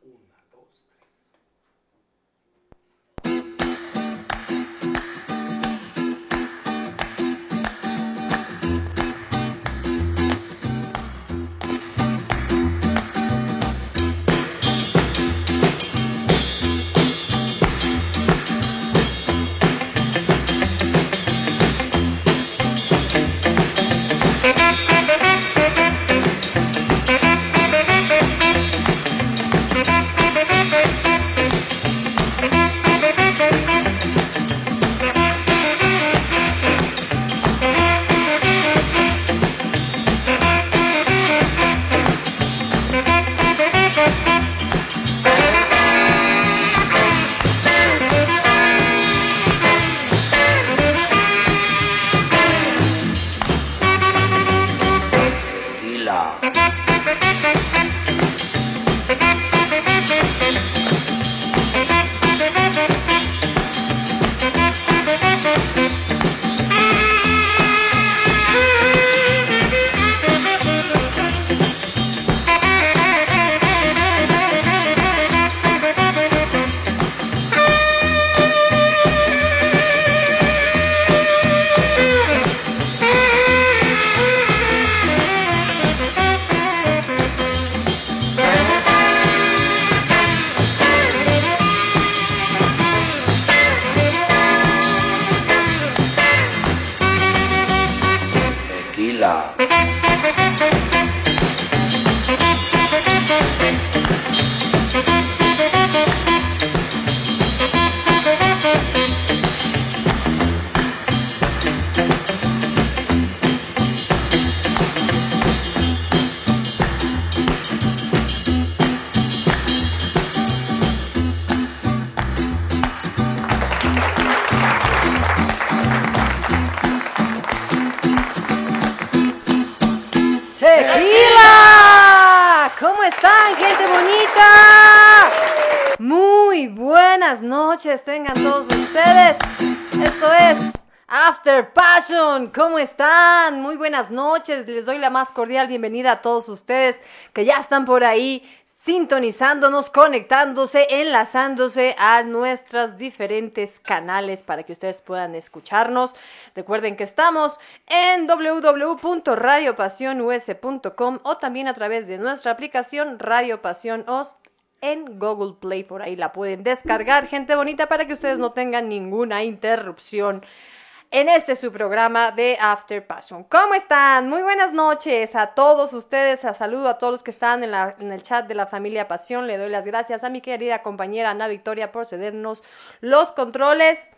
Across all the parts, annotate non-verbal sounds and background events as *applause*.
tengan Les doy la más cordial bienvenida a todos ustedes que ya están por ahí sintonizándonos, conectándose, enlazándose a nuestros diferentes canales para que ustedes puedan escucharnos. Recuerden que estamos en www.radiopasionus.com o también a través de nuestra aplicación Radio Pasión Os en Google Play. Por ahí la pueden descargar, gente bonita, para que ustedes no tengan ninguna interrupción en este su programa de After Passion. ¿Cómo están? Muy buenas noches a todos ustedes. A saludo a todos los que están en, la, en, el chat de la familia Pasión. Le doy las gracias a mi querida compañera Ana Victoria por cedernos los controles.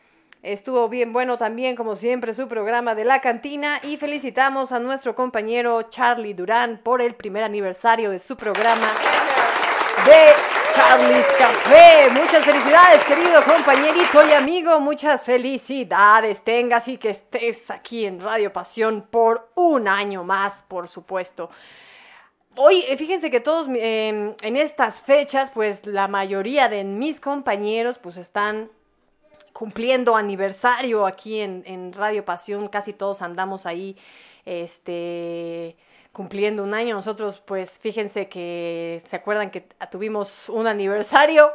Estuvo bien bueno también, como siempre, su programa de la cantina. Y felicitamos a nuestro compañero Charlie Durán por el primer aniversario de su programa de Charlie's Café. Muchas felicidades, querido compañerito y amigo. Muchas felicidades. Tengas y que estés aquí en Radio Pasión por un año más, por supuesto. Hoy, eh, fíjense que todos em, en estas fechas, pues la mayoría de mis compañeros, pues están cumpliendo aniversario aquí en Radio Pasión. Casi todos andamos ahí, este cumpliendo un año. Nosotros, pues, fíjense que se acuerdan que tuvimos un aniversario.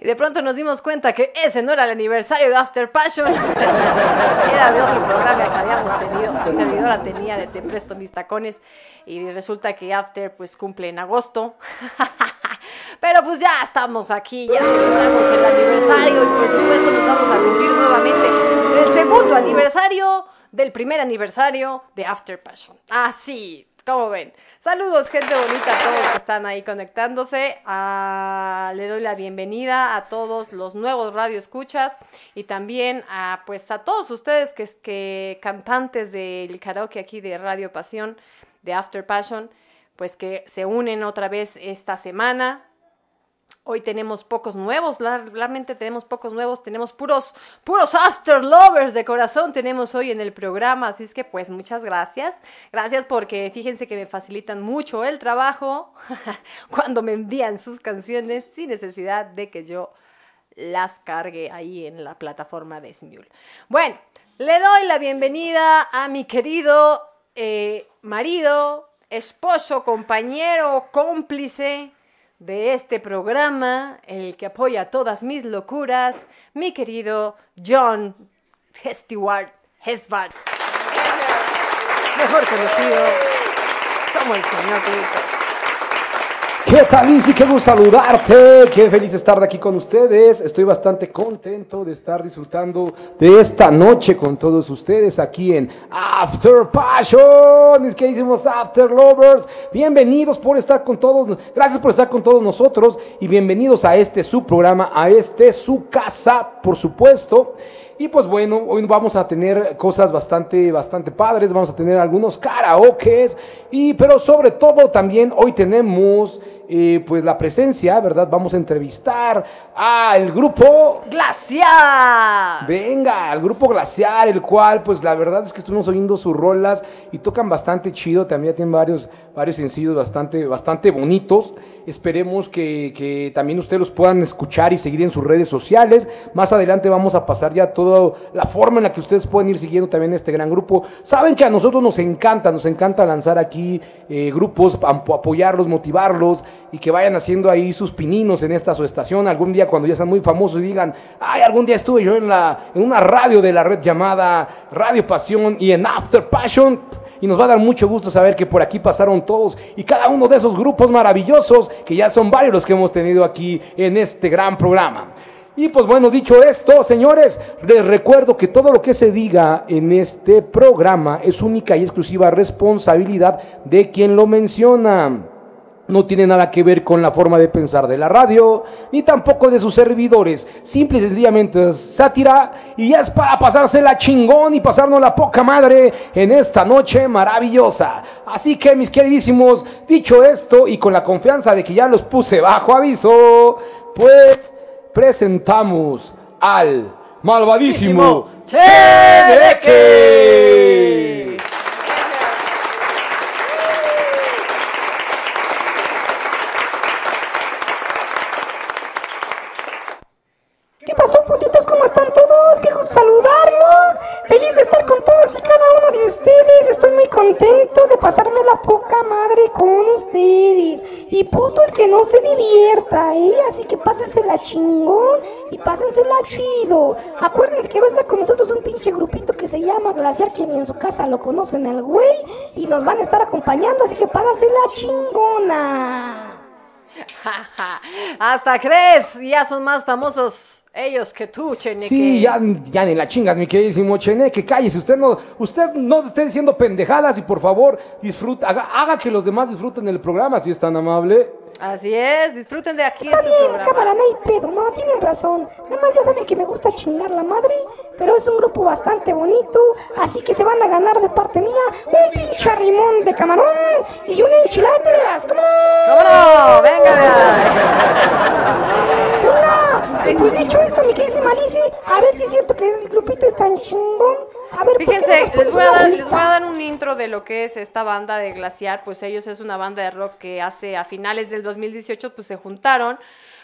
y *laughs* de pronto nos dimos cuenta que ese no era el aniversario de After Passion. *laughs* era de otro programa que habíamos tenido. Su servidora tenía de Te Presto Mis Tacones. Y resulta que After, pues, cumple en agosto. *laughs* Pero pues ya estamos aquí, ya celebramos el aniversario y por supuesto nos vamos a cumplir nuevamente el segundo aniversario del primer aniversario de After Passion. Así, como ven. Saludos, gente bonita, a todos que están ahí conectándose. Ah, le doy la bienvenida a todos los nuevos radio escuchas y también a, pues, a todos ustedes que, que cantantes del karaoke aquí de Radio Pasión, de After Passion, pues que se unen otra vez esta semana Hoy tenemos pocos nuevos, realmente tenemos pocos nuevos, tenemos puros, puros after lovers de corazón tenemos hoy en el programa, así es que pues muchas gracias. Gracias porque fíjense que me facilitan mucho el trabajo *laughs* cuando me envían sus canciones sin necesidad de que yo las cargue ahí en la plataforma de Smule. Bueno, le doy la bienvenida a mi querido eh, marido, esposo, compañero, cómplice, de este programa, el que apoya todas mis locuras, mi querido John Stewart Hesbart, mejor conocido como el señor. ¿Qué tal, Lizzy? Qué gusto saludarte. Qué feliz estar de aquí con ustedes. Estoy bastante contento de estar disfrutando de esta noche con todos ustedes aquí en After Passion. Mis queridísimos After Lovers. Bienvenidos por estar con todos. Gracias por estar con todos nosotros y bienvenidos a este su programa, a este su casa, por supuesto. Y pues bueno, hoy vamos a tener cosas bastante, bastante padres, vamos a tener algunos karaokes, y, pero sobre todo también hoy tenemos eh, pues la presencia, ¿verdad? Vamos a entrevistar al grupo Glaciar. Venga, al grupo Glaciar, el cual pues la verdad es que estuvimos oyendo sus rolas y tocan bastante chido, también tienen varios, varios sencillos bastante, bastante bonitos. Esperemos que, que también ustedes los puedan escuchar y seguir en sus redes sociales. Más adelante vamos a pasar ya toda la forma en la que ustedes pueden ir siguiendo también este gran grupo. Saben que a nosotros nos encanta, nos encanta lanzar aquí eh, grupos, apoyarlos, motivarlos y que vayan haciendo ahí sus pininos en esta su estación. Algún día cuando ya sean muy famosos digan, ay, algún día estuve yo en, la, en una radio de la red llamada Radio Pasión y en After Passion. Y nos va a dar mucho gusto saber que por aquí pasaron todos y cada uno de esos grupos maravillosos, que ya son varios los que hemos tenido aquí en este gran programa. Y pues bueno, dicho esto, señores, les recuerdo que todo lo que se diga en este programa es única y exclusiva responsabilidad de quien lo menciona no tiene nada que ver con la forma de pensar de la radio, ni tampoco de sus servidores. Simple y sencillamente es sátira y es para pasársela chingón y pasarnos la poca madre en esta noche maravillosa. Así que, mis queridísimos, dicho esto y con la confianza de que ya los puse bajo aviso, pues presentamos al malvadísimo Cheneque. contento de pasarme la poca madre con ustedes. Y puto el que no se divierta, ¿eh? Así que pásensela chingón y pásensela chido. Acuérdense que va a estar con nosotros un pinche grupito que se llama Glaciar, que ni en su casa lo conocen al güey. Y nos van a estar acompañando, así que pásensela chingona. *laughs* Hasta crees, ya son más famosos ellos que tú, Cheneque. Sí, ya, ya ni la chingas, mi queridísimo Cheneque, cállese. Usted no, usted no esté diciendo pendejadas y por favor disfruta, haga, haga que los demás disfruten el programa, si es tan amable. Así es, disfruten de aquí. Está bien, cámara, no hay pedo, no, tienen razón. Nada más ya saben que me gusta chingar la madre, pero es un grupo bastante bonito, así que se van a ganar de parte mía un pinche rimón de camarón y una enchilada de las. ¿Cómo no? Venga, Venga, pues dicho esto, mi querida Malice, a ver si es cierto que el grupito es tan chingón. A ver, Fíjense, les voy, a dar, les voy a dar un intro de lo que es esta banda de Glaciar, pues ellos es una banda de rock que hace a finales del 2018 pues se juntaron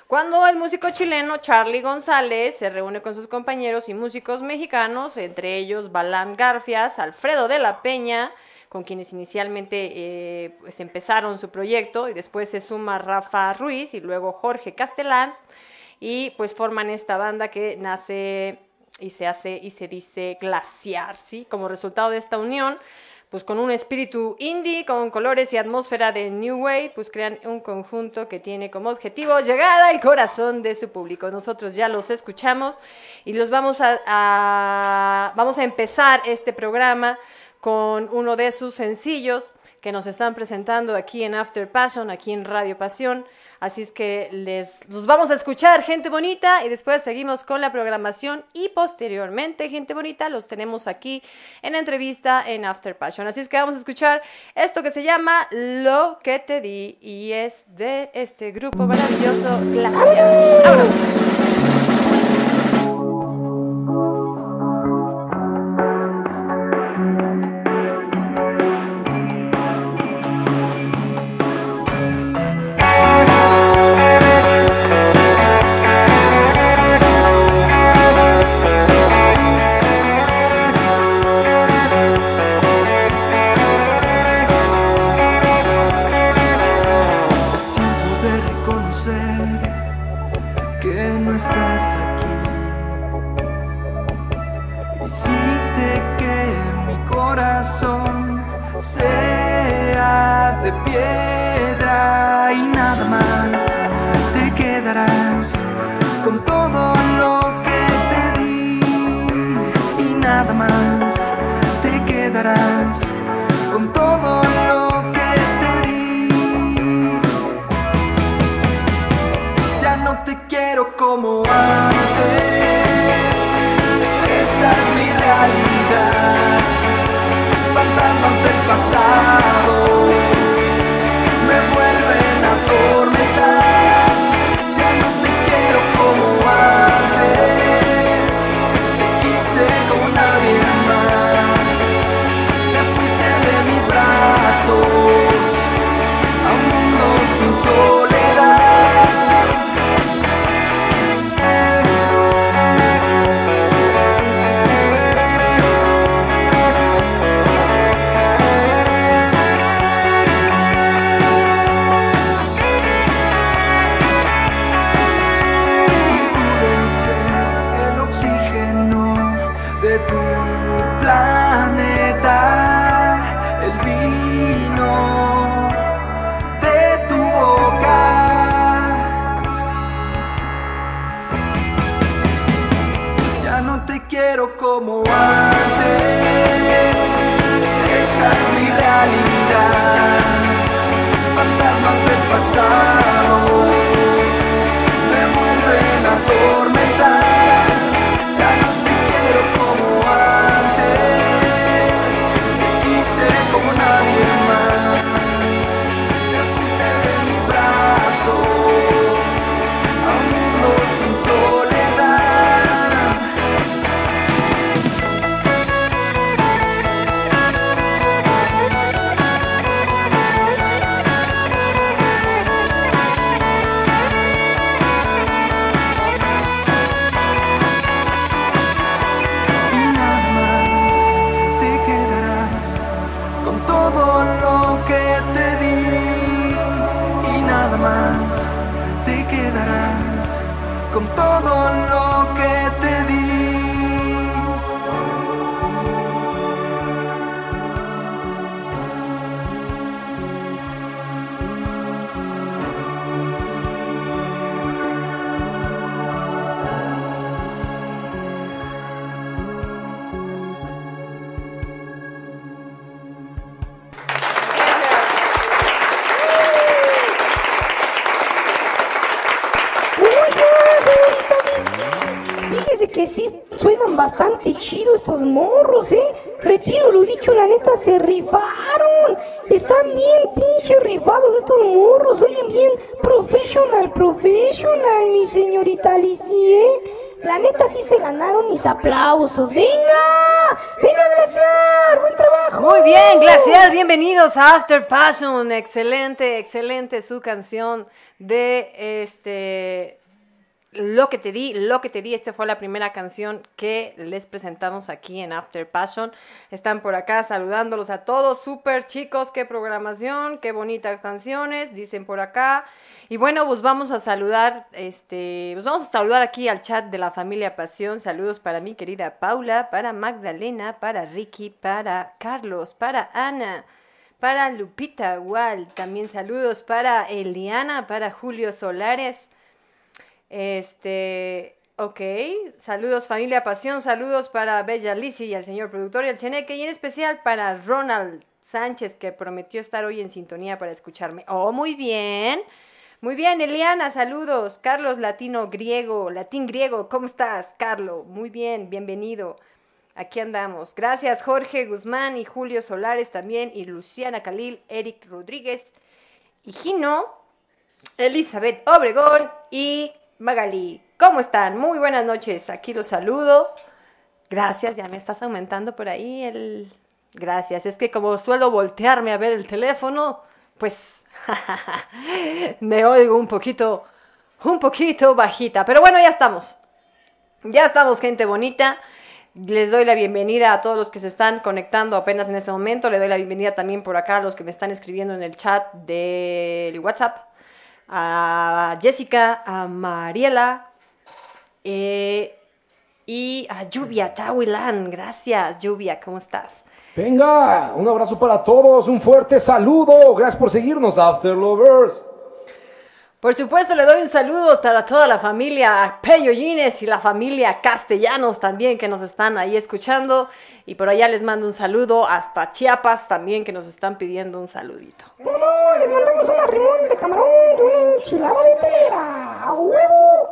cuando el músico chileno Charlie González se reúne con sus compañeros y músicos mexicanos, entre ellos Balán Garfias, Alfredo de la Peña, con quienes inicialmente eh, pues empezaron su proyecto, y después se suma Rafa Ruiz y luego Jorge Castelán, y pues forman esta banda que nace y se hace y se dice glaciar, ¿sí? Como resultado de esta unión, pues con un espíritu indie, con colores y atmósfera de New Wave, pues crean un conjunto que tiene como objetivo llegar al corazón de su público. Nosotros ya los escuchamos y los vamos a, vamos a empezar este programa con uno de sus sencillos que nos están presentando aquí en After Passion, aquí en Radio Pasión. Así es que les los vamos a escuchar, gente bonita, y después seguimos con la programación y posteriormente, gente bonita, los tenemos aquí en entrevista en After Passion. Así es que vamos a escuchar esto que se llama Lo que te di y es de este grupo maravilloso. ¡Vámonos! After Passion. Excelente, excelente su canción de este Lo que te di, lo que te di. Esta fue la primera canción que les presentamos aquí en After Passion. Están por acá saludándolos a todos. Súper chicos, qué programación, qué bonitas canciones, dicen por acá. Y bueno, pues vamos a saludar, este, pues vamos a saludar aquí al chat de la familia Pasión. Saludos para mi querida Paula, para Magdalena, para Ricky, para Carlos, para Ana, para Lupita Wal. También saludos para Eliana, para Julio Solares. Este, ok, saludos familia Pasión, saludos para Bella Lisi y al señor productor y al Cheneque y en especial para Ronald Sánchez que prometió estar hoy en sintonía para escucharme. Oh, muy bien. Muy bien, Eliana, saludos. Carlos Latino Griego, Latín Griego, ¿cómo estás, Carlos? Muy bien, bienvenido. Aquí andamos. Gracias, Jorge Guzmán y Julio Solares también, y Luciana Calil, Eric Rodríguez, y Gino, Elizabeth Obregón y Magali. ¿Cómo están? Muy buenas noches. Aquí los saludo. Gracias, ya me estás aumentando por ahí el... Gracias. Es que como suelo voltearme a ver el teléfono, pues *laughs* me oigo un poquito, un poquito bajita. Pero bueno, ya estamos. Ya estamos, gente bonita. Les doy la bienvenida a todos los que se están conectando apenas en este momento. Le doy la bienvenida también por acá a los que me están escribiendo en el chat del WhatsApp. A Jessica, a Mariela eh, y a Lluvia Tawilan. Gracias, Lluvia, ¿cómo estás? Venga, un abrazo para todos, un fuerte saludo. Gracias por seguirnos, After Lovers. Por supuesto, le doy un saludo a toda la familia Pellolines y la familia Castellanos también que nos están ahí escuchando. Y por allá les mando un saludo hasta Chiapas también que nos están pidiendo un saludito. No, no, les mandamos una rimón de camarón y una enchilada de telera. ¡A huevo!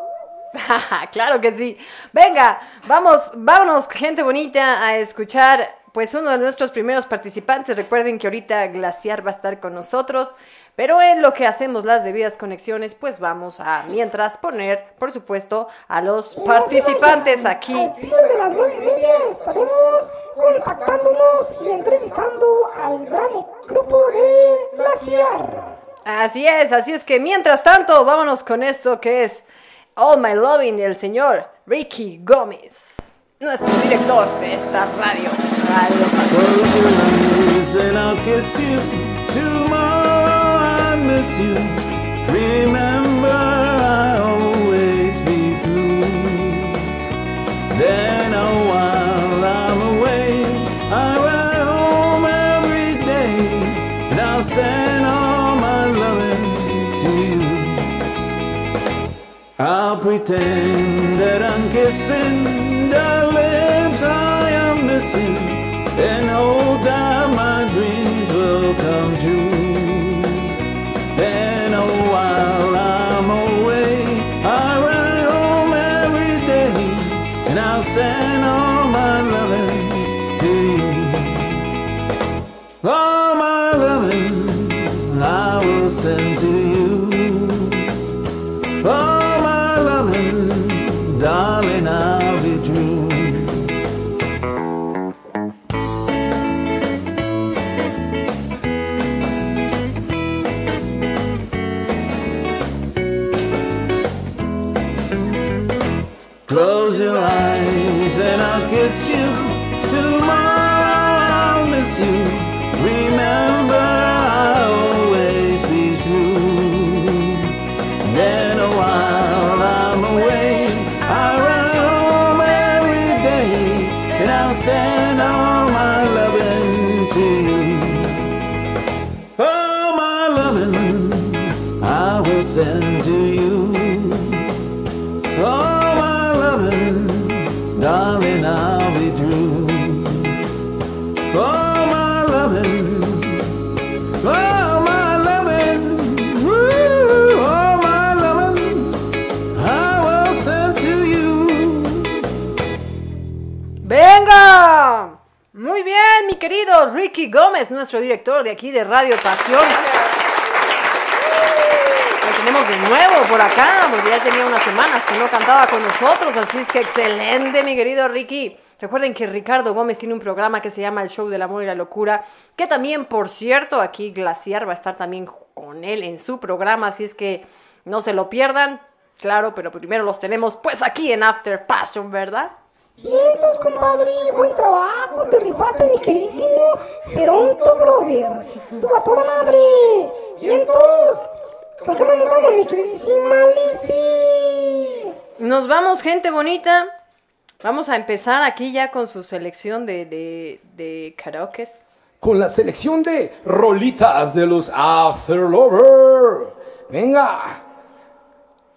*laughs* claro que sí. Venga, vamos, vámonos, gente bonita, a escuchar pues uno de nuestros primeros participantes. Recuerden que ahorita Glaciar va a estar con nosotros, pero en lo que hacemos las debidas conexiones, pues vamos a mientras poner, por supuesto, a los participantes aquí. Al de las nueve y media estaremos contactándonos y entrevistando al gran grupo de Glaciar. Así es, así es que mientras tanto, vámonos con esto que es All My Loving del señor Ricky Gómez, nuestro director de esta radio. Close your eyes and I'll kiss you. Tomorrow I miss you. Remember, I'll always be blue. Then a while I'm away, I ride home every day, and I'll send all my loving to you. I'll pretend Gómez, nuestro director de aquí de Radio Pasión. Lo tenemos de nuevo por acá, porque ya tenía unas semanas que no cantaba con nosotros, así es que excelente, mi querido Ricky. Recuerden que Ricardo Gómez tiene un programa que se llama El Show del Amor y la Locura, que también, por cierto, aquí Glaciar va a estar también con él en su programa, así es que no se lo pierdan. Claro, pero primero los tenemos pues aquí en After Passion, ¿verdad? Vientos, compadre, buen trabajo, te rifaste, mi queridísimo Peronto, brother. Estuvo a toda madre. Vientos, ¿con qué más nos vamos, mi queridísima Lizzy? Nos vamos, gente bonita. Vamos a empezar aquí ya con su selección de, de, de karaokes. Con la selección de rolitas de los After Lover. Venga.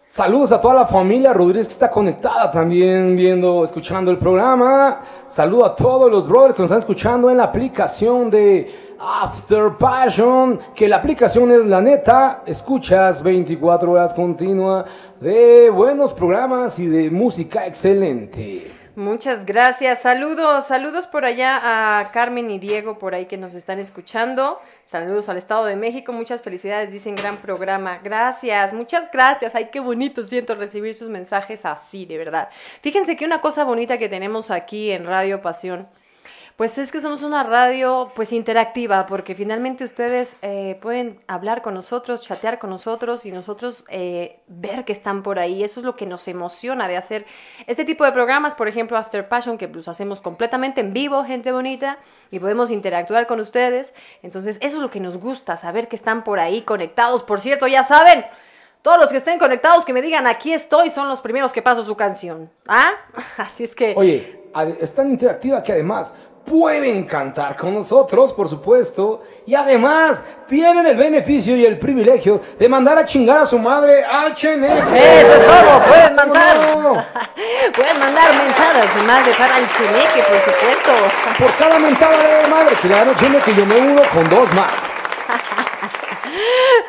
Saludos a toda la familia Rodríguez que está conectada también viendo, escuchando el programa. Saludo a todos los brothers que nos están escuchando en la aplicación de After Passion. Que la aplicación es la neta. Escuchas 24 horas continua de buenos programas y de música excelente. Muchas gracias. Saludos, saludos por allá a Carmen y Diego por ahí que nos están escuchando. Saludos al Estado de México. Muchas felicidades, dicen gran programa. Gracias, muchas gracias. Ay, qué bonito siento recibir sus mensajes así, de verdad. Fíjense que una cosa bonita que tenemos aquí en Radio Pasión pues es que somos una radio pues interactiva porque finalmente ustedes eh, pueden hablar con nosotros, chatear con nosotros y nosotros eh, ver que están por ahí. Eso es lo que nos emociona de hacer este tipo de programas, por ejemplo After Passion, que los hacemos completamente en vivo, gente bonita, y podemos interactuar con ustedes. Entonces eso es lo que nos gusta, saber que están por ahí conectados. Por cierto, ya saben. Todos los que estén conectados, que me digan aquí estoy, son los primeros que paso su canción. ¿Ah? *laughs* Así es que... Oye, es tan interactiva que además pueden cantar con nosotros, por supuesto, y además tienen el beneficio y el privilegio de mandar a chingar a su madre al Cheneque. Eso es todo, pueden mandar. ¿Cómo no? *laughs* Pueden mandar mensajes de madre para el chineque, por supuesto. *laughs* Por cada mentada de madre que le dan al Cheneque, yo me uno con dos más.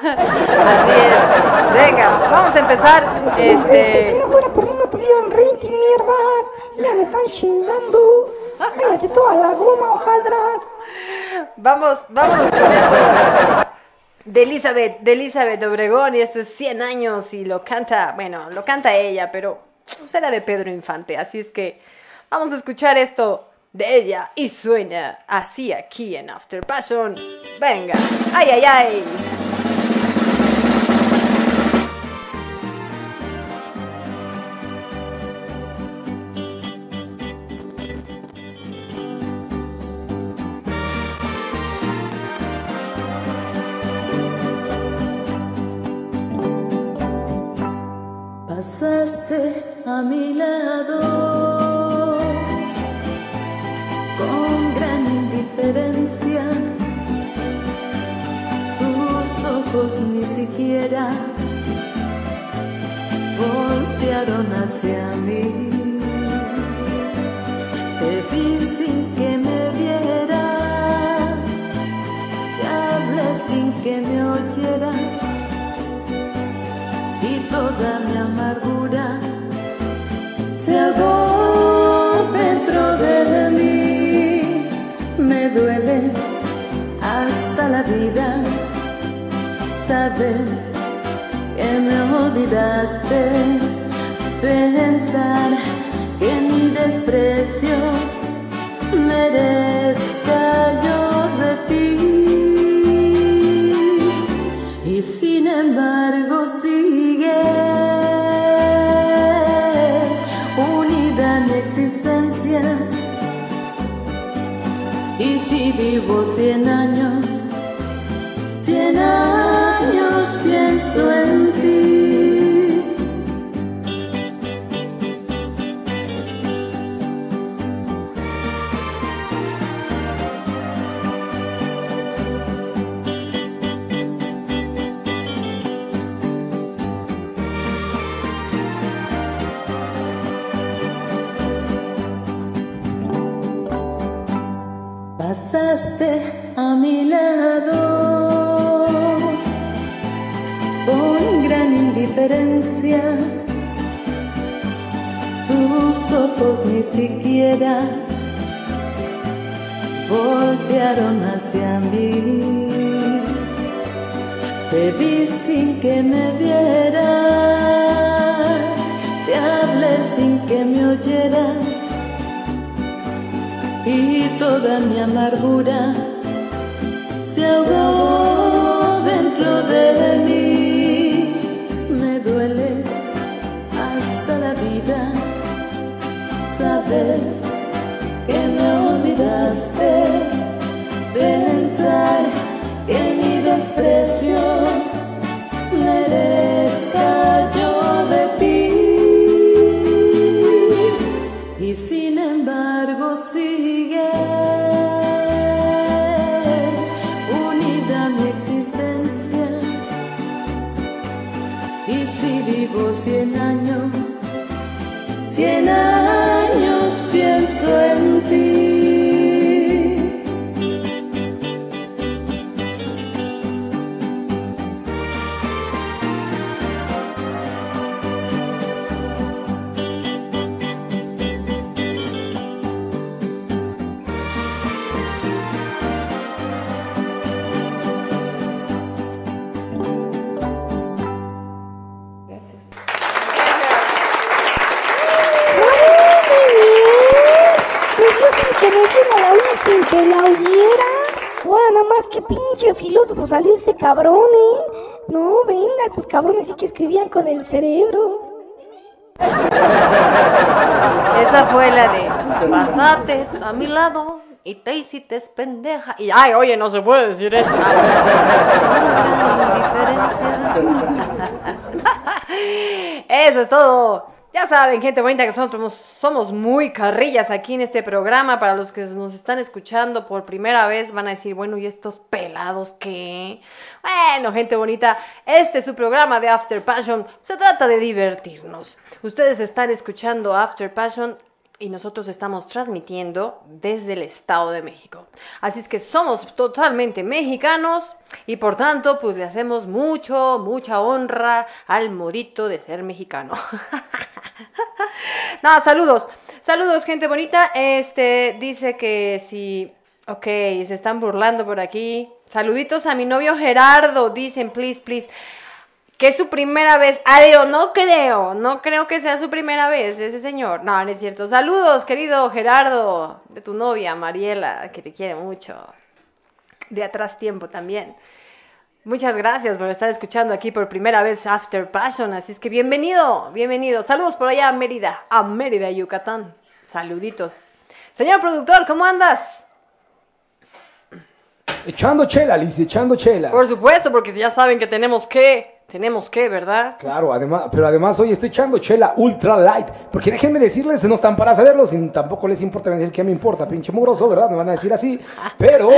Así es. Venga, vamos a empezar. Sí, Si Este, no fuera por mí no tuvieron rating, mierdas. Ya me están chingando. Váyanse toda la goma, hojaldras. vamos, esto. De Elizabeth, de Elizabeth Obregón, y esto es 100 años y lo canta, bueno, lo canta ella, pero será de Pedro Infante, así es que vamos a escuchar esto de ella y suena así aquí en After Passion. Venga, ay, ay, ay. Cabrón, ¿eh? No, venga, estos cabrones sí que escribían con el cerebro. Esa fue la de pasates a mi lado y te hiciste pendeja. Y ay, oye, no se puede decir eso. *laughs* *laughs* Eso es todo. Saben, gente bonita, que nosotros somos muy carrillas aquí en este programa. Para los que nos están escuchando por primera vez, van a decir, bueno, ¿y estos pelados qué? Bueno, gente bonita, este es su programa de After Passion. Se trata de divertirnos. Ustedes están escuchando After Passion y nosotros estamos transmitiendo desde el Estado de México. Así es que somos totalmente mexicanos y por tanto pues le hacemos mucho, mucha honra al morito de ser mexicano. *laughs* Nada, saludos, saludos gente bonita. Este dice que si, ok, se están burlando por aquí. Saluditos a mi novio Gerardo, dicen, please, please que es su primera vez. Adiós, no creo, no creo que sea su primera vez ese señor. No, no es cierto. Saludos, querido Gerardo, de tu novia Mariela, que te quiere mucho. De atrás tiempo también. Muchas gracias por estar escuchando aquí por primera vez After Passion. Así es que bienvenido, bienvenido. Saludos por allá a Mérida, a Mérida, Yucatán. Saluditos. Señor productor, ¿cómo andas? Echando chela, Liz, echando chela. Por supuesto, porque ya saben que tenemos que, tenemos que, ¿verdad? Claro, además, pero además hoy estoy echando chela ultra light, porque déjenme decirles, no están para saberlo, sin tampoco les importa decir qué me importa, pinche mugroso, ¿verdad? Me van a decir así, *laughs* pero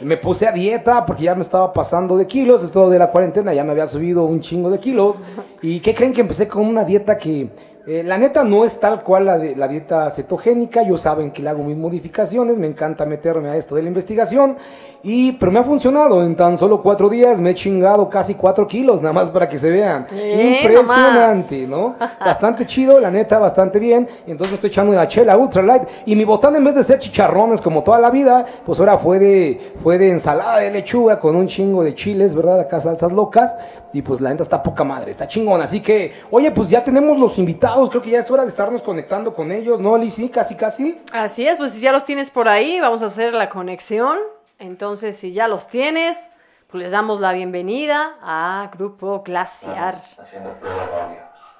me puse a dieta porque ya me estaba pasando de kilos, esto de la cuarentena, ya me había subido un chingo de kilos, y ¿qué creen que empecé con una dieta que... eh, la neta no es tal cual la, de, la dieta cetogénica, yo saben que le hago mis modificaciones, me encanta meterme a esto de la investigación, y, pero me ha funcionado, en tan solo cuatro días me he chingado casi cuatro kilos, nada más para que se vean. Eh, Impresionante, ¿no? *laughs* Bastante chido, la neta, bastante bien, y entonces me estoy echando una chela ultra light, y mi botán en vez de ser chicharrones como toda la vida, pues ahora fue de, fue de ensalada de lechuga con un chingo de chiles, ¿verdad? Acá salsas locas, y pues la neta está poca madre, está chingón, así que, oye, pues ya tenemos los invitados, creo que ya es hora de estarnos conectando con ellos, ¿no, Lizzy? Casi, casi. Así es, pues si ya los tienes por ahí, vamos a hacer la conexión. Entonces, si ya los tienes, pues les damos la bienvenida a Grupo Glaciar.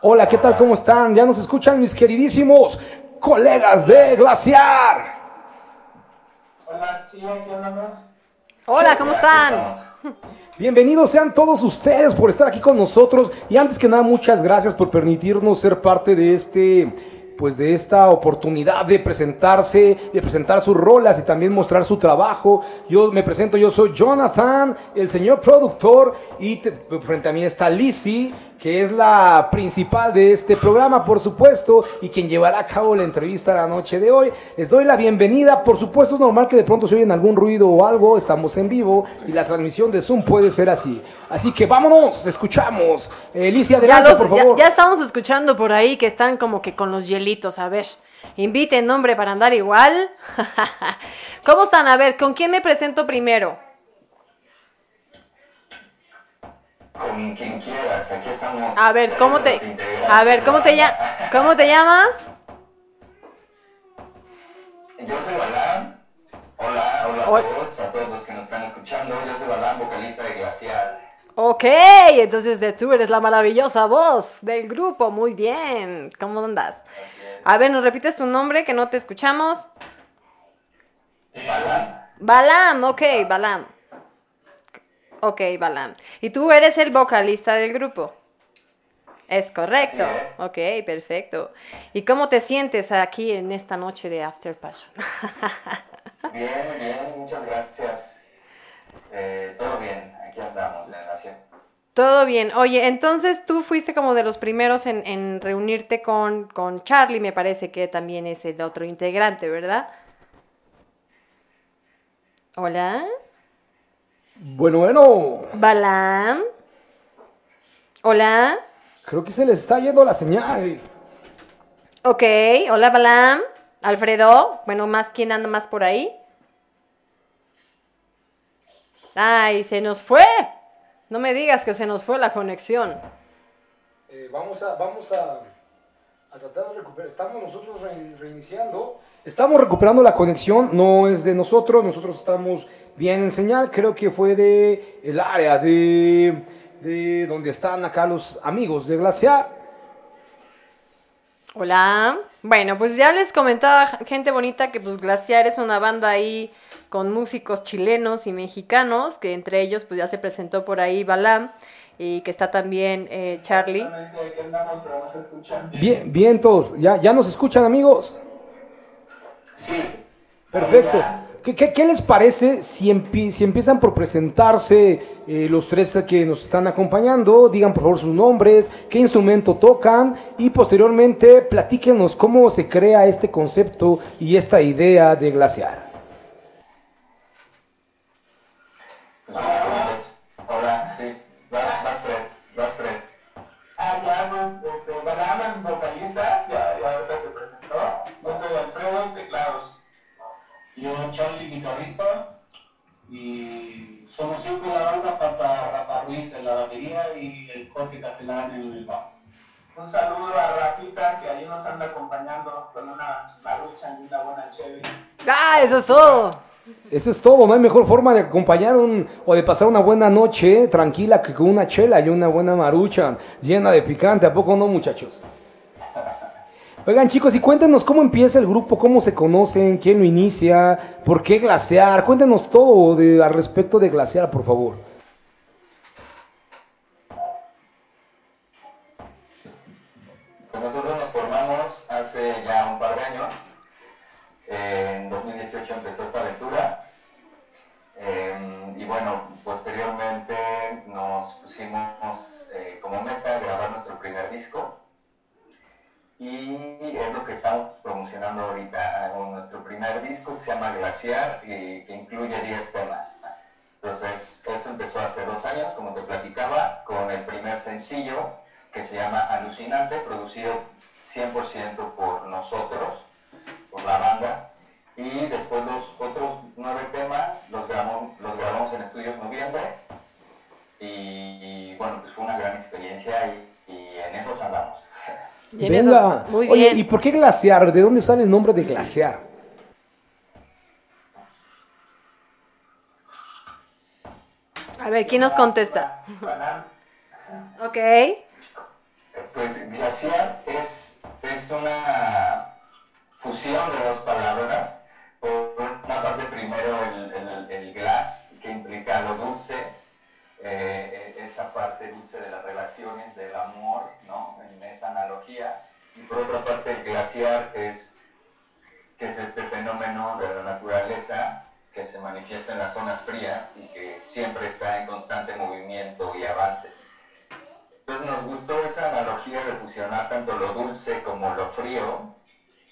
Hola, ¿qué tal? ¿Cómo están? ¿Ya nos escuchan mis queridísimos colegas de Glaciar? Hola, sí, aquí andamos. Hola, ¿cómo están? Bienvenidos sean todos ustedes por estar aquí con nosotros y antes que nada muchas gracias por permitirnos ser parte de este pues de esta oportunidad de presentarse, de presentar sus rolas y también mostrar su trabajo. Yo me presento, yo soy Jonathan, el señor productor y te- frente a mí está Lizzy, que es la principal de este programa, por supuesto, y quien llevará a cabo la entrevista la noche de hoy. Les doy la bienvenida, por supuesto es normal que de pronto se oyen algún ruido o algo, estamos en vivo y la transmisión de Zoom puede ser así. Así que vámonos, escuchamos. Ya, adelante, los- por favor. ya estamos escuchando por ahí que están como que con los hielitos. A ver, inviten nombre para andar igual. *laughs* ¿Cómo están? A ver, ¿con quién me presento primero? Con quien quieras, aquí estamos. A ver, ¿cómo te, a ver, ¿cómo te. ¿cómo te llamas? Yo soy Balán. Hola, hola a todos, a todos los que nos están escuchando. Yo soy Balán, vocalista de Glacial. Ok, entonces de tú eres la maravillosa voz del grupo. Muy bien. ¿Cómo andas? A ver, ¿nos repites tu nombre que no te escuchamos? Balán, Balam, ok, Balam. Ok, Balam. ¿Y tú eres el vocalista del grupo? Es correcto. Es. Ok, perfecto. ¿Y cómo te sientes aquí en esta noche de After Passion? *laughs* bien, bien, muchas gracias. Eh, todo bien, aquí andamos en la ciudad. Todo bien. Oye, entonces tú fuiste como de los primeros en, en reunirte con, con Charlie, me parece que también es el otro integrante, ¿verdad? Hola. Bueno, bueno, Balam. Hola. creo que se les está yendo la señal. Ok, hola Balam. Alfredo. Bueno, más quién anda más por ahí. Ay, se nos fue. No me digas que se nos fue la conexión. Eh, vamos a, vamos a, a tratar de recuperar. Estamos nosotros re- reiniciando. Estamos recuperando la conexión, no es de nosotros, nosotros estamos bien en señal. Creo que fue de el área de, de donde están acá los amigos de Glaciar. Hola. Bueno, pues ya les comentaba gente bonita que pues Glaciar es una banda ahí con músicos chilenos y mexicanos, que entre ellos pues ya se presentó por ahí Balam. y que está también eh, Charlie. Escuchan. Bien, vientos, ¿ya, ¿ya nos escuchan amigos? Sí. Perfecto. ¿Qué, qué, qué les parece si, empie- si empiezan por presentarse eh, los tres que nos están acompañando? Digan por favor sus nombres, qué instrumento tocan y posteriormente platíquenos cómo se crea este concepto y esta idea de glaciar. Yo, Charlie, guitarrista, y somos cinco en la banda, falta Rafa Ruiz en la batería y el Jorge Castellán en el bajo. Un saludo a Rafita, que ahí nos anda acompañando con una marucha y una buena chévere. ¡Ah, eso es todo! Eso es todo, no hay mejor forma de acompañar un, o de pasar una buena noche tranquila que con una chela y una buena marucha llena de picante, ¿a poco no muchachos? Oigan chicos, y cuéntenos cómo empieza el grupo, cómo se conocen, quién lo inicia, por qué glaciar, cuéntenos todo al respecto de glaciar, por favor. Nosotros nos formamos hace ya un par de años. En 2018 empezó esta aventura. Eh, y bueno, posteriormente nos pusimos eh, como meta grabar nuestro primer disco. Y es lo que estamos promocionando ahorita, eh, nuestro primer disco que se llama Glaciar y que incluye 10 temas. Entonces, eso empezó hace dos años, como te platicaba, con el primer sencillo que se llama Alucinante, producido 100% por nosotros, por la banda. Y después los otros nueve temas los grabamos, los grabamos en Estudios Noviembre. Y, bueno, pues fue una gran experiencia y, y en esos andamos. *laughs* Venga, muy oye, bien. ¿y por qué glaciar? ¿De dónde sale el nombre de glaciar? A ver, ¿quién nos contesta? Ok. Pues glaciar es, es una fusión de dos palabras. Por una parte, primero el, el- el glass, que implica lo dulce, eh, esta parte dulce de las relaciones, del amor, ¿no? En esa analogía. Y por otra parte, el glaciar es, que es este fenómeno de la naturaleza que se manifiesta en las zonas frías y que siempre está en constante movimiento y avance. Entonces nos gustó esa analogía de fusionar tanto lo dulce como lo frío,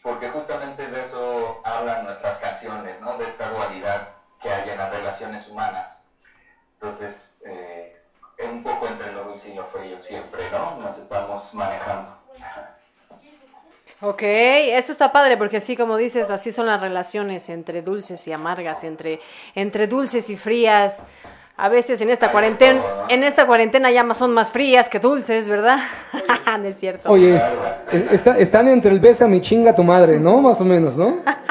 porque justamente de eso hablan nuestras canciones, ¿no? De esta dualidad que hay en las relaciones humanas. Entonces, eh, es un poco entre lo dulce y lo frío siempre, ¿no? Nos estamos manejando. Ok, esto está padre porque así como dices, así son las relaciones entre dulces y amargas, entre, entre dulces y frías. A veces en esta cuarentena, en esta cuarentena ya más son más frías que dulces, ¿verdad? *laughs* no es cierto. Oye, es- es- está- están entre el besa mi chinga tu madre, ¿no? Más o menos, ¿no? *laughs*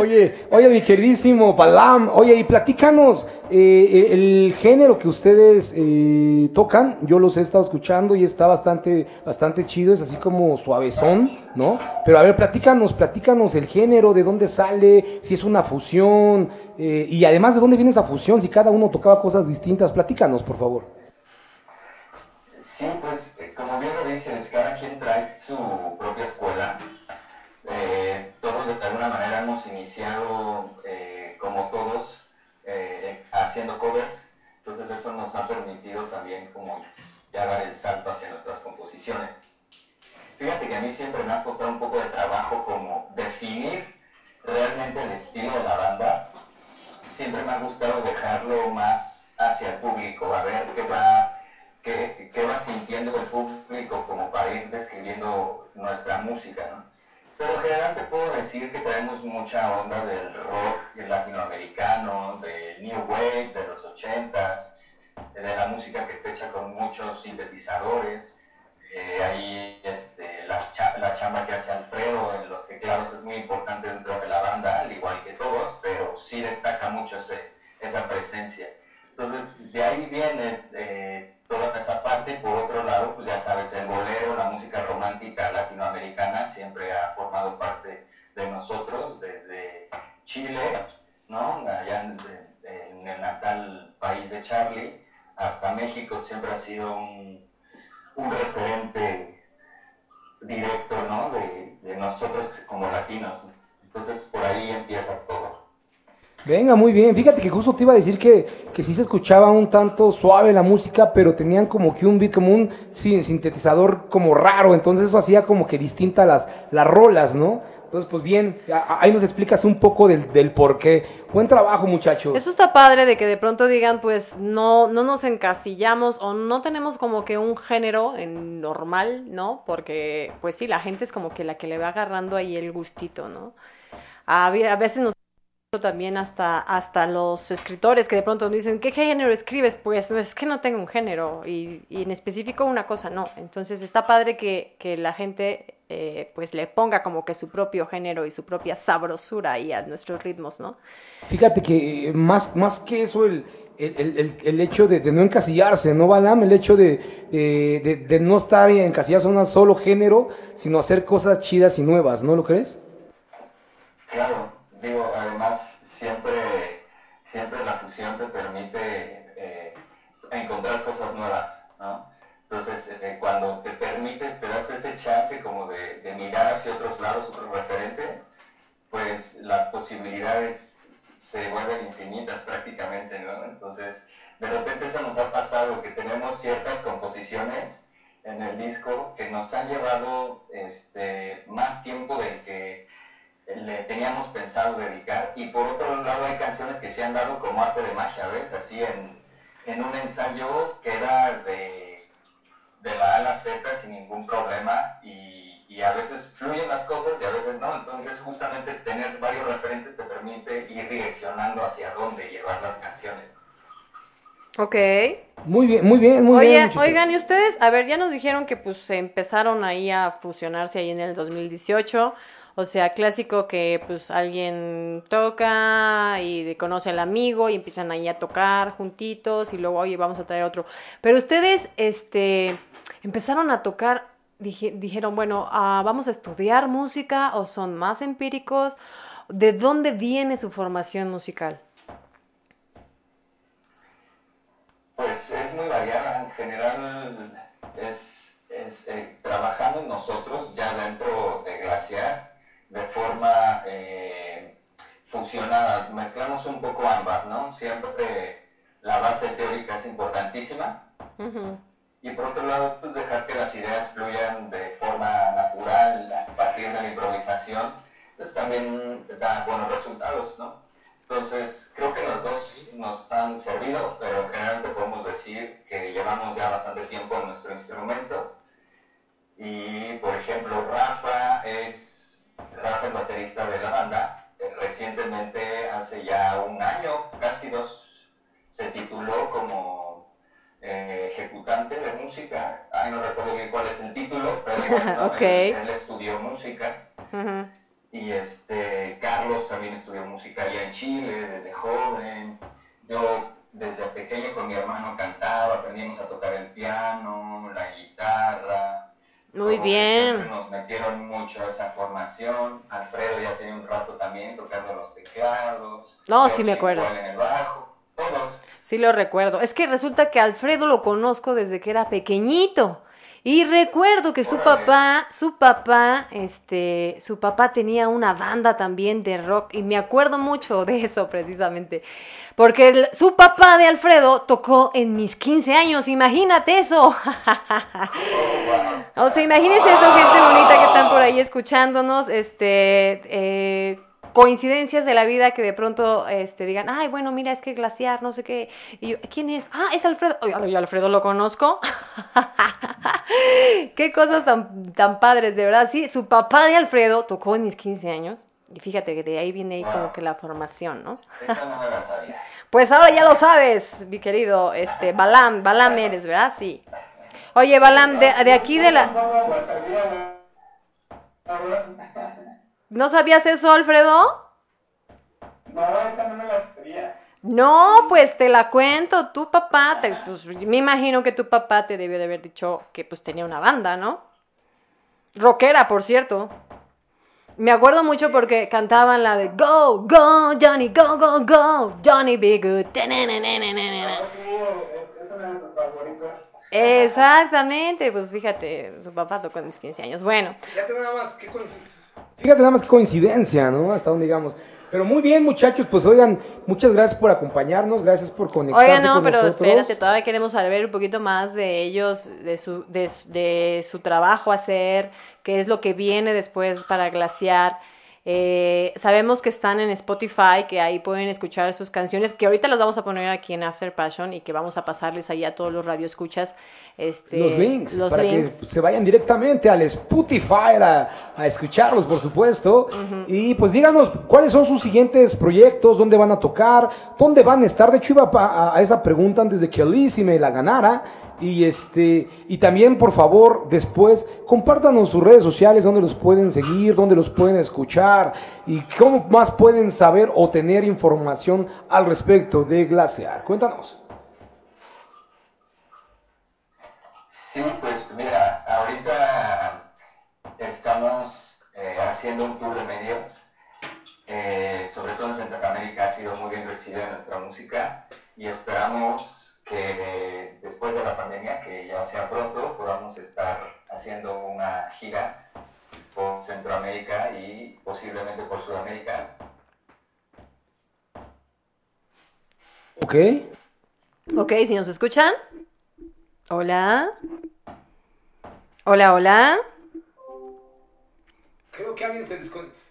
Oye, oye, mi queridísimo Palam, oye, y platícanos eh, el género que ustedes eh, tocan. Yo los he estado escuchando y está bastante, bastante chido, es así como suavezón, ¿no? Pero a ver, platícanos, platícanos el género, de dónde sale, si es una fusión eh, y además de dónde viene esa fusión, si cada uno tocaba cosas distintas. Platícanos, por favor. De alguna manera hemos iniciado, eh, como todos, eh, haciendo covers. Entonces eso nos ha permitido también como ya dar el salto hacia nuestras composiciones. Fíjate que a mí siempre me ha costado un poco de trabajo como definir realmente el estilo de la banda. Siempre me ha gustado dejarlo más hacia el público, a ver qué va qué, qué va sintiendo el público como para ir describiendo nuestra música, ¿no? Pero en general te puedo decir que traemos mucha onda del rock latinoamericano, del new wave de los ochentas, de la música que está hecha con muchos sintetizadores. Eh, ahí este, las cha- la chamba que hace Alfredo en los teclados es muy importante dentro de la banda, al igual que todos, pero sí destaca mucho ese- esa presencia. Entonces, de ahí viene eh, toda esa parte. Por otro lado, pues ya sabes, el bolero, la música romántica latinoamericana siempre ha formado parte de nosotros desde Chile, ¿no? Allá en, el natal país de Charlie, México siempre ha sido un, un referente directo, ¿no? De, de nosotros como latinos. Entonces por ahí empieza todo. Venga, muy bien. Fíjate que justo te iba a decir que, que sí se escuchaba un tanto suave la música, pero tenían como que un beat, como un sintetizador como raro. Entonces eso hacía como que distinta las, las rolas, ¿no? Entonces, pues bien, ahí nos explicas un poco del, del por qué. Buen trabajo, muchachos. Eso está padre de que de pronto digan, pues no, no nos encasillamos o no tenemos como que un género en normal, ¿no? Porque, pues sí, la gente es como que la que le va agarrando ahí el gustito, ¿no? A veces nos también hasta, hasta los escritores que de pronto nos dicen, ¿qué género escribes? Pues es que no tengo un género y, y en específico una cosa no. Entonces está padre que, que la gente eh, pues le ponga como que su propio género y su propia sabrosura ahí a nuestros ritmos, ¿no? Fíjate que eh, más, más que eso, el, el, el- el- el hecho de, de no encasillarse, ¿no, Balam? El hecho de, de, de- de no estar encasillados en un solo género, sino hacer cosas chidas y nuevas, ¿no lo crees? Claro, digo, además siempre, siempre la fusión te permite eh, encontrar cosas nuevas, ¿no? Entonces, eh, cuando te permites, te das ese chance como de, de mirar hacia otros lados, otros referentes, pues las posibilidades se vuelven infinitas prácticamente, ¿no? Entonces, de repente eso nos ha pasado, que tenemos ciertas composiciones en el disco que nos han llevado este, más tiempo del que le teníamos pensado dedicar y por otro lado hay canciones que se han dado como arte de magia, ¿ves? Así en, en un ensayo que era de, de la A a la Z sin ningún problema y, y a veces fluyen las cosas y a veces no, entonces justamente tener varios referentes te permite ir direccionando hacia dónde llevar las canciones. Ok. Muy bien, muy bien, muy Oye, bien. muchachos. oigan, y ustedes, a ver, ya nos dijeron que pues se empezaron ahí a fusionarse ahí en el 2018. O sea, clásico que pues alguien toca y conoce al amigo y empiezan ahí a tocar juntitos y luego, oye, vamos a traer otro. Pero ustedes, este, empezaron a tocar, dije- dijeron, bueno, ah, vamos a estudiar música o son más empíricos. ¿De dónde viene su formación musical? Pues es muy variada, en general es, es, eh, trabajando nosotros ya dentro de Glaciar de forma eh, fusionada, mezclamos un poco ambas, ¿no? Siempre la base teórica es importantísima y por otro lado pues dejar que las ideas fluyan de forma natural a partir de la improvisación, pues también da buenos resultados, ¿no? Entonces, creo que los dos nos han servido, pero generalmente podemos decir que llevamos ya bastante tiempo en nuestro instrumento. Y, por ejemplo, Rafa es, Rafa baterista de la banda. Eh, Recientemente, hace ya un año, casi dos, se tituló como eh, ejecutante de música. Ay, no recuerdo bien cuál es el título, pero bueno, *laughs* Ok. él, él estudió música. Y este, Carlos también estudió música allá en Chile desde joven. Yo desde pequeño con mi hermano cantaba, aprendimos a tocar el piano, la guitarra. Muy Como bien. nos metieron mucho esa formación. Alfredo ya tenía un rato también tocando los teclados. No, sí me acuerdo. en el bajo. Todos. Sí lo recuerdo. Es que resulta que Alfredo lo conozco desde que era pequeñito. Y recuerdo que su papá, su papá, este, su papá tenía una banda también de rock y me acuerdo mucho de eso precisamente. Porque su papá de Alfredo tocó en mis 15 años, imagínate eso. *laughs* O sea, imagínense eso, gente bonita que están por ahí escuchándonos, este, eh, coincidencias de la vida que de pronto este, digan, ay, bueno, mira, es que Glaciar, no sé qué. Y yo, ¿quién es? Ah, es Alfredo. Oye, yo Alfredo lo conozco. *laughs* qué cosas tan, tan padres, de verdad. Sí, su papá de Alfredo tocó en mis 15 años. Y fíjate que de ahí viene como que la formación, ¿no? Pues ahora ya lo sabes, mi querido, este, Balam, Balam eres, ¿verdad? Sí. Oye, Balam, de, de aquí de la... No, la sabía, güey. ¿No sabías eso, Alfredo? No, esa no me la sabía. No, pues te la cuento. Tu papá, te- pues, me imagino que tu papá te debió de haber dicho que pues tenía una banda, ¿no? Rockera, por cierto. Me acuerdo mucho porque cantaban la de Go, Go, Johnny, Go, Go, Go, Johnny Be Good. No, sí, es, es uno de sus favoritos. Exactamente, pues fíjate, su papá tocó en mis 15 años. Bueno, Fíjate nada más qué. Fíjate nada más qué coincidencia, ¿no? Hasta donde digamos. Pero muy bien, muchachos, pues oigan, muchas gracias por acompañarnos, gracias por conectarse Oiga, no, con pero nosotros. espérate, todavía queremos saber un poquito más de ellos, de su, de, su- de su trabajo hacer, qué es lo que viene después para Glaciar. Eh, sabemos que están en Spotify, que ahí pueden escuchar sus canciones, que ahorita las vamos a poner aquí en After Passion y que vamos a pasarles ahí a todos los radioescuchas. Este, los links, los para links. que se vayan directamente al Spotify a, a escucharlos, por supuesto. Y pues díganos cuáles son sus siguientes proyectos, dónde van a tocar, dónde van a estar. De hecho, iba a, a esa pregunta antes de que y me la ganara. Y este, y también, por favor, después, compártanos sus redes sociales, dónde los pueden seguir, dónde los pueden escuchar, y cómo más pueden saber o tener información al respecto de Glaciar. Cuéntanos. Sí, pues mira, ahorita estamos eh, haciendo un tour de medios, eh, sobre todo en Centroamérica ha sido muy bien recibida nuestra música y esperamos que después de la pandemia, que ya sea pronto, podamos estar haciendo una gira por Centroamérica y posiblemente por Sudamérica. ¿Ok? Ok, si nos escuchan. Hola. Hola, hola. Creo que alguien se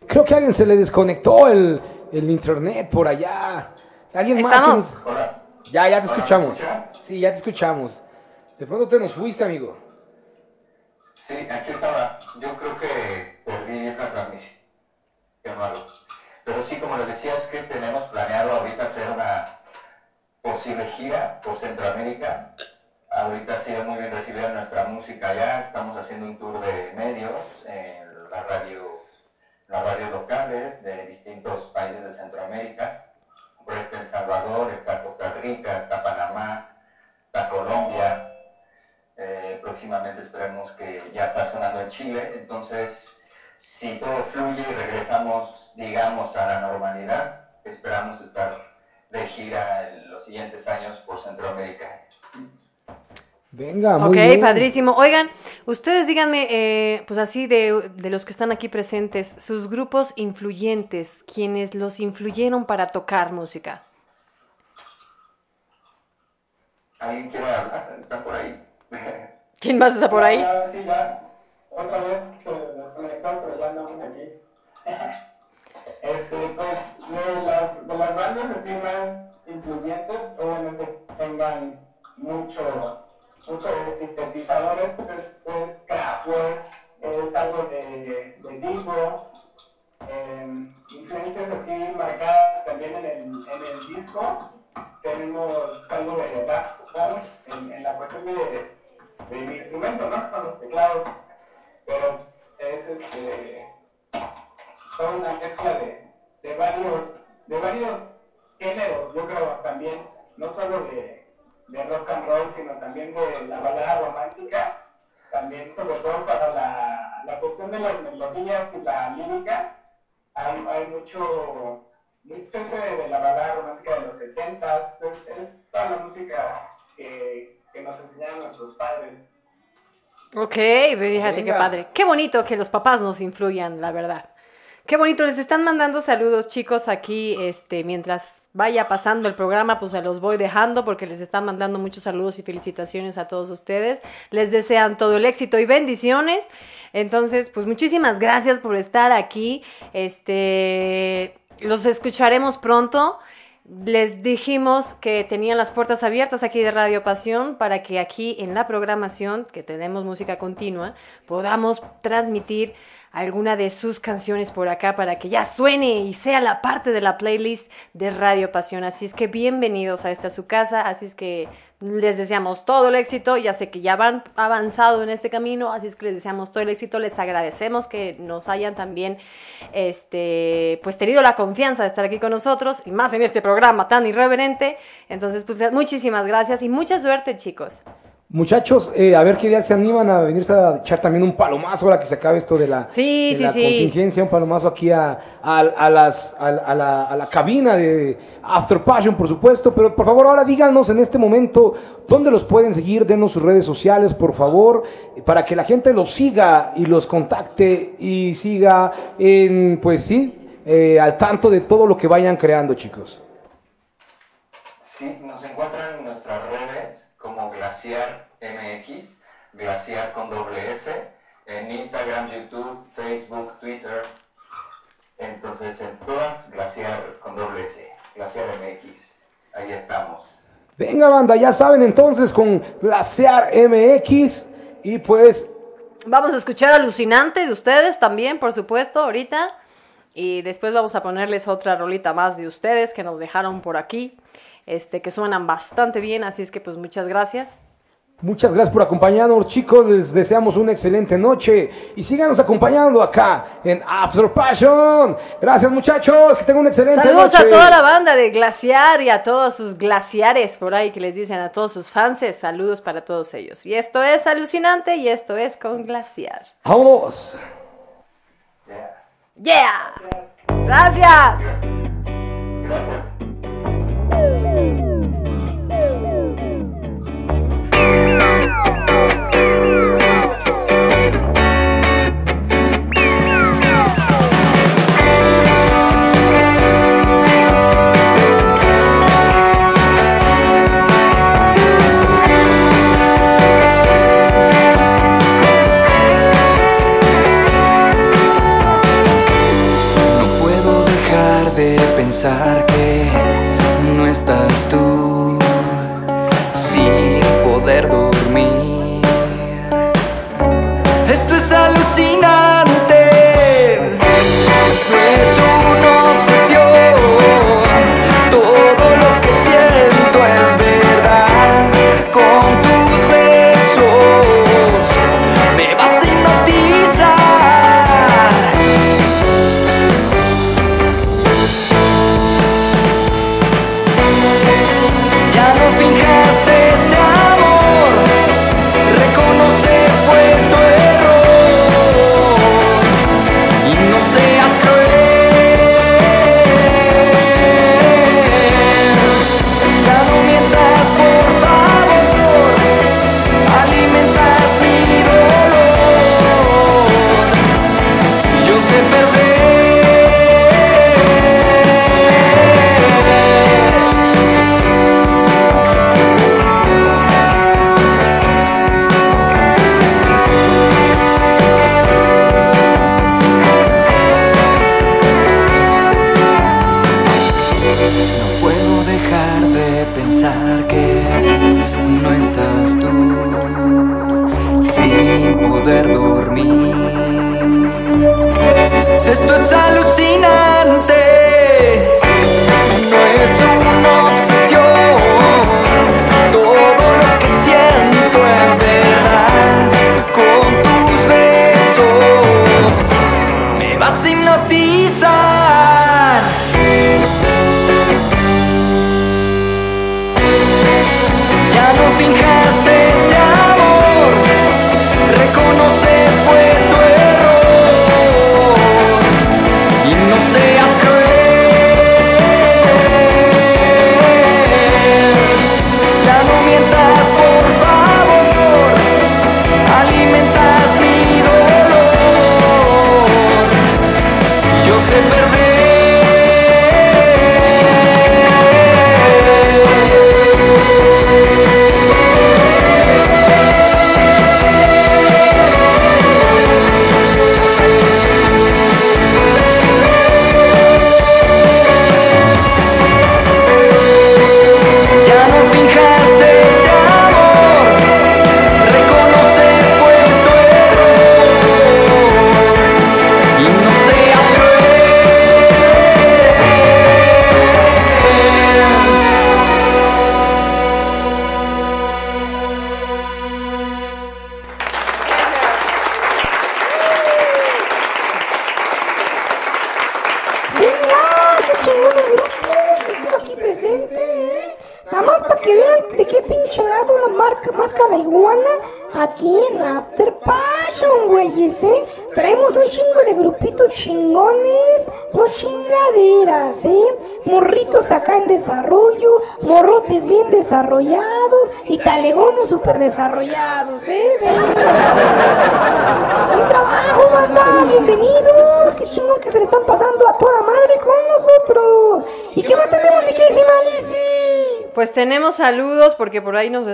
Creo que a alguien se le desconectó el, el internet por allá. ¿Alguien más? Estamos. que Hola. Ya, ya te Hola, ¿me escuchamos. Sí, ya te escuchamos. De pronto te nos fuiste, amigo. Sí, aquí estaba. Yo creo que perdí la transmisión. Qué malo. Pero sí, como les decía, es que tenemos planeado ahorita hacer una posible gira por Centroamérica. Ahorita ha sido muy bien recibida nuestra música allá. Estamos haciendo un tour de medios en las radios, las radios locales de distintos países de Centroamérica. Está El Salvador, está Costa Rica, está Panamá, está Colombia. Eh, próximamente esperemos que ya está sonando en Chile. Entonces, si todo fluye y regresamos, digamos, a la normalidad, esperamos estar de gira en los siguientes años por Centroamérica. Venga, muy Ok, bien. padrísimo. Oigan, ustedes díganme, eh, pues así de, de los que están aquí presentes, sus grupos influyentes, quienes los influyeron para tocar música. ¿Alguien quiere hablar? ¿Están por ahí? *laughs* ¿Quién más está por ahí? Ya, sí, ya. Otra vez se desconectó, pero ya andamos aquí. *laughs* Este, pues, de las, de las bandas así más influyentes, obviamente tengan mucho, mucho de sintetizadores, pues es, es Kraftwerk, es algo de, de Divo, em, influencias así marcadas también en el, en el disco. Tenemos algo de en, en la cuestión de, de mi instrumento, ¿no? Son los teclados. Pero es este toda una mezcla de, de varios de varios géneros, yo creo también, no solo de, de rock and roll, sino también de la balada romántica, también sobre todo para la, la cuestión de las melodías y la lírica, hay, hay mucho, mucho ese de la balada romántica de los 70 es, es toda la música que, que nos enseñaron nuestros padres. Ok, fíjate qué Venga. padre. Qué bonito que los papás nos influyan, la verdad. Qué bonito, les están mandando saludos, chicos, aquí, este, mientras vaya pasando el programa, pues se los voy dejando porque les están mandando muchos saludos y felicitaciones a todos ustedes. Les desean todo el éxito y bendiciones. Entonces, pues muchísimas gracias por estar aquí. Este, los escucharemos pronto. Les dijimos que tenían las puertas abiertas aquí de Radio Pasión para que aquí en la programación, que tenemos música continua, podamos transmitir alguna de sus canciones por acá para que ya suene y sea la parte de la playlist de Radio Pasión. Así es que bienvenidos a esta su casa, así es que les deseamos todo el éxito, ya sé que ya van avanzado en este camino, así es que les deseamos todo el éxito, les agradecemos que nos hayan también este pues tenido la confianza de estar aquí con nosotros y más en este programa tan irreverente. Entonces, pues muchísimas gracias y mucha suerte, chicos. Muchachos, eh, a ver qué día se animan a venirse a echar también un palomazo ahora que se acabe esto de la, Sí, de sí, la sí. contingencia, un palomazo aquí a, a- a las, a, a la, a la cabina de After Passion, por supuesto. Pero por favor, ahora díganos en este momento dónde los pueden seguir, denos sus redes sociales, por favor, para que la gente los siga y los contacte y siga en, pues sí, eh, al tanto de todo lo que vayan creando, chicos. Sí, nos encuentran en nuestras redes Glaciar MX, Glaciar con doble S, en Instagram, YouTube, Facebook, Twitter. Entonces, en todas, Glaciar con doble S, Glaciar MX. Ahí estamos. Venga, banda, ya saben entonces con Glaciar MX y pues Vamos a escuchar Alucinante de ustedes también, por supuesto, ahorita. Y después vamos a ponerles otra rolita más de ustedes que nos dejaron por aquí, este, que suenan bastante bien, así es que pues muchas gracias. Muchas gracias por acompañarnos, chicos. Les deseamos una excelente noche y síganos acompañando acá en After Passion. Gracias, muchachos. Que tengan una excelente Saludos noche. a toda la banda de Glaciar y a todos sus glaciares por ahí que les dicen a todos sus fans. Saludos para todos ellos. Y esto es Alucinante y esto es con Glaciar. Vámonos. ¡Yeah! Gracias. Gracias.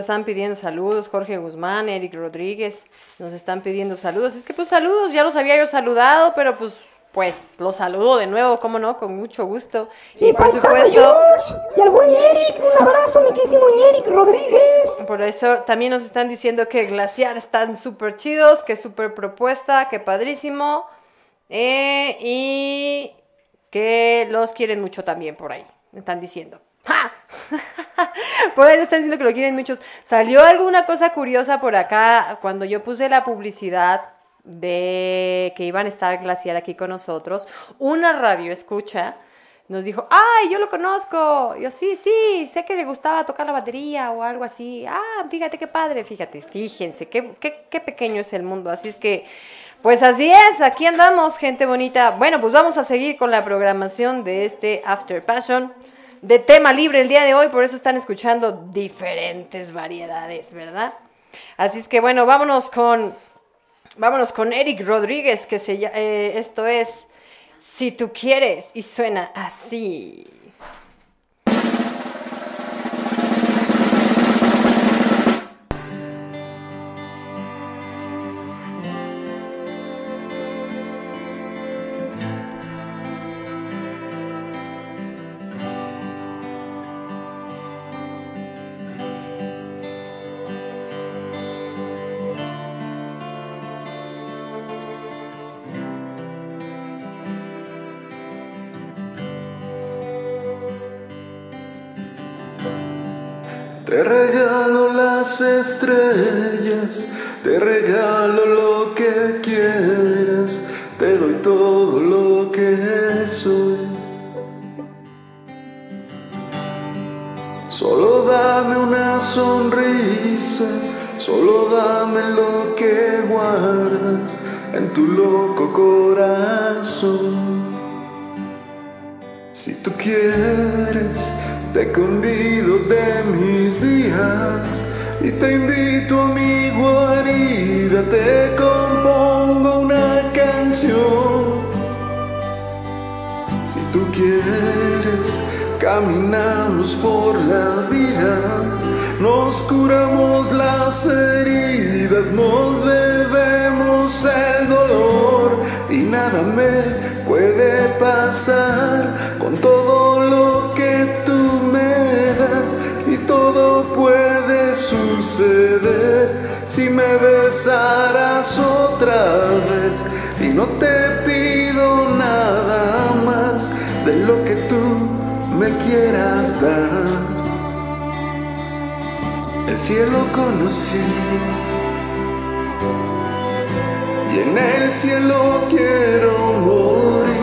Están pidiendo saludos. Jorge Guzmán, Eric Rodríguez, nos están pidiendo saludos. Es que pues saludos, ya los había yo saludado, pero pues, pues los saludo de nuevo, cómo no, con mucho gusto. Y, por paisano supuesto, George, y al buen Eric, un abrazo, mi Eric Rodríguez. por eso también nos están diciendo que Glaciar están súper chidos, que súper propuesta, que padrísimo. eh, y que los quieren mucho también por ahí, me están diciendo. ¡Ja! *laughs* Por ahí nos están diciendo que lo quieren muchos. Salió alguna cosa curiosa por acá cuando yo puse la publicidad de que iban a estar Glaciar aquí con nosotros. Una radio escucha nos dijo, ¡ay, yo lo conozco! Yo, sí, sí, sé que le gustaba tocar la batería o algo así. Ah, fíjate qué padre, fíjate, fíjense, qué, qué, qué pequeño es el mundo. Así es que, pues así es, aquí andamos, gente bonita. Bueno, pues vamos a seguir con la programación de este After Passion de tema libre el día de hoy, por eso están escuchando diferentes variedades, ¿verdad? Así es que bueno, vámonos con vámonos con Eric Rodríguez, que se eh, esto es Si tú quieres y suena así. Te regalo lo que quieras, te doy todo lo que soy. Solo dame una sonrisa, solo dame lo que guardas en tu loco corazón. Si tú quieres, te convido de mis días y te invito a mi guarida, te compongo una canción. Si tú quieres, caminamos por la vida, nos curamos las heridas, nos bebemos el dolor. Y nada me puede pasar con todo lo que tú me das. Y todo puede suceder si me besaras otra vez y no te pido nada más de lo que tú me quieras dar. El cielo conocí y en el cielo quiero morir.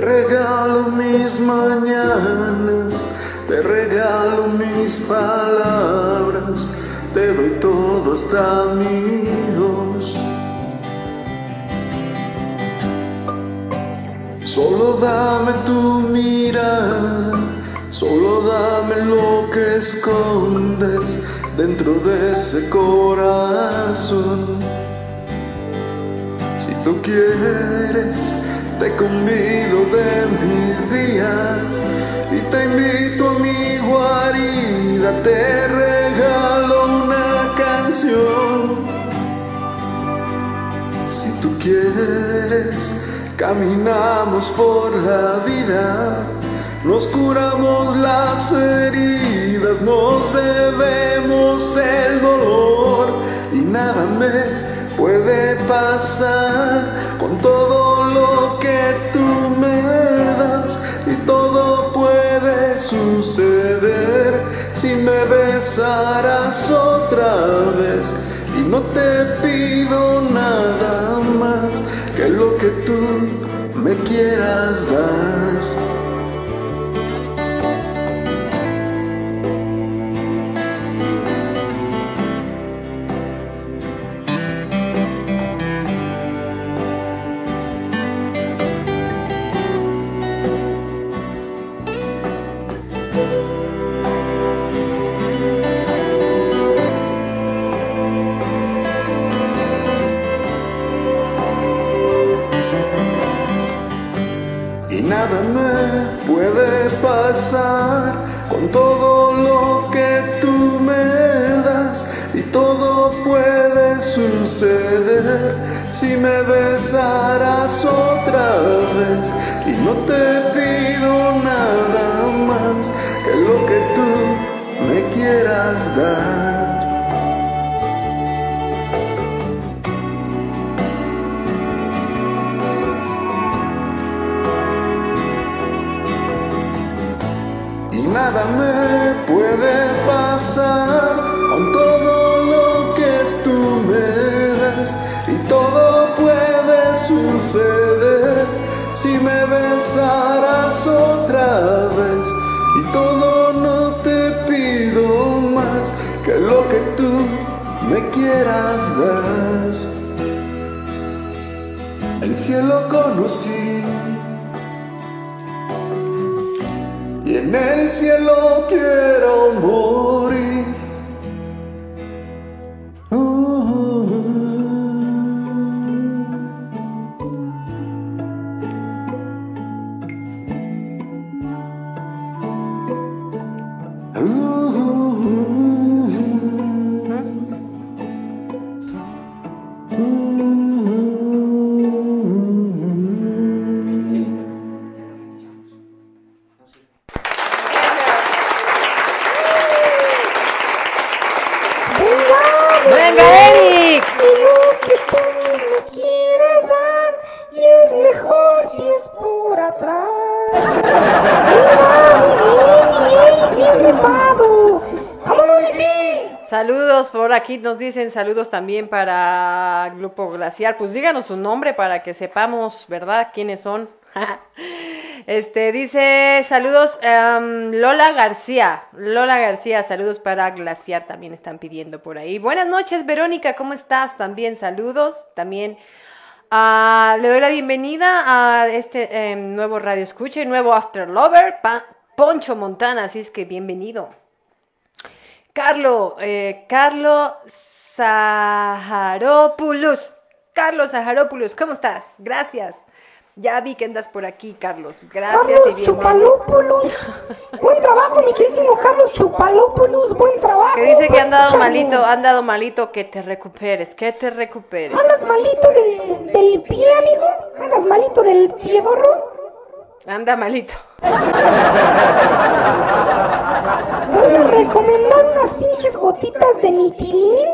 Te regalo mis mañanas, te regalo mis palabras, te doy todo hasta mi voz. Solo dame tu mirada, solo dame lo que escondes dentro de ese corazón. Si tú quieres, te convido de mis días y te invito a mi guarida, te regalo una canción. Si tú quieres, caminamos por la vida, nos curamos las heridas, nos bebemos el dolor y nada me puede pasar con todo lo que tú me das y todo puede suceder si me besaras otra vez y no te pido nada más que lo que tú me quieras dar. Pasar con todo lo que tú me das y todo puede suceder si me besaras otra vez y no te pido nada más que lo que tú me quieras dar. Nada me puede pasar con todo lo que tú me das y todo puede suceder si me besaras otra vez y todo no te pido más que lo que tú me quieras dar. El cielo conocí y en el cielo quiero morir. Nos dicen saludos también para Grupo Glaciar. Pues díganos su nombre para que sepamos, ¿verdad? ¿Quiénes son? *laughs* Este dice saludos em, Lola García. Lola García, saludos para Glaciar también están pidiendo por ahí. Buenas noches, Verónica, ¿cómo estás? También saludos. También ah, le doy la bienvenida a este em, nuevo Radio Escucha y nuevo After Lover, Pa- Poncho Montana. Así es que bienvenido. Carlo, eh, Carlo Saharopoulos. Carlos Saharopoulos, ¿cómo estás? Gracias. Ya vi que andas por aquí, Carlos. Gracias y Carlos bienvenido. Chupalópolis. Buen trabajo, mi queridísimo Carlos Chupalópolis. Buen trabajo. Que dice que han dado malito, han dado malito, que te recuperes, que te recuperes. ¿Andas malito del, del pie, amigo? ¿Andas malito del piedorro? Anda malito. *laughs* Te voy a recomendar unas pinches gotitas de mitilín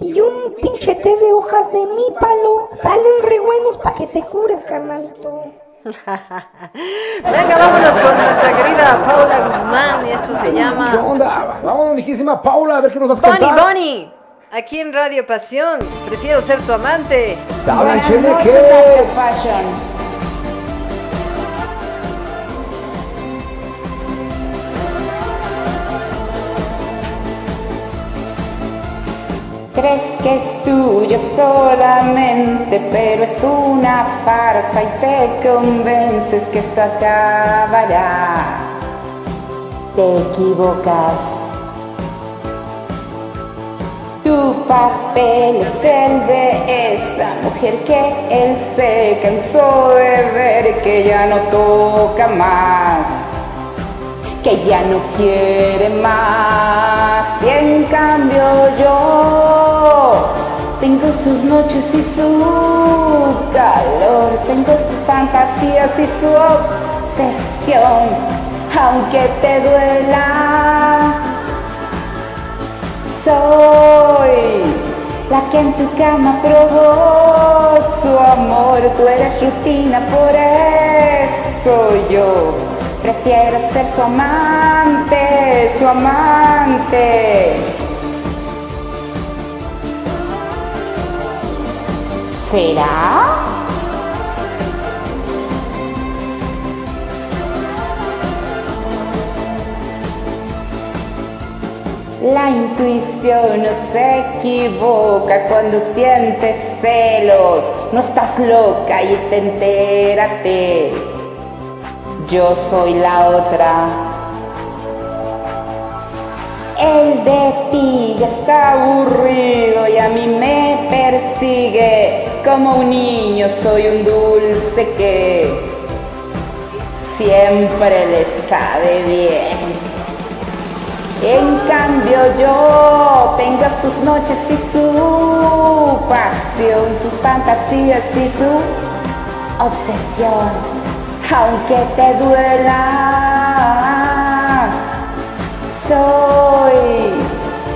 y un pinche té de hojas de mi palo. Salen re buenos para que te cures, carnalito. *laughs* Venga, vámonos con nuestra querida Paula Guzmán y esto se ¿Qué llama onda? Vamos, mijísima Paula, a ver qué nos vas a Bonnie cantar. Bonnie. Aquí en Radio Pasión. Prefiero ser tu amante. Te hablan Buenas noches, ¿qué? After Fashion. Crees que es tuyo solamente, pero es una farsa y te convences que esto acabará. Te equivocas. Tu papel es el de esa mujer que él se cansó de ver que ya no toca más, que ya no quiere más. Y en cambio yo tengo sus noches y su calor, tengo sus fantasías y su obsesión, aunque te duela. Soy la que en tu cama probó su amor, tú eres rutina, por eso yo prefiero ser su amante, su amante. ¿Será? La intuición no se equivoca cuando sientes celos. No estás loca y te entérate. Yo soy la otra. El de ti ya está aburrido y a mí me persigue. Como un niño soy un dulce que siempre le sabe bien. En cambio yo tengo sus noches y su pasión, sus fantasías y su obsesión, aunque te duela. Soy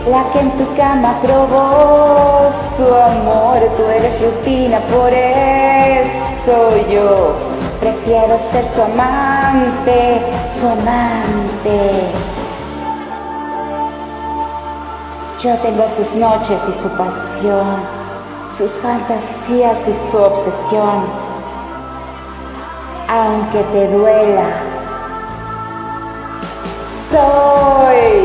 la que en tu cama probó su amor, tú eres rutina, por eso yo prefiero ser su amante, su amante. Yo tengo sus noches y su pasión, sus fantasías y su obsesión, aunque te duela. Soy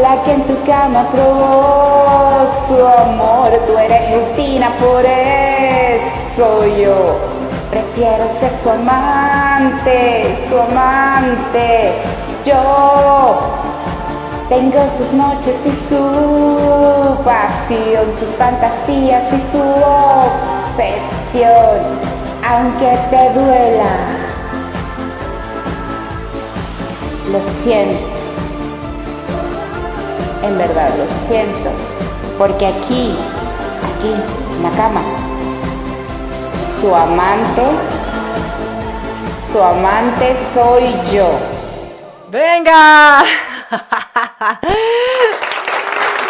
la que en tu cama probó su amor, tú eres rutina, por eso yo prefiero ser su amante, su amante. Yo tengo sus noches y su pasión, sus fantasías y su obsesión, aunque te duela. Lo siento, en verdad lo siento, porque aquí, aquí, en la cama, su amante, su amante soy yo. ¡Venga! *laughs*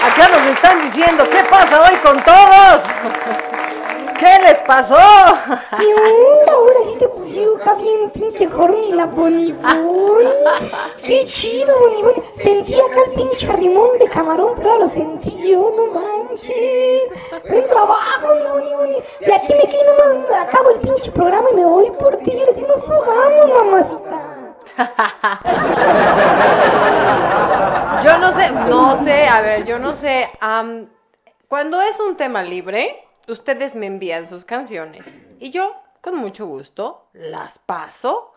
Acá nos están diciendo, ¿qué pasa hoy con todos? ¿Qué les pasó? ¿Qué onda? Ahora sí se pusieron acá bien pinche horny la Bonnie. Qué chido, Bonnie Bonnie. Sentí acá el pinche rimón de camarón, pero ahora lo sentí yo, no manches. Buen trabajo, mi Bonnie Bonnie. De aquí me quedo nomás, acabo el pinche programa y me voy por ti. Y sí nos fugamos, mamacita. Yo no sé, no sé, a ver, yo no sé. am, cuando es un tema libre, ustedes me envían sus canciones y yo, con mucho gusto, las paso.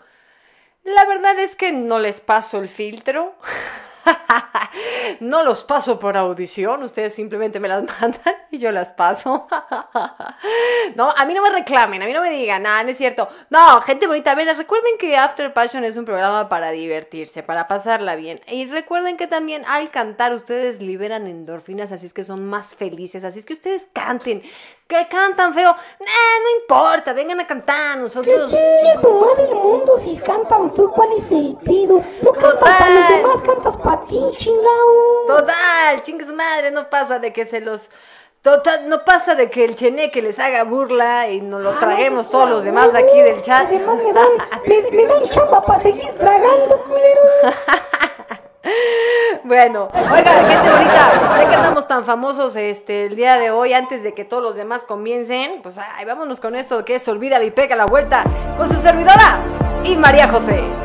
La verdad es que no les paso el filtro. *laughs* *laughs* No los paso por audición, ustedes simplemente me las *laughs* mandan y yo las paso. *laughs* No, a mí no me reclamen, a mí no me digan, nada, no es cierto. No, gente bonita, a ver, recuerden que After Passion es un programa para divertirse, para pasarla bien. Y recuerden que también al cantar ustedes liberan endorfinas, así es que son más felices, así es que ustedes canten. Que cantan feo, nah, no importa, vengan a cantar, nosotros... chingue su madre el mundo si cantan feo, ¿cuál es el pedo? No cantas para los demás, cantas para ti, chingao. Total, chingue su madre, no pasa de que se los... Total, no pasa de que el cheneque les haga burla y nos lo Ah, traguemos todos los demás aquí del chat. Además me dan, me, me dan chamba para seguir tragando, culero. *laughs* Bueno, oigan, gente bonita, ya que andamos tan famosos este el día de hoy, antes de que todos los demás comiencen, pues ay, vámonos con esto que es Olvida mi pega la vuelta con su servidora y María José.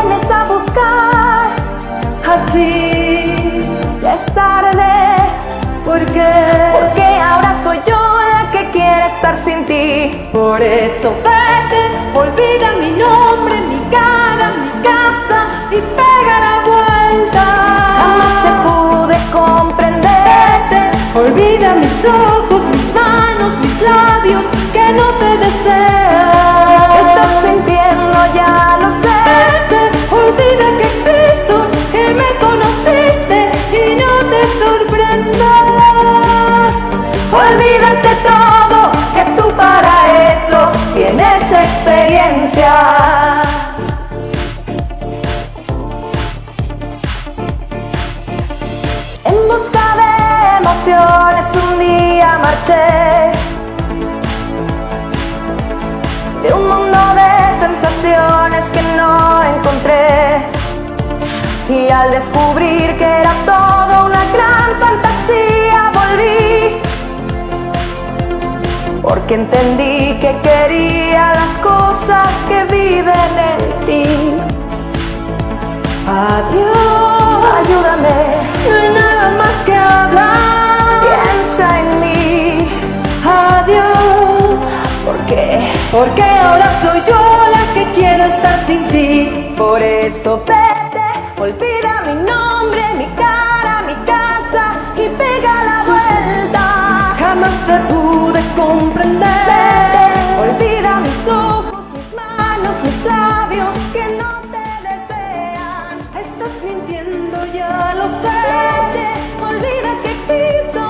Buscar a ti. Ya es tarde. ¿Por qué? Porque ahora soy yo la que quiere estar sin ti. Por eso vete, olvida mi nombre, mi cara, mi casa y pega la vuelta. Jamás te pude comprender. Vete, olvida mis ojos, mis manos, mis labios que no te desean. Que era todo una gran fantasía volví porque entendí que quería las cosas que vi viven en ti. Adiós, ayúdame, no hay nada más que hablar. Piensa en mí. Adiós, ¿por qué? Porque ahora soy yo la que quiero estar sin ti. Por eso vete, olvida mi nombre, y pega la vuelta. Jamás te pude comprender. Vete, olvida mis ojos, mis manos, mis labios que no te desean. Estás mintiendo, ya lo sé. Vete, olvida que existo,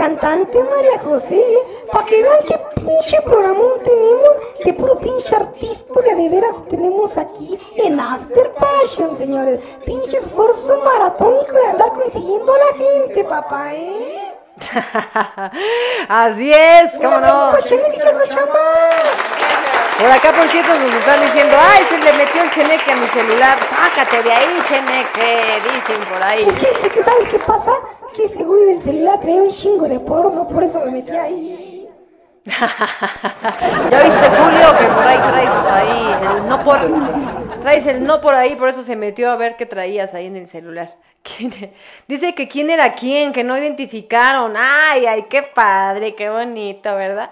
cantante María José, para que vean qué pinche programón tenemos, qué puro pinche artista de de veras tenemos aquí en After Passion, señores. Pinche esfuerzo maratónico de andar consiguiendo a la gente, papá, ¿eh? *laughs* Así es, cómo no. Que. Por acá, por cierto, nos están diciendo, ay, se le metió el cheneque a mi celular. Sácate de ahí, cheneque, dicen por ahí. Que, es que ¿sabes qué pasa? Que ese güey del celular traía un chingo de porno, por eso me metí ahí. *laughs* ¿Ya viste, Julio, que por ahí traes ahí el no por... Traes el no por ahí, por eso se metió a ver qué traías ahí en el celular. *laughs* ¿Quién e- Dice que quién era quién, que no identificaron. Ay, ay, qué padre, qué bonito, ¿verdad?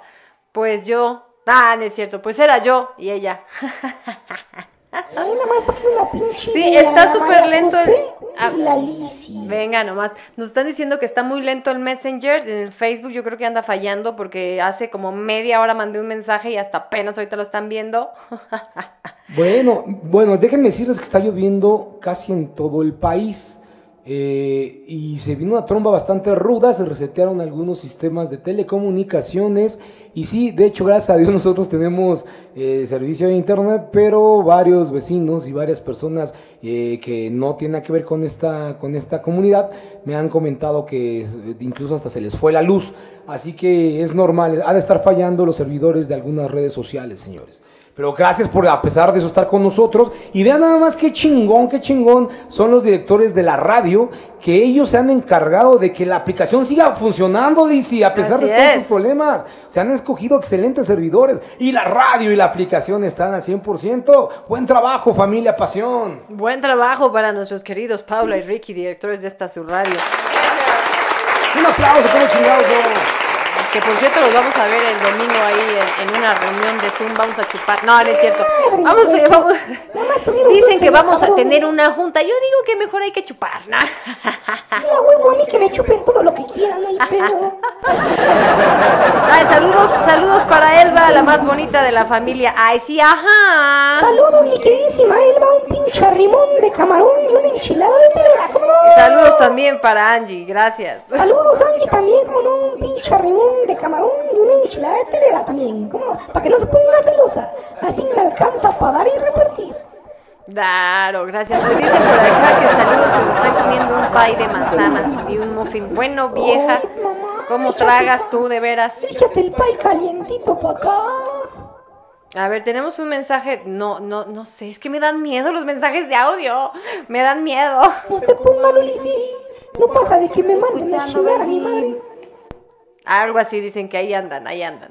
Pues yo. Ah, no es cierto, pues era yo y ella. *laughs* Ay, nada más porque es una pinche. Sí, idea, está súper lento el- José Ah. la. Venga nomás. Nos están diciendo que está muy lento el Messenger. En el Facebook yo creo que anda fallando porque hace como media hora mandé un mensaje y hasta apenas ahorita lo están viendo. *laughs* Bueno, bueno, déjenme decirles que está lloviendo casi en todo el país. Eh, y se vino una tromba bastante ruda, se resetearon algunos sistemas de telecomunicaciones. Y sí, de hecho, gracias a Dios *laughs* nosotros tenemos eh, servicio de internet, pero varios vecinos y varias personas eh, que no tienen que ver con esta, con esta comunidad me han comentado que incluso hasta se les fue la luz. Así que es normal, ha de estar fallando los servidores de algunas redes sociales, señores. Pero gracias por, a pesar de eso, estar con nosotros. Y vean nada más qué chingón, qué chingón son los directores de la radio, que ellos se han encargado de que la aplicación siga funcionando, Lizzy, a pesar Así de todos sus problemas. Se han escogido excelentes servidores. Y la radio y la aplicación están al 100%. Buen trabajo, familia Pasión. Buen trabajo para nuestros queridos Paula y Ricky, directores de esta su radio. Un aplauso, como chingados? Que por cierto los vamos a ver el domingo ahí en, en una reunión de Zoom. Vamos a chupar. No, no es cierto. Vamos, eh, vamos- Dicen que vamos a tener una junta. Yo digo que mejor hay que chupar, ¿no? A huevo, a mí que me chupen todo lo que quieran, hay pedo. Ay, saludos, saludos para Elba, la más bonita de la familia. Ay, sí, ajá. Saludos, mi queridísima Elba, un pinche rimón de camarón y una enchilada de telera, ¿cómo no? Saludos también para Angie, gracias. Saludos, Angie, también, como no, un pinche rimón de camarón y una enchilada de telera también, ¿cómo no? Para que no se ponga celosa. Al fin me alcanza para dar y repartir. Claro, gracias. Hoy dicen por acá que saludos que se están comiendo un pie de manzana y un muffin. Bueno, vieja, Ay, mamá, ¿cómo tragas pa- tú de veras? Échate el pay calientito pa' acá. A ver, tenemos un mensaje. No, no, no sé, es que me dan miedo los mensajes de audio. Me dan miedo. Pues te póngalo, Lizzy. No pasa de que me manden a chingar a mi madre. Algo así dicen que ahí andan, ahí andan.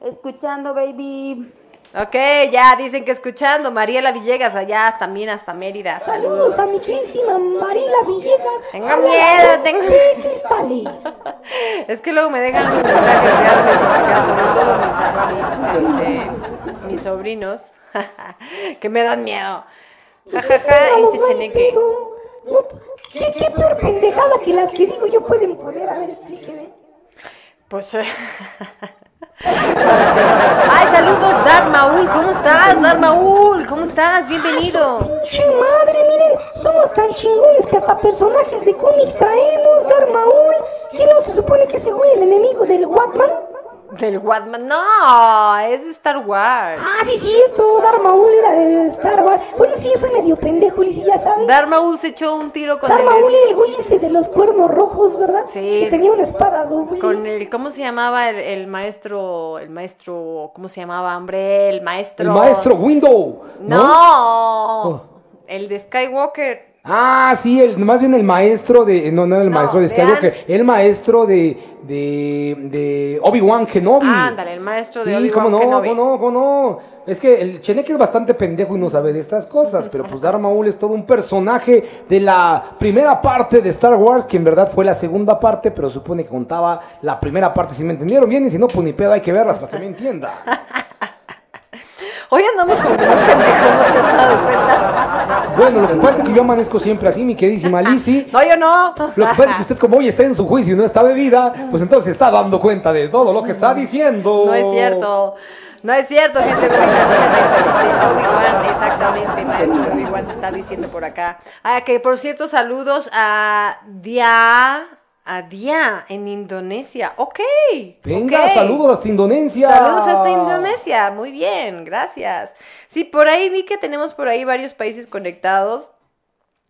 Escuchando, baby. Ok, ya dicen que escuchando. Mariela Villegas allá también hasta Mérida. Saludos a mi queridísima Mariela Villegas. Tengo miedo, tengo- Cristales. *laughs* Es que luego me dejan unos mensajes de audio por acá, sobre todo mis, mis, este, mis sobrinos, *laughs* que me dan miedo. Jajaja, hay cheneque. pedo. No, ¿qué, qué peor pendejada que las que digo yo pueden poder. A ver, explíqueme. Pues. eh, *laughs* Ay, saludos, Darmaul. ¿Cómo estás, Darmaul? ¿Cómo estás? Bienvenido. Che madre, miren, somos tan chingones que hasta personajes de cómics traemos, Darmaul. ¿Qué no se supone que ese güey el enemigo del Watman? Del Watman. No, es de Star Wars. Ah, sí, cierto, Darmaul era de Star Wars. Bueno, es que yo soy medio pendejo, y ya sabes. Darmaul se echó un tiro con Darmaul el. era el güey ese de los cuernos rojos, ¿verdad? Sí. Que tenía una espada doble. Con el, ¿cómo se llamaba el, el maestro? El maestro, ¿cómo se llamaba, hombre? El maestro. El maestro Window. ¿no? No, Oh. el de Skywalker. Ah, sí, el, más bien el maestro de. No, no el No, maestro de Skywalker. An- El maestro de. De, de Obi-Wan Kenobi. Ándale, el maestro de Sí, Obi-Wan cómo no, Kenobi. cómo no, cómo no. Es que el Cheneque es bastante pendejo y no sabe de estas cosas, pero pues Darth Maul es todo un personaje de la primera parte de Star Wars, que en verdad fue la segunda parte, pero supone que contaba la primera parte, si me entendieron bien, y si no, pues ni pedo, hay que verlas para que me entienda. *laughs* Hoy andamos como que muy pendejos, ¿no te has dado cuenta? Bueno, lo que pasa es que yo amanezco siempre así, mi queridísima *laughs* Lizzy. No, yo no. Lo que pasa es que usted como hoy está en su juicio y no está bebida, pues entonces se está dando cuenta de todo lo que está diciendo. No es cierto. No es cierto, gente bonita. exactamente, maestro Obi-Wan está diciendo por acá. Ah, que por cierto, saludos a Dia, a Dia en Indonesia. Ok. Venga, saludos hasta Indonesia. Saludos hasta Indonesia, muy bien, gracias. Sí, por ahí vi que tenemos por ahí varios países conectados.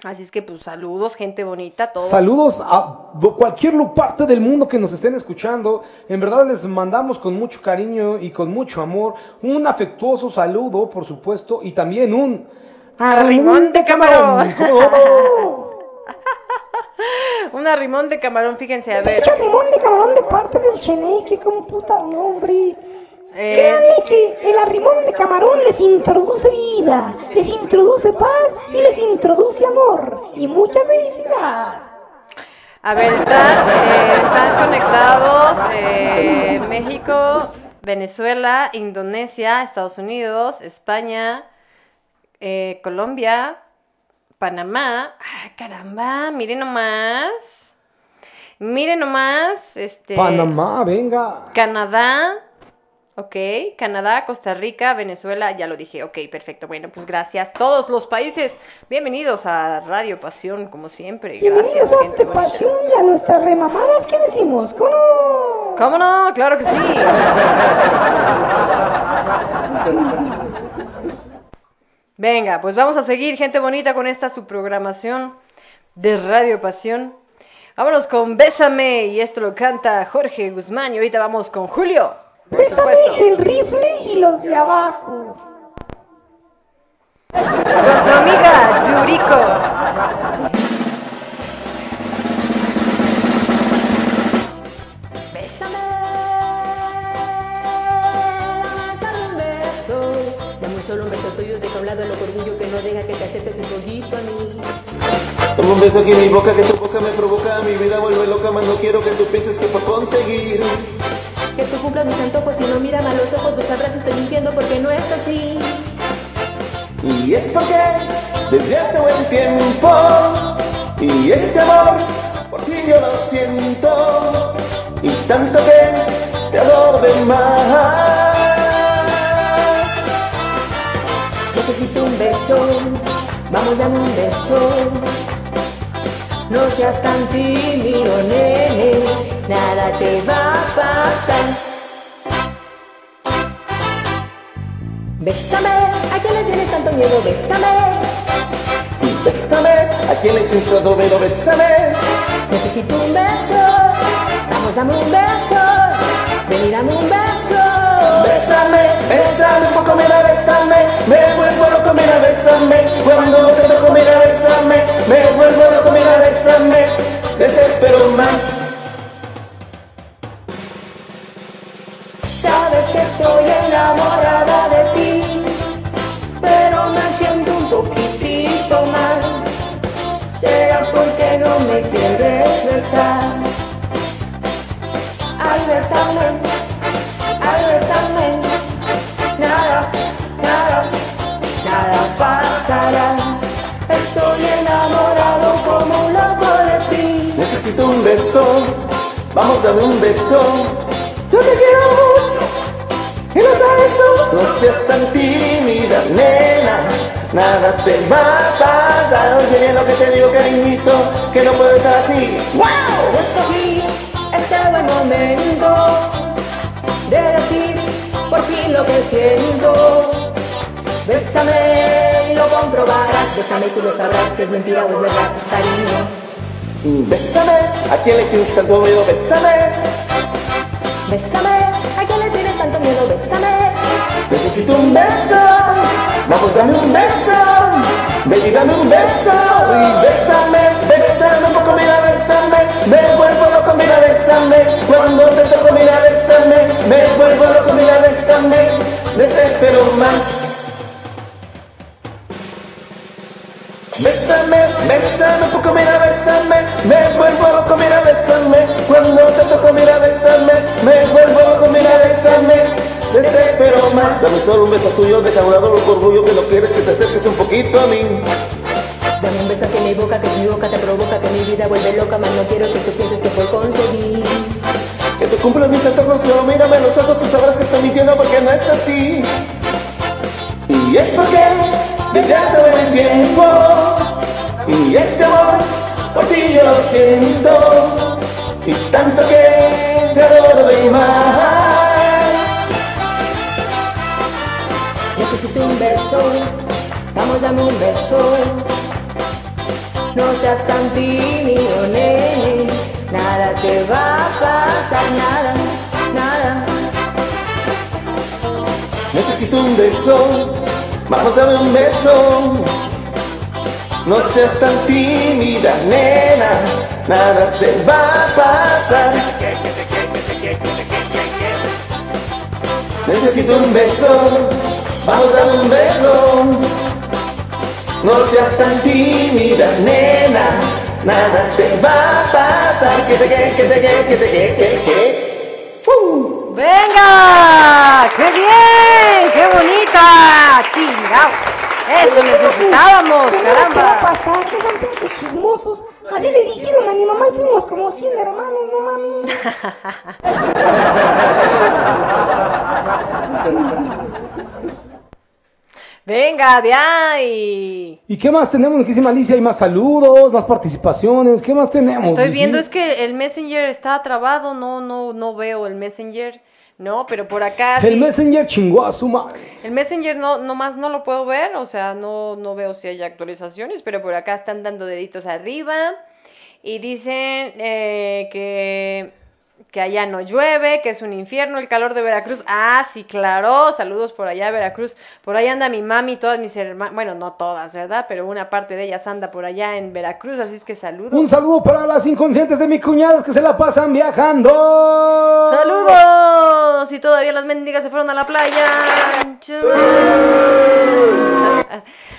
Así es que, pues, saludos, gente bonita, todos. Saludos a cualquier parte del mundo que nos estén escuchando. En verdad les mandamos con mucho cariño y con mucho amor un afectuoso saludo, por supuesto, y también un Arrimón de camarón. ¿Cómo *laughs* no? *laughs* Un arrimón de camarón, fíjense, a ver. Pinche limón de camarón de parte del cheneque, como puta nombre. Eh, Créanme que el arrimón de camarón les introduce vida, les introduce paz y les introduce amor y mucha felicidad. A ver, están, eh, están conectados eh, México, Venezuela, Indonesia, Estados Unidos, España, Colombia, Panamá. ¡Ah, caramba! Miren nomás. Miren nomás. Este, Panamá, venga. Canadá. Ok, Canadá, Costa Rica, Venezuela, ya lo dije, ok, perfecto, bueno, pues gracias. Todos los países, bienvenidos a Radio Pasión, como siempre. Bienvenidos Gracias, a gente After bonita. Pasión y a nuestras remamadas, ¿qué decimos? ¿Cómo no? ¿Cómo no? Claro que sí. *laughs* Venga, pues vamos a seguir, gente bonita, con esta subprogramación de Radio Pasión. Vámonos con Bésame, y esto lo canta Jorge Guzmán, y ahorita vamos con Julio. Bésame el rifle y los de abajo. Con su amiga Yuriko. Que no deja que te acerques un poquito a mí. Un beso aquí en mi boca, que tu boca me provoca, mi vida vuelve loca, más no quiero que tú pienses que por conseguir. Que tú cumplas mis antojos y no mírame a los ojos, tú sabrás estoy mintiendo porque no es así. Y es porque desde hace buen tiempo, y este amor por ti yo lo siento, y tanto que te adoro de más. Un beso, vamos dame un beso. No seas tan tímido, nene, nada te va a pasar. Bésame, ¿a quién le tienes tanto miedo? Bésame, bésame, aquí el existado pero bésame. necesito un beso. Vamos, dame un beso. Ven y dame un beso. Bésame, bésame un poco, mira, bésame mira, cuando te toco, mira, bésame, me vuelvo loco, mira, bésame, desespero más. Sabes que estoy enamorada de ti, pero me siento un poquitito mal. Será porque no me quieres besar. Estoy enamorado como un loco de ti. Necesito un beso, vamos a dar un beso. Yo te quiero mucho y lo sabes tú. No seas tan tímida, nena. Nada te va a pasar. Oye lo que te digo, cariñito, que no puedes estar así. ¡Wow! Escogí este buen momento de decir por fin lo que siento. Bésame y lo comprobarás. Bésame y tú lo sabrás si es mentira o es verdad, cariño. Bésame, ¿a quién le tienes tanto miedo? Bésame, Bésame, ¿a quién le tienes tanto miedo? Bésame. necesito un beso. Vamos, dame un beso. Baby, dame un beso. Y bésame, bésame un poco, mira, bésame. Me vuelvo loco, mira, bésame. Cuando te toco, mira, bésame. Me vuelvo loco, mira, bésame. Desespero más. Bésame, bésame poco, mira, bésame. Me vuelvo loco, mira, bésame. Cuando te toco, mira, bésame. Me vuelvo loco, mira, bésame. Desespero más. Dame solo un beso tuyo, deja un lado el orgullo que no quieres que te acerques un poquito a mí. Dame un beso que mi boca, que mi boca te provoca, que mi vida vuelve loca, mas no quiero que tú pienses que fue conseguir. Que te cumplan mis antojos, pero mírame a los ojos, tú sabrás que estoy mintiendo porque no es así. Y es porque desde hace buen tiempo, y este amor por ti yo lo siento, y tanto que te adoro de más. Necesito un beso, vamos dame un beso. No seas tan tímido, nene, nada te va a pasar, nada, nada. Necesito un beso, vamos a dar un beso. No seas tan tímida, nena, nada te va a pasar. Necesito un beso, vamos a dar un beso. No seas tan tímida, nena, nada te va a pasar. Que te que, que te que, que te que, que, que. ¡Venga! ¡Qué bien! ¡Qué bonita! ¡Chingao! Eso necesitábamos, ¿Qué va a caramba. pasar? Dejan pinche chismosos. Así le dijeron a mi mamá y fuimos como 100 hermanos, no mami. *laughs* Venga, de ahí. ¿Y qué más tenemos, muchísima Alicia? Hay más saludos, más participaciones. ¿Qué más tenemos? Estoy viendo, es que el Messenger está trabado, no, no, no veo el Messenger. No, pero por acá El sí. Messenger chingó a su madre. El Messenger no, nomás no lo puedo ver, o sea, no, no veo si hay actualizaciones, pero por acá están dando deditos arriba y dicen eh, que, que allá no llueve, que es un infierno el calor de Veracruz. Ah, sí, claro, saludos por allá, Veracruz. Por ahí anda mi mami, todas mis hermanas, bueno, no todas, ¿verdad? Pero una parte de ellas anda por allá en Veracruz, así es que saludos. Un saludo para las inconscientes de mis cuñadas que se la pasan viajando. ¡Saludos! Y todavía las mendigas se fueron a la playa.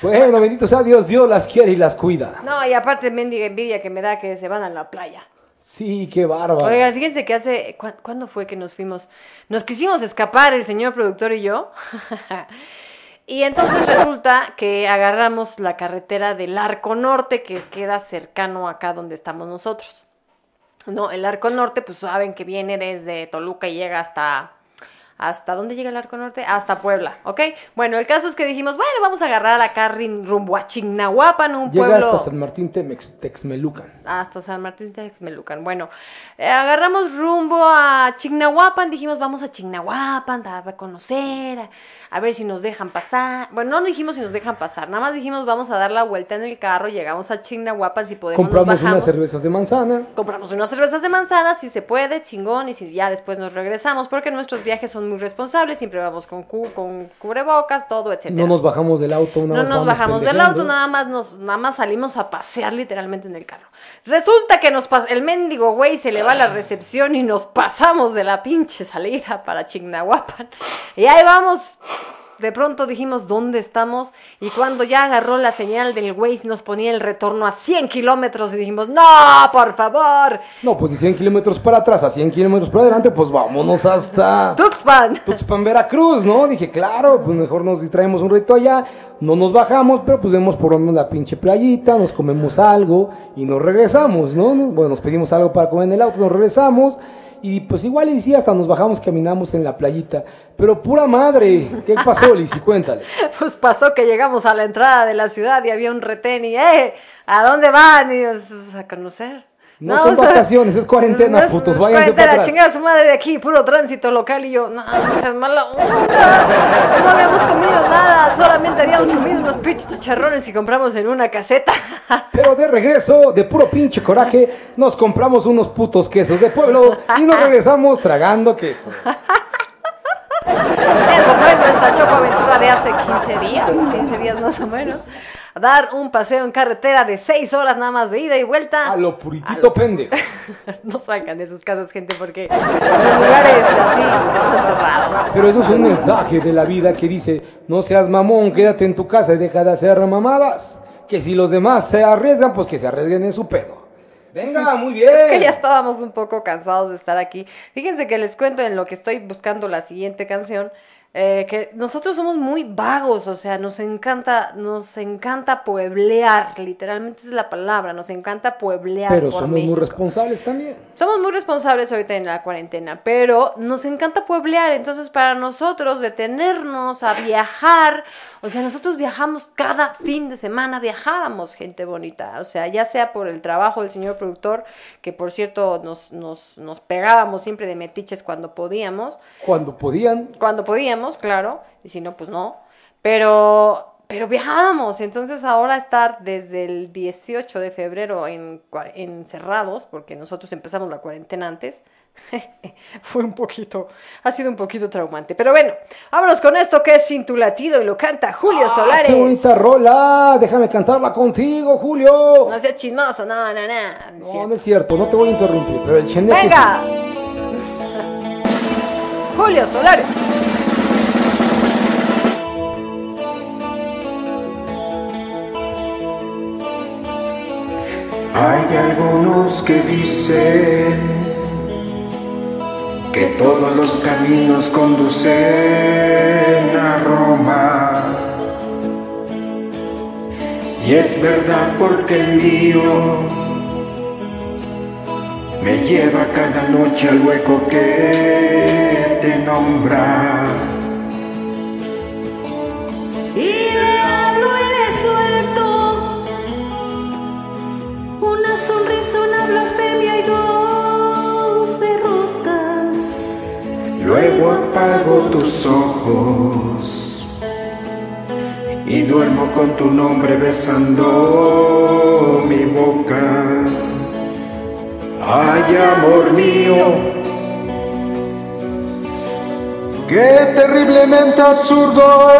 Bueno, bendito sea Dios, Dios las quiere y las cuida. No, y aparte mendiga envidia que me da que se van a la playa. Sí, qué bárbaro. Oigan, fíjense que hace... ¿cu- ¿Cuándo fue que nos fuimos? Nos quisimos escapar el señor productor y yo. *laughs* y entonces resulta que agarramos la carretera del Arco Norte que queda cercano acá donde estamos nosotros. No, el Arco Norte, pues saben que viene desde Toluca y llega hasta... ¿Hasta dónde llega el Arco Norte? Hasta Puebla, ¿ok? Bueno, el caso es que dijimos, bueno, vamos a agarrar acá rin- rumbo a Chignahuapan, un Llega pueblo... hasta San Martín Temex, Texmelucan. Hasta San Martín Texmelucan. Bueno, eh, agarramos rumbo a Chignahuapan. Dijimos, vamos a Chignahuapan para conocer, a, a ver si nos dejan pasar. Bueno, no dijimos si nos dejan pasar, nada más dijimos, vamos a dar la vuelta en el carro. Llegamos a Chignahuapan, si podemos, nos Compramos unas cervezas de manzana. Compramos unas cervezas de manzana, si se puede, chingón, y si ya después nos regresamos, porque nuestros viajes son muy responsables, siempre vamos con, cu- con cubrebocas, todo, etcétera. No nos bajamos del auto. una No nos bajamos del auto, nada más nos, nada más salimos a pasear literalmente en el carro. Resulta que nos pas- el mendigo güey se le va a la recepción y nos pasamos de la pinche salida para Chignahuapan. Y ahí vamos de pronto dijimos, ¿dónde estamos? Y cuando ya agarró la señal del Waze, nos ponía el retorno a 100 kilómetros y dijimos, no, por favor. No, pues de 100 kilómetros para atrás a 100 kilómetros para adelante, pues vámonos hasta Tuxpan. *laughs* Tuxpan, Veracruz, ¿no? Dije, claro, pues mejor nos distraemos un reto allá, no nos bajamos, pero pues vemos por lo menos la pinche playita, nos comemos algo y nos regresamos, ¿no? Bueno, nos pedimos algo para comer en el auto, nos regresamos. Y pues igual y sí, hasta nos bajamos, caminamos en la playita. Pero pura madre, ¿qué pasó, Lizzy? Cuéntale. *laughs* Pues pasó que llegamos a la entrada de la ciudad y había un retén y, ¡eh! ¿A dónde van? Y "Pues, a conocer. No, son o sea, vacaciones, es cuarentena, no es- putos, es váyanse para cuarentena, atrás. chingada su madre de aquí, puro tránsito local y yo, no, no seas mala onda. No habíamos comido nada, solamente habíamos comido unos pinches chicharrones que compramos en una caseta. *laughs* Pero de regreso, de puro pinche coraje, nos compramos unos putos quesos de pueblo y nos regresamos tragando queso. Eso fue nuestra choco aventura de hace 15 días, 15 días más o menos. Dar un paseo en carretera de 6 horas nada más de ida y vuelta. A lo puritito pendejo. *laughs* No salgan de sus casas, gente, porque los lugares así están cerrados. Pero eso es un mensaje de la vida que dice, no seas mamón, quédate en tu casa y deja de hacer mamadas. Que si los demás se arriesgan, pues que se arriesguen en su pedo. Venga, *laughs* muy bien. Es que ya estábamos un poco cansados de estar aquí. Fíjense que les cuento en lo que estoy buscando la siguiente canción. Eh, que nosotros somos muy vagos, o sea, nos encanta, nos encanta pueblear, literalmente es la palabra, nos encanta pueblear. Pero por somos muy responsables también. Somos muy responsables ahorita en la cuarentena, pero nos encanta pueblear, entonces para nosotros detenernos a viajar, o sea, nosotros viajamos cada fin de semana, viajábamos, gente bonita, o sea, ya sea por el trabajo del señor productor, que por cierto nos, nos, nos pegábamos siempre de metiches cuando podíamos, Cuando podían, cuando podíamos, claro, y si no, pues no, pero, pero viajábamos, entonces ahora estar desde el 18 de febrero en, encerrados, porque nosotros empezamos la cuarentena antes, *laughs* fue un poquito, ha sido un poquito traumante, pero bueno, vámonos con esto que es Sin tu latido y lo canta Julio Solares. ¡Qué bonita rola! Déjame cantarla contigo, Julio. No seas chismoso, no, no, no. No, no es cierto, no te voy a interrumpir, pero el cheneque sí. ¡Venga! *laughs* Julio Solares. Hay algunos que dicen que todos los caminos conducen a Roma. Y es verdad porque el mío me lleva cada noche al hueco que te nombra. Apago tus ojos y duermo con tu nombre besando mi boca. Ay, amor mío, qué terriblemente absurdo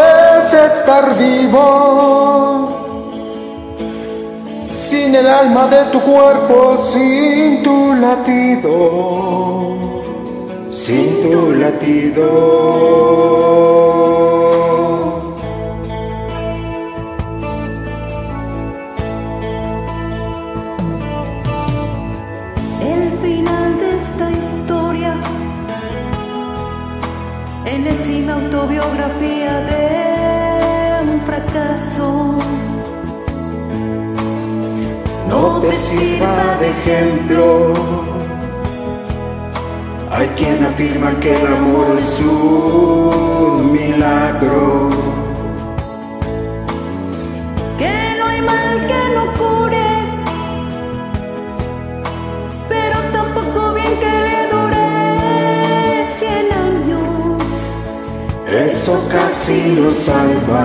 es estar vivo. Sin el alma de tu cuerpo, sin tu latido sin tu latido. El final de esta historia, enésima autobiografía de un fracaso. No te sirva de ejemplo. Hay quien afirma que el amor es un milagro. Que no hay mal que no cure, pero tampoco bien que le dure cien años. Eso casi lo salva.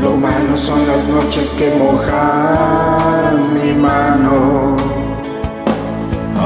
Lo malo son las noches que mojan mi mano.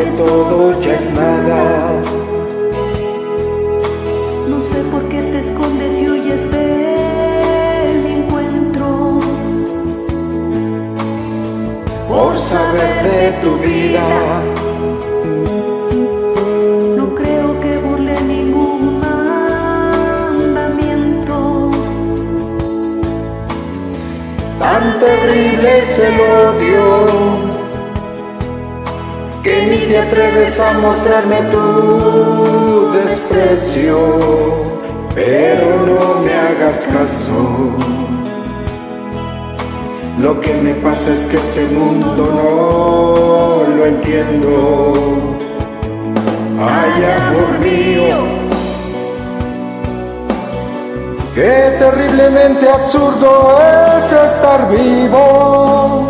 Aunque todo ya es nada. No sé por qué te escondes y huyes de mi encuentro. por saber de tu vida. No creo que burle ningún mandamiento. Tan terrible es el odio que ni te atreves a mostrarme tu desprecio, pero no me hagas caso. Lo que me pasa es que este mundo no lo entiendo. Ay, amor mío, qué terriblemente absurdo es estar vivo.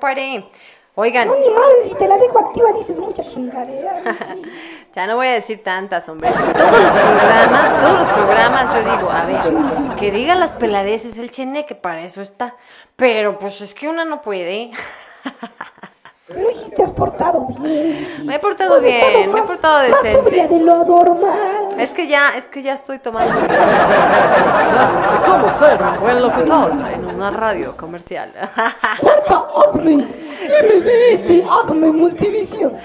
Compadre. Oigan, No, ni madre, si te la dejo activa dices mucha chingadera. sí. *laughs* ya no voy a decir tantas, hombre. Todos los programas, todos los programas, yo digo, a ver, que diga las peladeces el chene, que para eso está. Pero pues es que una no puede. *laughs* Pero hija, te has portado bien. Me he portado bien, me he portado Más sobria decente. de lo normal. Es que ya, es que ya estoy tomando clases de cómo ser un buen locutor en una radio comercial. *laughs* Marca Abre, MBS, Acme Multivisión.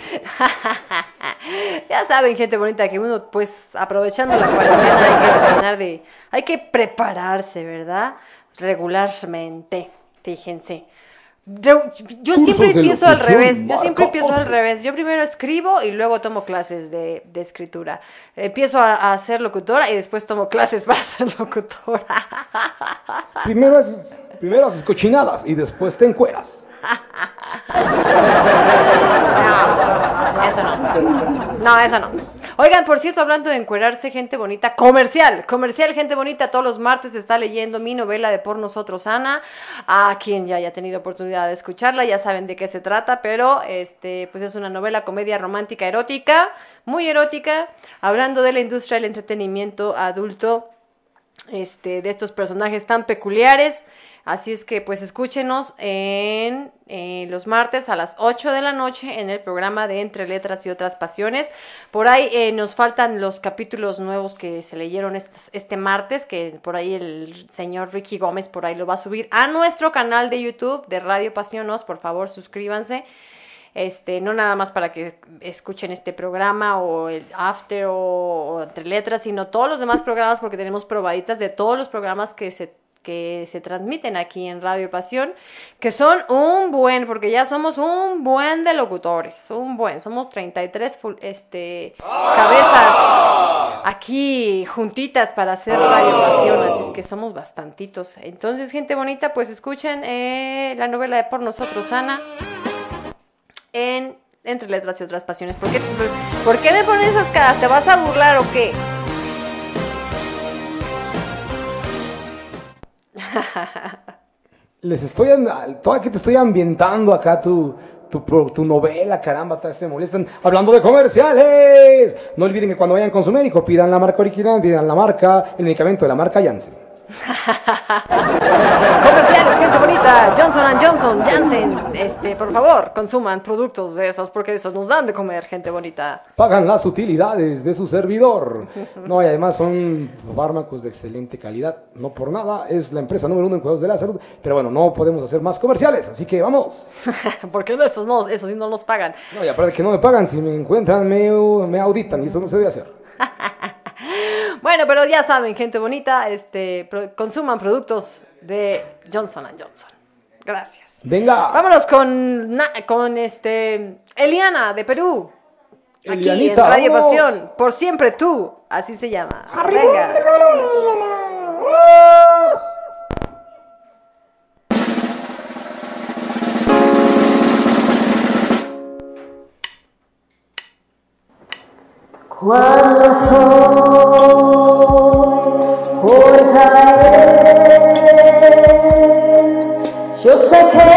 ya saben, gente bonita, que uno, pues, aprovechando la cuarentena hay que terminar de, hay que prepararse, ¿verdad? Regularmente, fíjense. Yo siempre empiezo al revés, yo siempre empiezo al revés. Yo primero escribo y luego tomo clases de, de escritura. Empiezo a, a ser locutora y después tomo clases para *laughs* ser locutora. Primero haces, primero haces cochinadas y después te encueras. No, eso no. No, eso no. Oigan, por cierto, hablando de encuerarse, gente bonita, comercial, comercial, gente bonita, todos los martes está leyendo mi novela de Por Nosotros, Ana. A quien ya haya tenido oportunidad de escucharla, ya saben de qué se trata, pero este, pues es una novela comedia romántica erótica, muy erótica, hablando de la industria del entretenimiento adulto este, de estos personajes tan peculiares. Así es que pues escúchenos en eh, los martes a las 8 de la noche en el programa de Entre Letras y otras Pasiones. Por ahí eh, nos faltan los capítulos nuevos que se leyeron este, este martes, que por ahí el señor Ricky Gómez por ahí lo va a subir a nuestro canal de YouTube de Radio Pasionos. Por favor, suscríbanse. Este, no nada más para que escuchen este programa o el after o, o entre letras, sino todos los demás programas porque tenemos probaditas de todos los programas que se que se transmiten aquí en Radio Pasión, que son un buen, porque ya somos un buen de locutores, un buen, somos 33 full- este, cabezas aquí juntitas para hacer Radio Pasión, así es que somos bastantitos. Entonces, gente bonita, pues escuchen eh, la novela de Por Nosotros, Ana en Entre Letras y otras Pasiones. ¿Por qué, por qué me pones esas caras? ¿Te vas a burlar o qué? Les estoy, toda que te estoy ambientando acá tu, tu, tu novela, caramba, se molestan. Hablando de comerciales. No olviden que cuando vayan con su médico pidan la marca original, pidan la marca, el medicamento de la marca Janssen. Comerciales, gente bonita. Johnson Johnson, Janssen. Este, por favor, consuman productos de esos porque esos nos dan de comer, gente bonita. Pagan las utilidades de su servidor. No, y además son fármacos de excelente calidad. No por nada, es la empresa número uno en cuidados de la salud. Pero bueno, no podemos hacer más comerciales, así que vamos. *laughs* porque esos no, esos sí no nos pagan. No, y aparte que no me pagan, si me encuentran me, me auditan y eso no se debe hacer. *laughs* Bueno, pero ya saben, gente bonita, este, pro- consuman productos de Johnson Johnson. Gracias. Venga. Vámonos con, na- con este Eliana de Perú. Aquí en Radio vamos. Pasión. Por siempre tú. Así se llama. Arriba, Venga. de Cuando soy por caer, yo sé que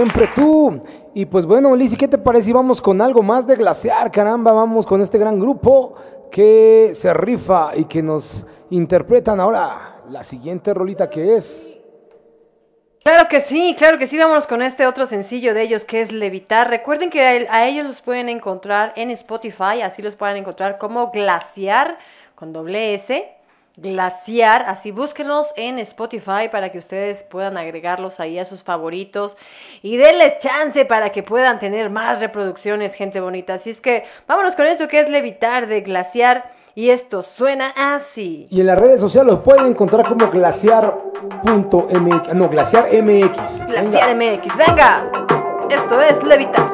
siempre tú. Y pues bueno, Lizzy, ¿qué te parece si vamos con algo más de glaciar? Caramba, vamos con este gran grupo que se rifa y que nos interpretan ahora la siguiente rolita que es. Claro que sí, claro que sí. Vámonos con este otro sencillo de ellos que es Levitar. Recuerden que a, el- a ellos los pueden encontrar en Spotify, así los pueden encontrar como Glaciar con doble S. Glaciar, así búsquenlos en Spotify para que ustedes puedan agregarlos ahí a sus favoritos y denles chance para que puedan tener más reproduccciones, gente bonita. Así es que vámonos con esto que es Levitar de Glaciar y esto suena así. Y en las redes sociales lo pueden encontrar como glaciar.mx. No, glaciar MX. Venga. Glaciar MX, venga. Esto es Levitar.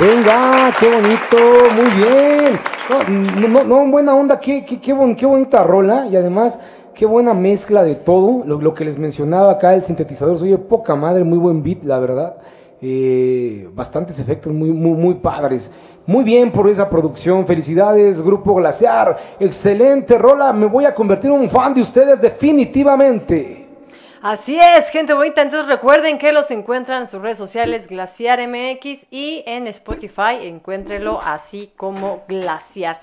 Venga, qué bonito, muy bien. No, no, no, buena onda, qué, qué, qué, bon- qué bonita rola y además qué buena mezcla de todo. Lo, lo que les mencionaba acá, el sintetizador, oye, poca madre, muy buen beat, la verdad. Eh, bastantes efectos muy, muy, muy padres. Muy bien por esa producción, felicidades, Grupo Glaciar. Excelente rola, me voy a convertir en un fan de ustedes definitivamente. Así es, gente bonita. Entonces recuerden que los encuentran en sus redes sociales Glaciar MX y en Spotify encuéntrenlo así como Glaciar.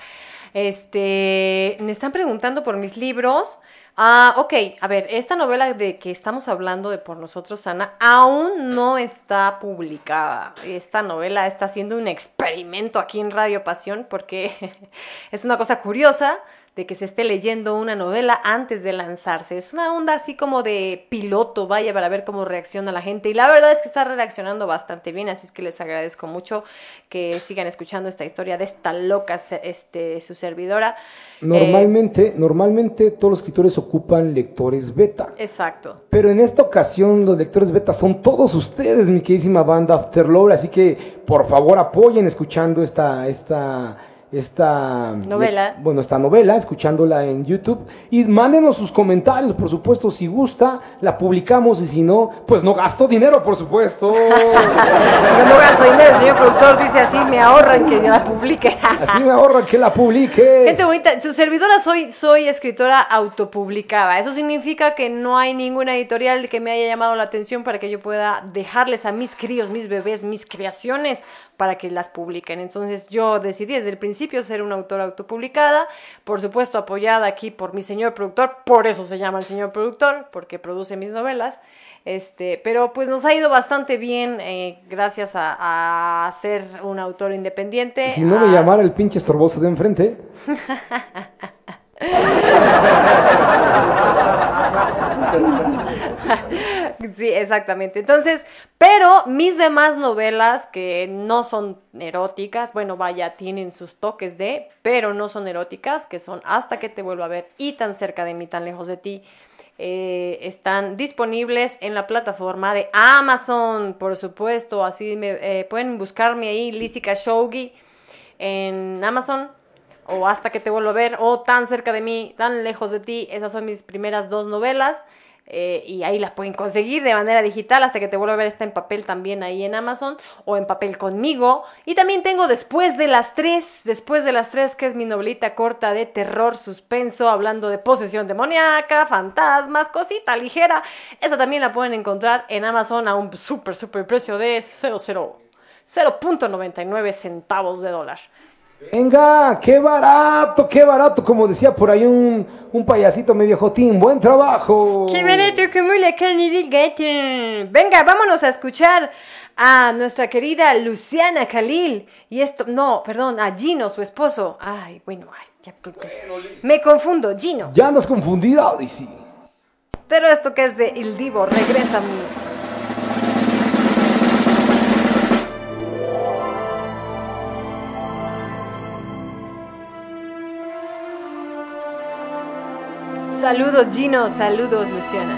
Este, me están preguntando por mis libros. Ah, ok, a ver, esta novela de que estamos hablando de por nosotros, Ana, aún no está publicada. Esta novela está haciendo un experimento aquí en Radio Pasión porque *laughs* es una cosa curiosa. De que se esté leyendo una novela antes de lanzarse. Es una onda así como de piloto, vaya, para ver cómo reacciona la gente. Y la verdad es que está reaccionando bastante bien, así es que les agradezco mucho que sigan escuchando esta historia de esta loca, este, su servidora. Eh, Normalmente, normalmente todos los escritores ocupan lectores beta. exacto. Pero en esta ocasión los lectores beta son todos ustedes, mi queridísima banda Afterlore, así que por favor apoyen escuchando esta, esta, esta Novela. bueno, esta novela, escuchándola en YouTube y mándenos sus comentarios, por supuesto, si gusta, la publicamos y si no, pues no gasto dinero, por supuesto. *laughs* No gasto dinero, el señor productor dice así, me ahorran que la publique. Así me ahorra que la publique. Gente bonita, su servidora soy, soy escritora autopublicada. Eso significa que no hay ninguna editorial que me haya llamado la atención para que yo pueda dejarles a mis críos, mis bebés, mis creaciones para que las publiquen. Entonces yo decidí desde el principio ser una autora autopublicada, por supuesto apoyada aquí por mi señor productor, por eso se llama el señor productor, porque produce mis novelas. Este, pero pues nos ha ido bastante bien eh, gracias a, a ser un autor independiente. Si no me llamara el pinche estorboso de enfrente. *laughs* *laughs* Sí, exactamente. Entonces, pero mis demás novelas que no son eróticas, bueno, vaya, tienen sus toques de, pero no son eróticas, que son Hasta que te vuelvo a ver y tan cerca de mí, tan lejos de ti, eh, están disponibles en la plataforma de Amazon, por supuesto. Así me eh, pueden buscarme ahí, Lizzie Khashoggi, en Amazon o hasta que te vuelvo a ver, o tan cerca de mí, tan lejos de ti. Esas son mis primeras dos novelas. eh, y ahí las pueden conseguir de manera digital hasta que te vuelva a ver está en papel también ahí en Amazon o en papel conmigo y también tengo después de las tres después de las tres que es mi novelita corta de terror suspenso hablando de posesión demoníaca fantasmas cosita ligera esa también la pueden encontrar en Amazon a un súper súper precio de 00 0.99 centavos de dólar Venga, qué barato, qué barato, como decía por ahí un, un payasito medio jotín, buen trabajo. ¡Qué barato como la carne del gato! Venga, vámonos a escuchar a nuestra querida Luciana Khalil. Y esto, no, perdón, a Gino, su esposo. Ay, bueno, ay, ya, me confundo, Gino. Ya andas confundida, Odyssey. Pero esto que es de Il Divo, regresa a Saludos Gino, saludos Luciana.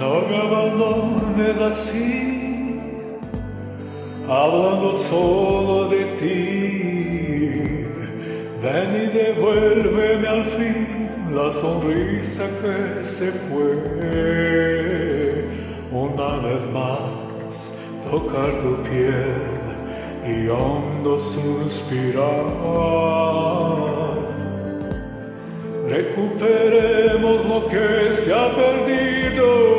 No me abandones así, hablando solo Ven y devuélveme al fin la sonrisa que se fue. Una vez más, tocar tu piel y hondo suspirar. Recuperemos lo que se ha perdido.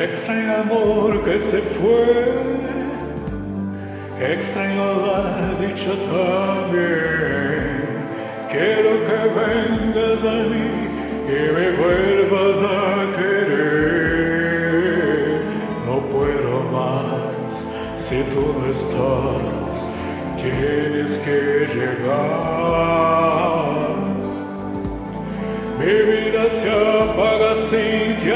Extraño amor que se fue, extraño la dicha también. Quiero que vengas a mí y me vuelvas a querer. No puedo más si tú no estás, tienes que llegar. Mi vida se apaga sin ti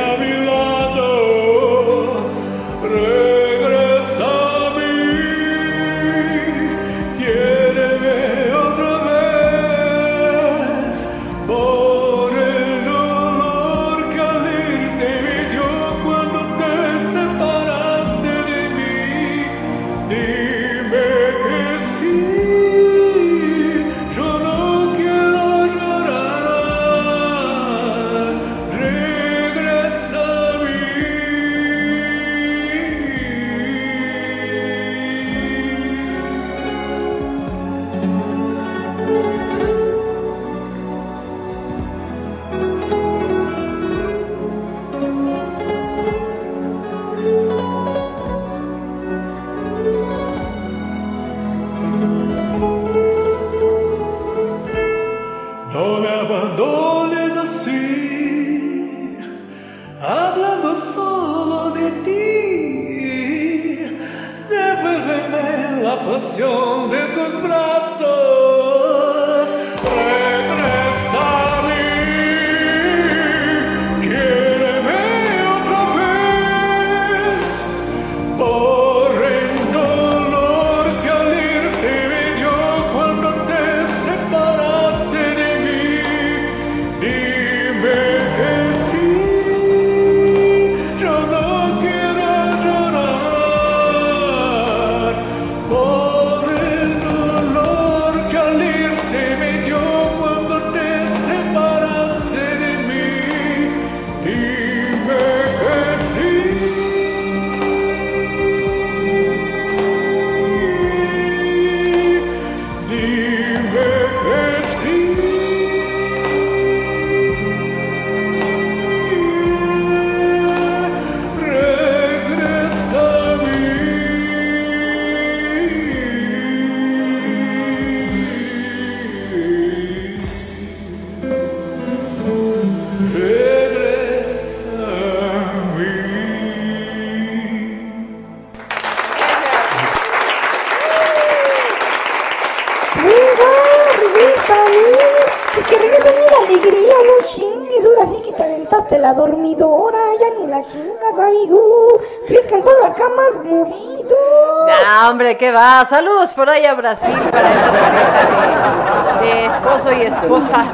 ¿qué va? Saludos por ahí a Brasil para esta pareja de, de esposo y esposa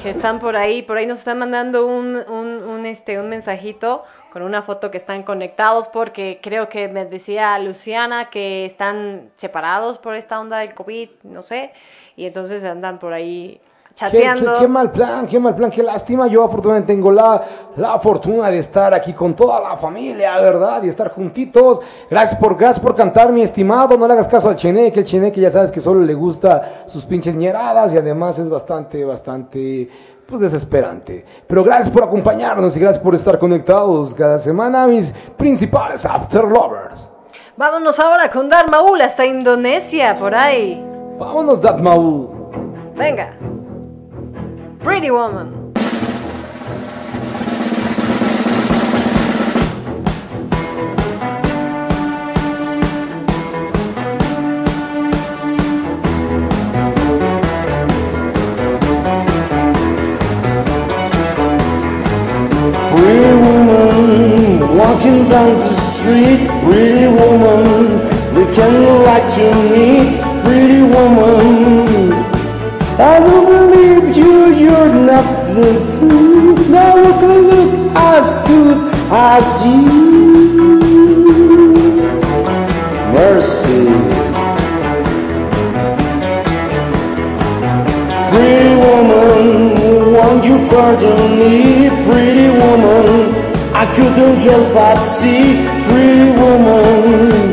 que están por ahí. Por ahí nos están mandando un, este, un mensajito con una foto que están conectados porque creo que me decía Luciana que están separados por esta onda del COVID, no sé, y entonces andan por ahí chateando. qué- qué mal plan, qué mal plan, qué lástima. Yo afortunadamente tengo la, la fortuna de estar aquí con toda la familia, ¿verdad? Y estar juntitos. Gracias por, gracias por cantar, mi estimado. No le hagas caso al Cheneque, el Cheneque ya sabes que solo le gusta sus pinches ñeradas y además es bastante, bastante, pues desesperante. Pero gracias por acompañarnos y gracias por estar conectados cada semana, mis principales After Lovers. Vámonos ahora con Darmaul hasta Indonesia, por ahí. Vámonos, Datmaul. Venga. Pretty Woman. Pretty woman walking down the street. Pretty woman, the candlelight to meet. Pretty woman, I you. You're not the fool. Now look, look as good as you. Mercy. Pretty woman, won't you pardon me? Pretty woman, I couldn't help but see. Pretty woman,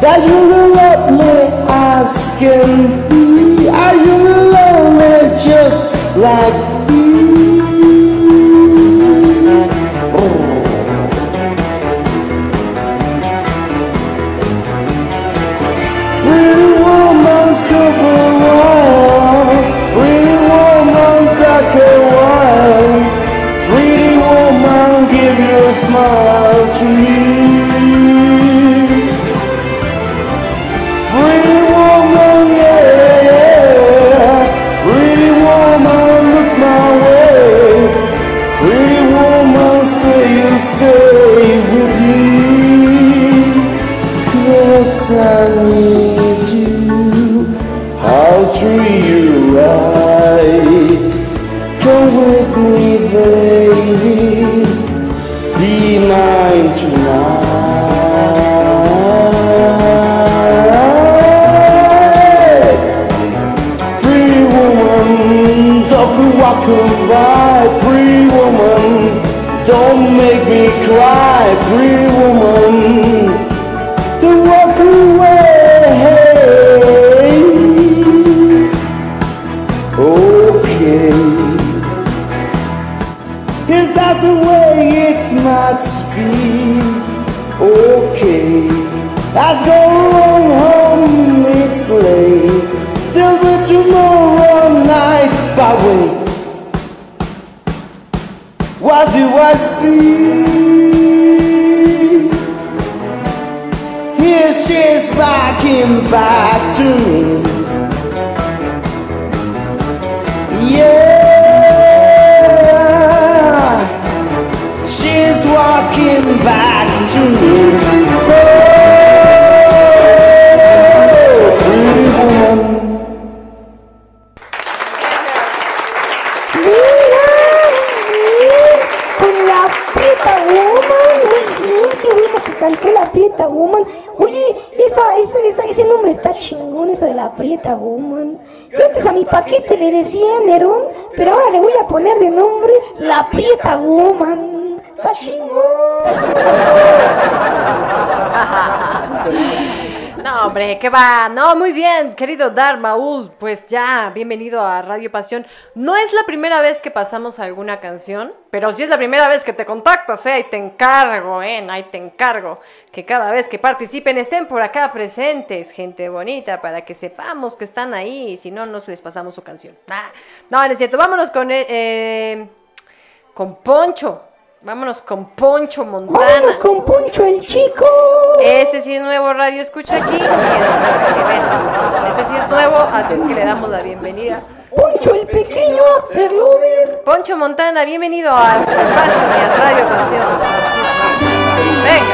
that you're lovely as can be. Are you lonely just like bien, querido Darmaul. Pues ya, bienvenido a Radio Pasión. No es la primera vez que pasamos alguna canción, pero sí es la primera vez que te contactas, ¿eh? Ahí te encargo, ¿eh? Ahí te encargo. Que cada vez que participen estén por acá presentes, gente bonita, para que sepamos que están ahí. y Si no, nos les pasamos su canción. Ah, no, no es cierto. Vámonos con, eh, eh, con Poncho. Vámonos con Poncho Montana. Vámonos con Poncho el chico. Este sí es nuevo radio, escucha aquí. Este sí es nuevo, así es que le damos la bienvenida. Poncho el pequeño Afterlover. Poncho Montana, bienvenido a y a Radio Pasión. Venga.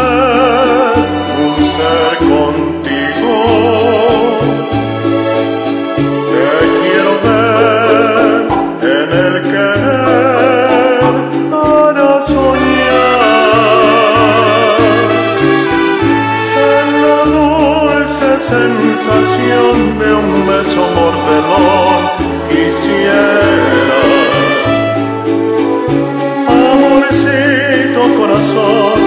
sensación de un beso mordelón quisiera. Amorcito corazón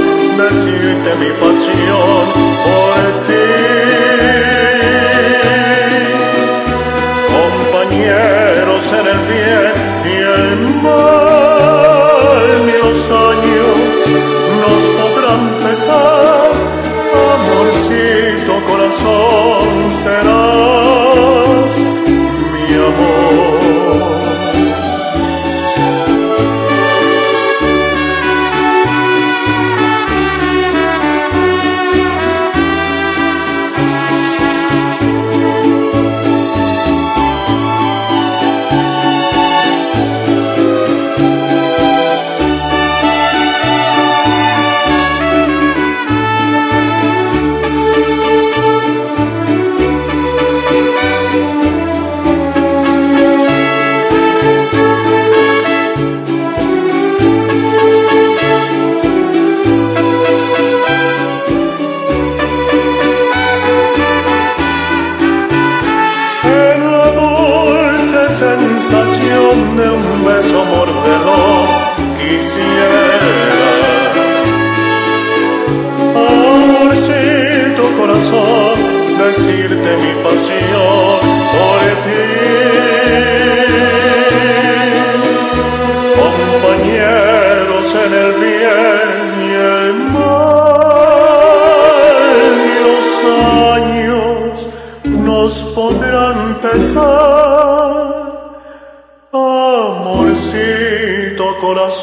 decirte mi pasión por ti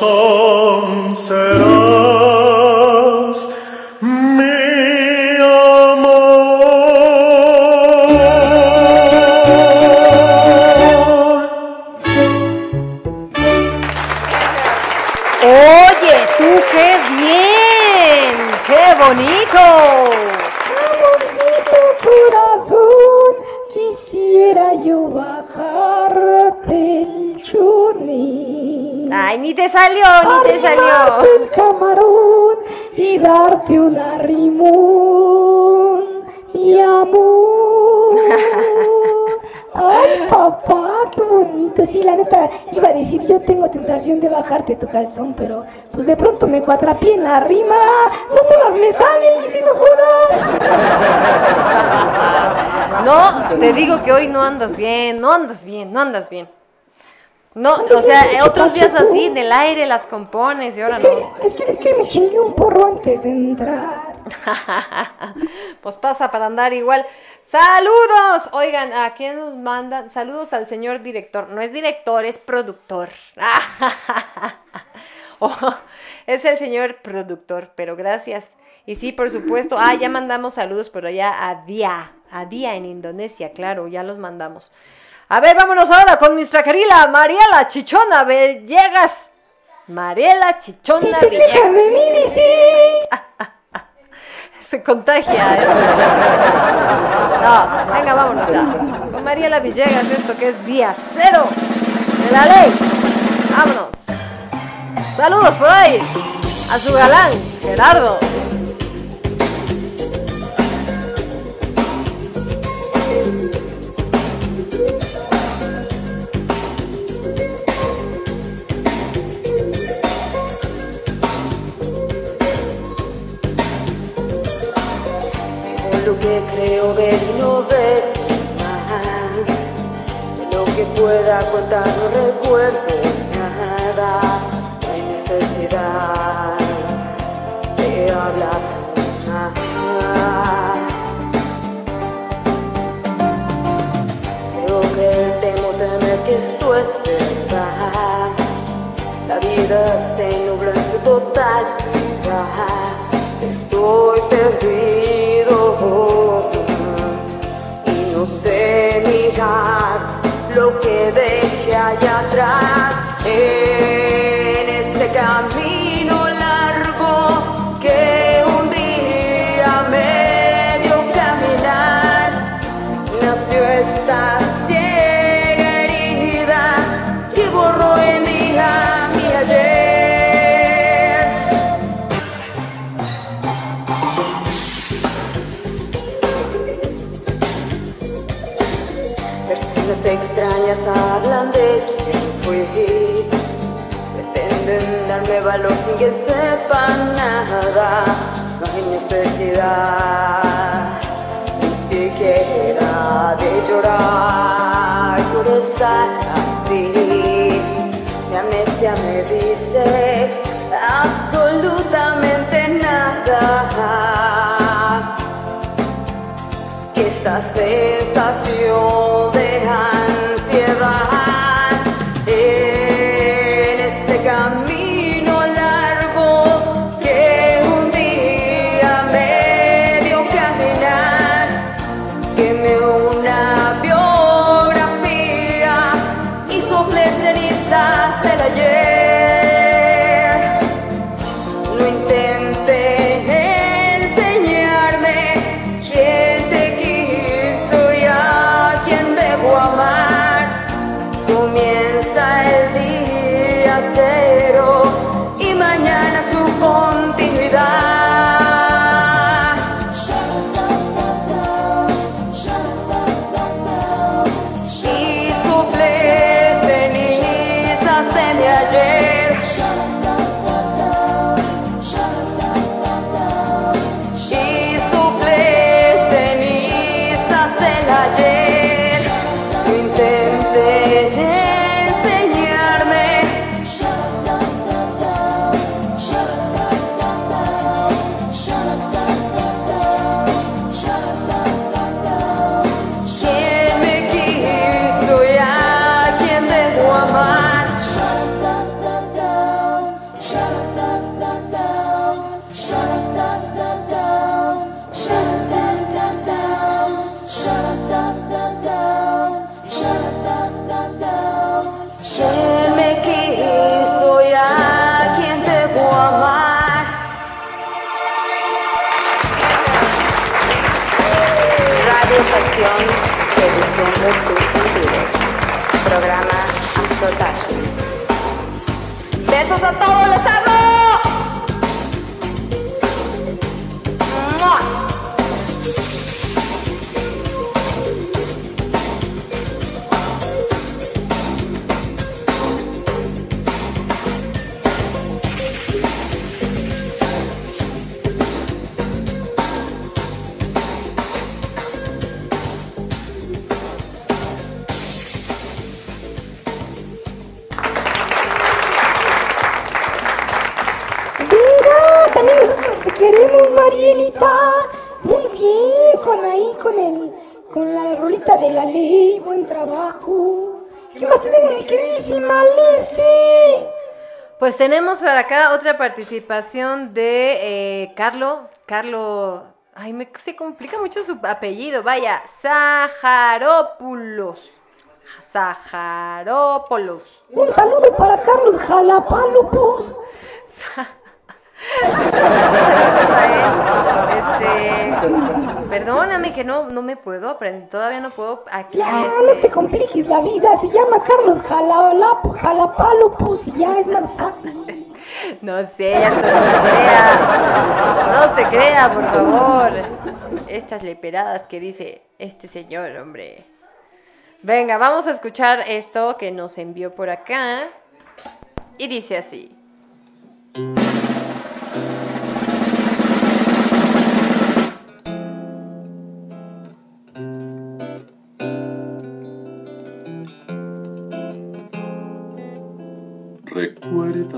corazón, de bajarte tu calzón, pero pues de pronto me cuatrapié en la rima. No todas me salen, y si no jodas. No, te digo que hoy no andas bien, no andas bien, no andas bien. No, o sea, otros días así, en el aire las compones y ahora no. Es que, es que me chingué un porro antes de entrar. *laughs* pues pasa para andar igual. Saludos. Oigan, ¿a quién nos mandan? Saludos al señor director. No es director, es productor. *laughs* Oh, es el señor productor, pero gracias. Y sí, por supuesto. Ah, ya mandamos saludos por allá a Dia. A Dia en Indonesia, claro, ya los mandamos. A ver, vámonos ahora con nuestra querida Mariela Chichona Villegas. Mariela Chichona ¿Qué te quejas Villegas. dice? Se contagia esto. *laughs* No, venga, vámonos ya. Con Mariela Villegas, esto que es día cero de la ley. Vámonos. Saludos por ahí a su galán, Gerardo. Que creo ver y no ver más. De lo que pueda contar no recuerdo nada. No hay necesidad de hablar más. Creo que temo temer que esto es verdad. La vida se nubla en su totalidad. Estoy perdido y no sé mirar lo que dejé allá atrás. En nada. No hay necesidad ni siquiera de llorar por estar así. Mi amnesia me dice absolutamente nada que esta sensación de tenemos por acá otra participación de eh, Carlo. Carlo. Ay, me se complica mucho su apellido. Vaya, Sajarópulos. Sajarópolos. Un saludo para Carlos Jalapalopos. Este, perdóname que no, no me puedo aprender, todavía no puedo aquí. Ya, este, no te compliques la vida. Se llama Carlos Jalapalopos Jalapalopos y ya es más fácil. No sé, ya no se crea. No se crea, por favor. Estas leperadas que dice este señor, hombre. Venga, vamos a escuchar esto que nos envió por acá. Y dice así.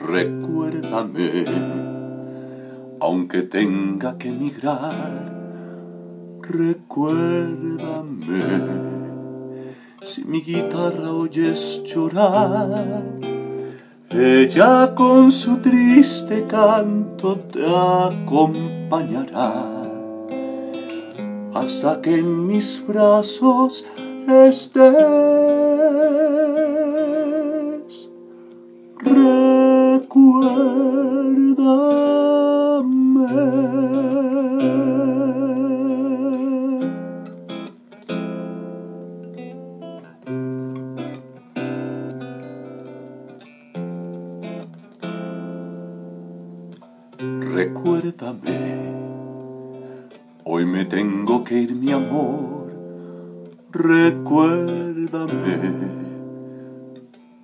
Recuérdame, aunque tenga que emigrar, recuérdame. Si mi guitarra oyes llorar, ella con su triste canto te acompañará hasta que en mis brazos estés. Recuérdame. Recuérdame, hoy me tengo que ir, mi amor. Recuérdame,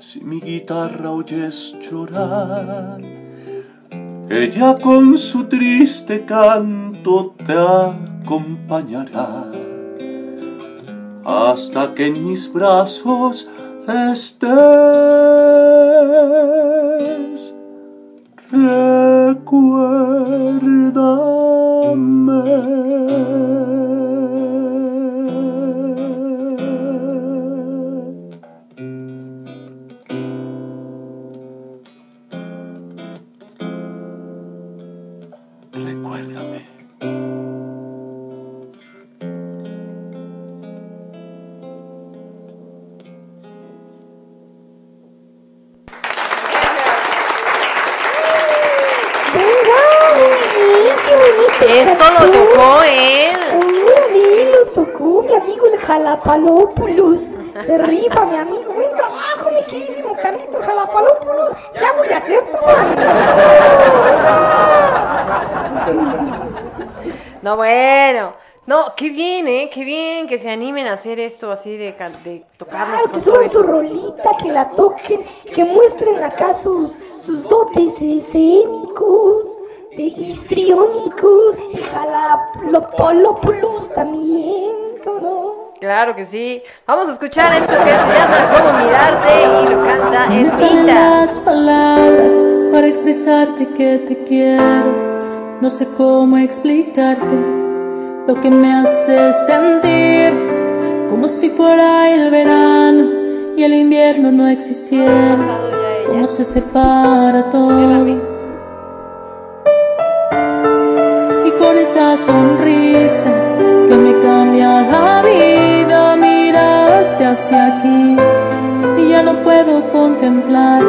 Si mi guitarra oyes llorar, ella con su triste canto te acompañará hasta que en mis brazos estés. Recuérdame. Tocó él. Órale, lo tocó mi amigo el Jalapalópolis. Se rifa, mi amigo. Buen trabajo, mi queridísimo Carlitos Jalapalópolis. Ya voy a ser tu. No, bueno. No, qué bien, ¿eh? Qué bien que se animen a hacer esto así de, de tocarnos Claro, que suban su rolita, que la toquen, que muestren acá sus, sus dotes escénicos, de histriónicos, y Jalapalópolis también, cabrón. Claro que sí. Vamos a escuchar esto que se llama Cómo mirarte y lo canta No Evita. las palabras para expresarte que te quiero. No sé cómo explicarte lo que me hace sentir como si fuera el verano y el invierno no existiera. Cómo se separa todo. esa sonrisa que me cambia la vida, miraste hacia aquí y ya no puedo contemplar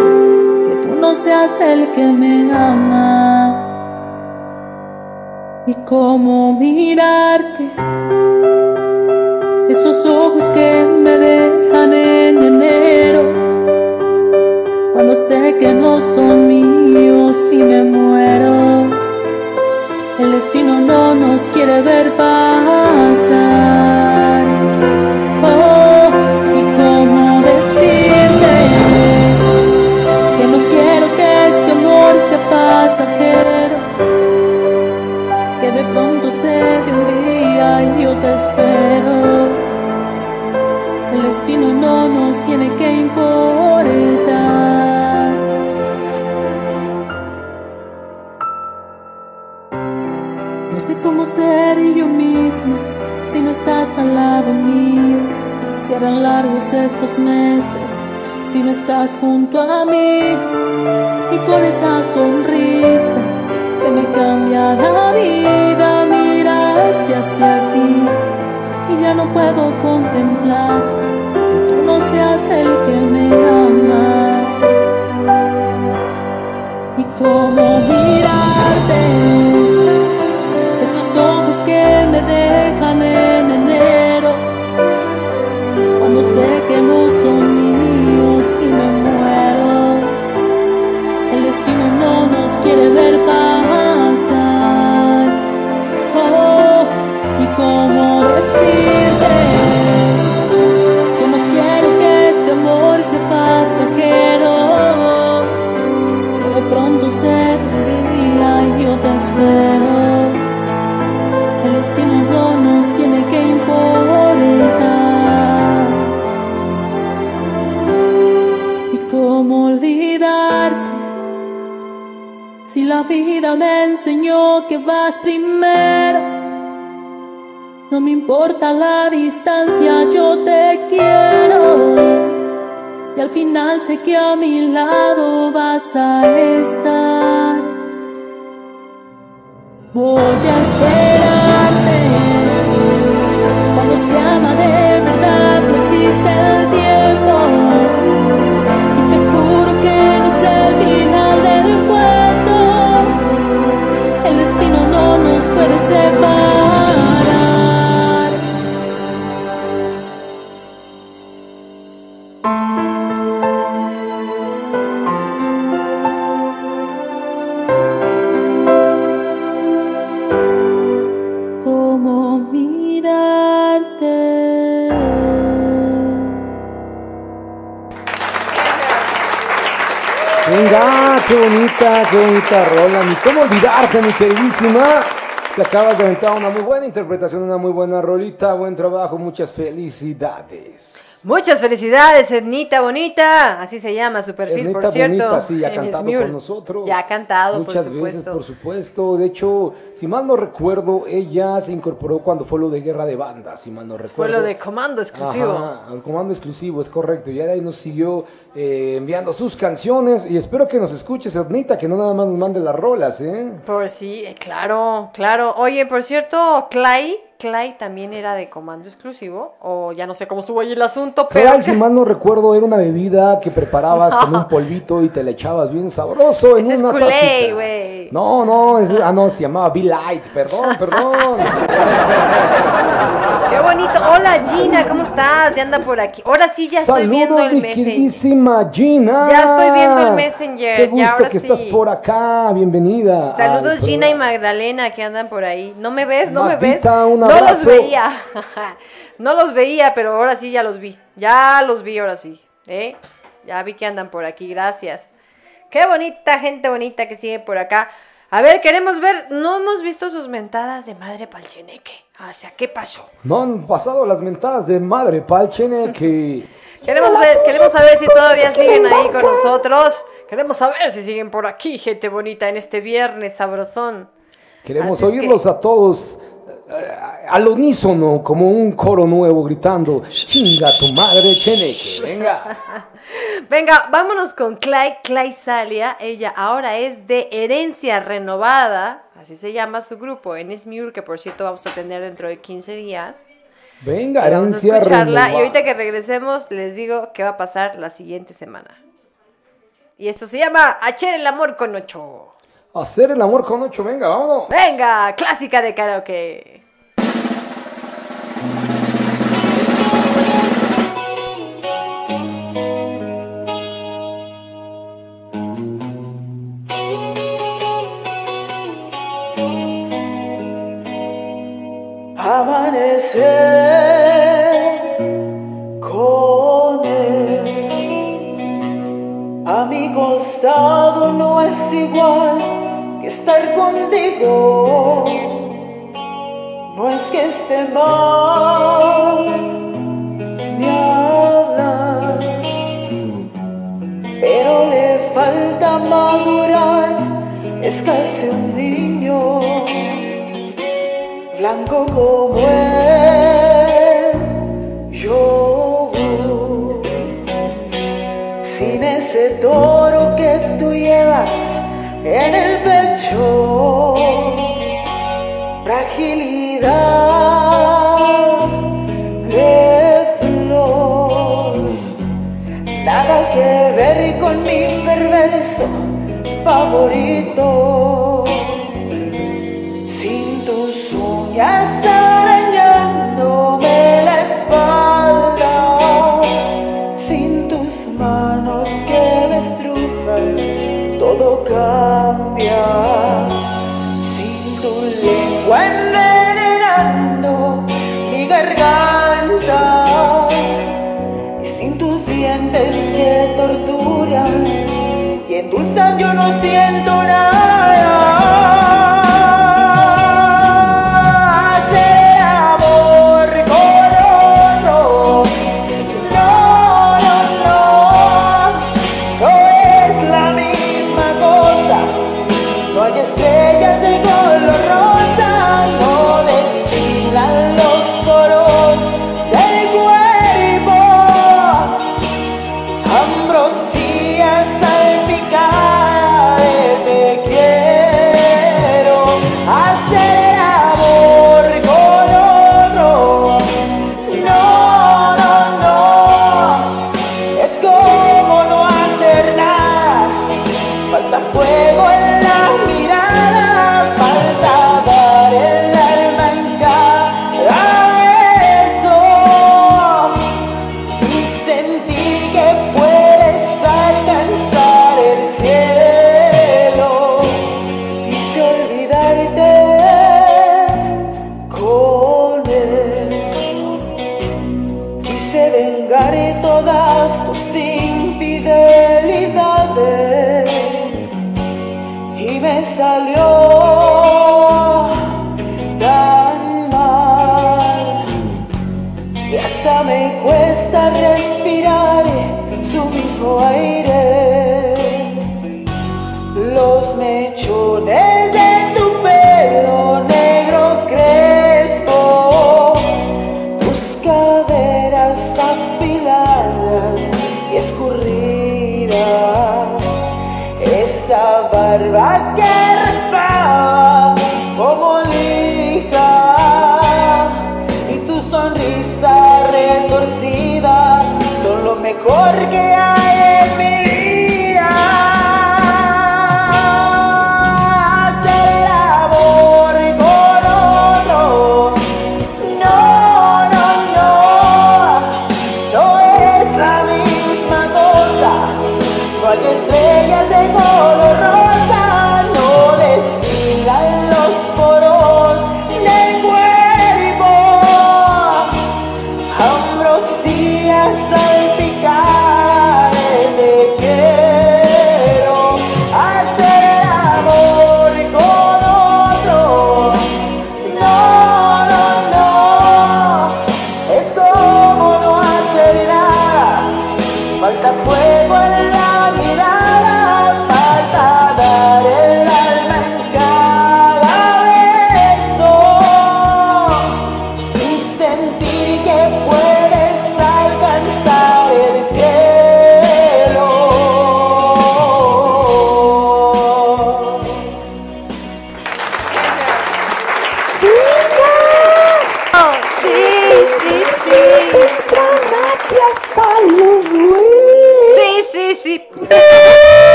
que tú no seas el que me ama. Y cómo mirarte, esos ojos que me dejan en enero, cuando sé que no son míos y me muero. El destino no nos quiere ver pasar. Oh, y cómo decirte que no quiero que este amor sea pasajero, que de pronto se un y yo te espero. El destino no nos tiene que cómo ser yo misma si no estás al lado mío. Si harán largos estos meses si no estás junto a mí. Y con esa sonrisa que me cambia la vida, miraste hacia aquí. Y ya no puedo contemplar que tú no seas el que me ama. Y cómo mirarte ojos que me dejan en enero, cuando sé que no son míos y me muero, el destino no nos quiere ver vida me enseñó que vas primero, no me importa la distancia, yo te quiero. Y al final sé que a mi lado vas a estar. Voy a esperarte. Cuando se ama de verdad no existe el tiempo. Puede. Cómo mirarte. Venga, qué bonita, qué bonita rola. Ni cómo olvidarte, mi queridísima. Te acabas de aventar una muy buena interpretación, una muy buena rolita. Buen trabajo, muchas felicidades. Muchas felicidades, Ednita Bonita. Así se llama su perfil, Ednita por cierto. Bonita, sí, ya ha cantado Smule. con nosotros. Ya ha cantado, Muchas por veces, por supuesto. De hecho, si mal no recuerdo, ella se incorporó cuando fue lo de Guerra de Bandas, si mal no Fue recuerdo. lo de comando exclusivo. Ajá, al comando exclusivo, es correcto. Y ahí nos siguió eh, enviando sus canciones. Y espero que nos escuches, Ednita, que no nada más nos mande las rolas, ¿eh? Por sí, eh, claro, claro. Oye, por cierto, Clay, Clay también era de comando exclusivo. O ya no sé cómo estuvo ahí el asunto, pero. Claro, *laughs* si mal no recuerdo, era una bebida que preparabas con un *laughs* polvito y te la echabas bien sabroso en Ese es una güey. No, no, es- ah, no, se llamaba Be Light, perdón, perdón. *laughs* Qué bonito. Hola, Gina, ¿cómo estás? Ya anda por aquí. Ahora sí, ya estoy viendo Saludos, el mi queridísima Gina. Ya estoy viendo el Messenger, Qué ya gusto ahora que sí. estás por acá, bienvenida. Saludos al Gina y. Magdalena que andan por ahí. ¿No me ves? ¿No me ves? no los veía. *laughs* no los veía, pero ahora sí ya los vi. Ya los vi ahora sí. ¿eh? Ya vi que andan por aquí. Gracias. Qué bonita gente bonita que sigue por acá. A ver, queremos ver. No hemos visto sus mentadas de madre palcheneque. O sea, ¿qué pasó? No han pasado las mentadas de madre Palchene que... *laughs* Queremos ver, queremos saber si todavía siguen ahí con nosotros. Queremos saber si siguen por aquí, gente bonita, en este viernes sabrosón. Queremos Así es que- oírlos a todos al unísono, como un coro nuevo gritando, chinga tu madre, Cheneque, *laughs* venga. venga, vámonos con Clay, Clay Salia, ella ahora es de Herencia Renovada, así se llama su grupo, en Mule, que por cierto vamos a tener dentro de 15 días. Venga, Herencia Renovada. Y ahorita que regresemos les digo qué va a pasar la siguiente semana. Y esto se llama Hacer el amor con ocho hacer el amor con ocho. Venga, vámonos. Venga, clásica de karaoke. yo. No es que esté mal ni hablar, pero le falta madurar. Es casi un niño, blanco como él. favorito. Sin tus uñas arañándome la espalda, sin tus manos que me estrujan, todo cambia. Sin tu lengua envenenando mi garganta y sin tus dientes que torturan y en tu yo no siento nada.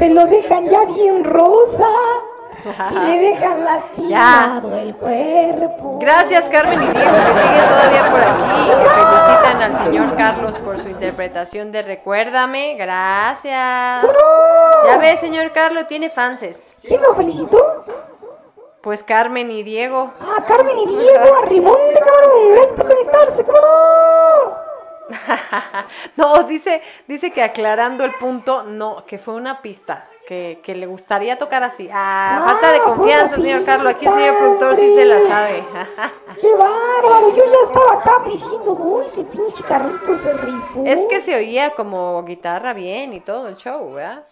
Se lo dejan ya bien rosa y le dejan lastimado el cuerpo. Gracias Carmen y Diego que siguen todavía por aquí que felicitan al señor Carlos por su interpretación de Recuérdame. Gracias. Ya ve, señor Carlos, tiene fanses. ¿Quién lo felicitó? Pues Carmen y Diego. Ah, Carmen y Diego, a Rimón de camarón, gracias por conectarse, ¿cómo *laughs* no? dice, dice que aclarando el punto, no, que fue una pista, que, que le gustaría tocar así. Ah, falta de confianza, señor Carlos. Aquí el señor productor sí se la sabe. *laughs* ¡Qué bárbaro! Yo ya estaba acá diciendo, no, ese pinche carrito se rifó. Es que se oía como guitarra bien y todo el show, ¿verdad?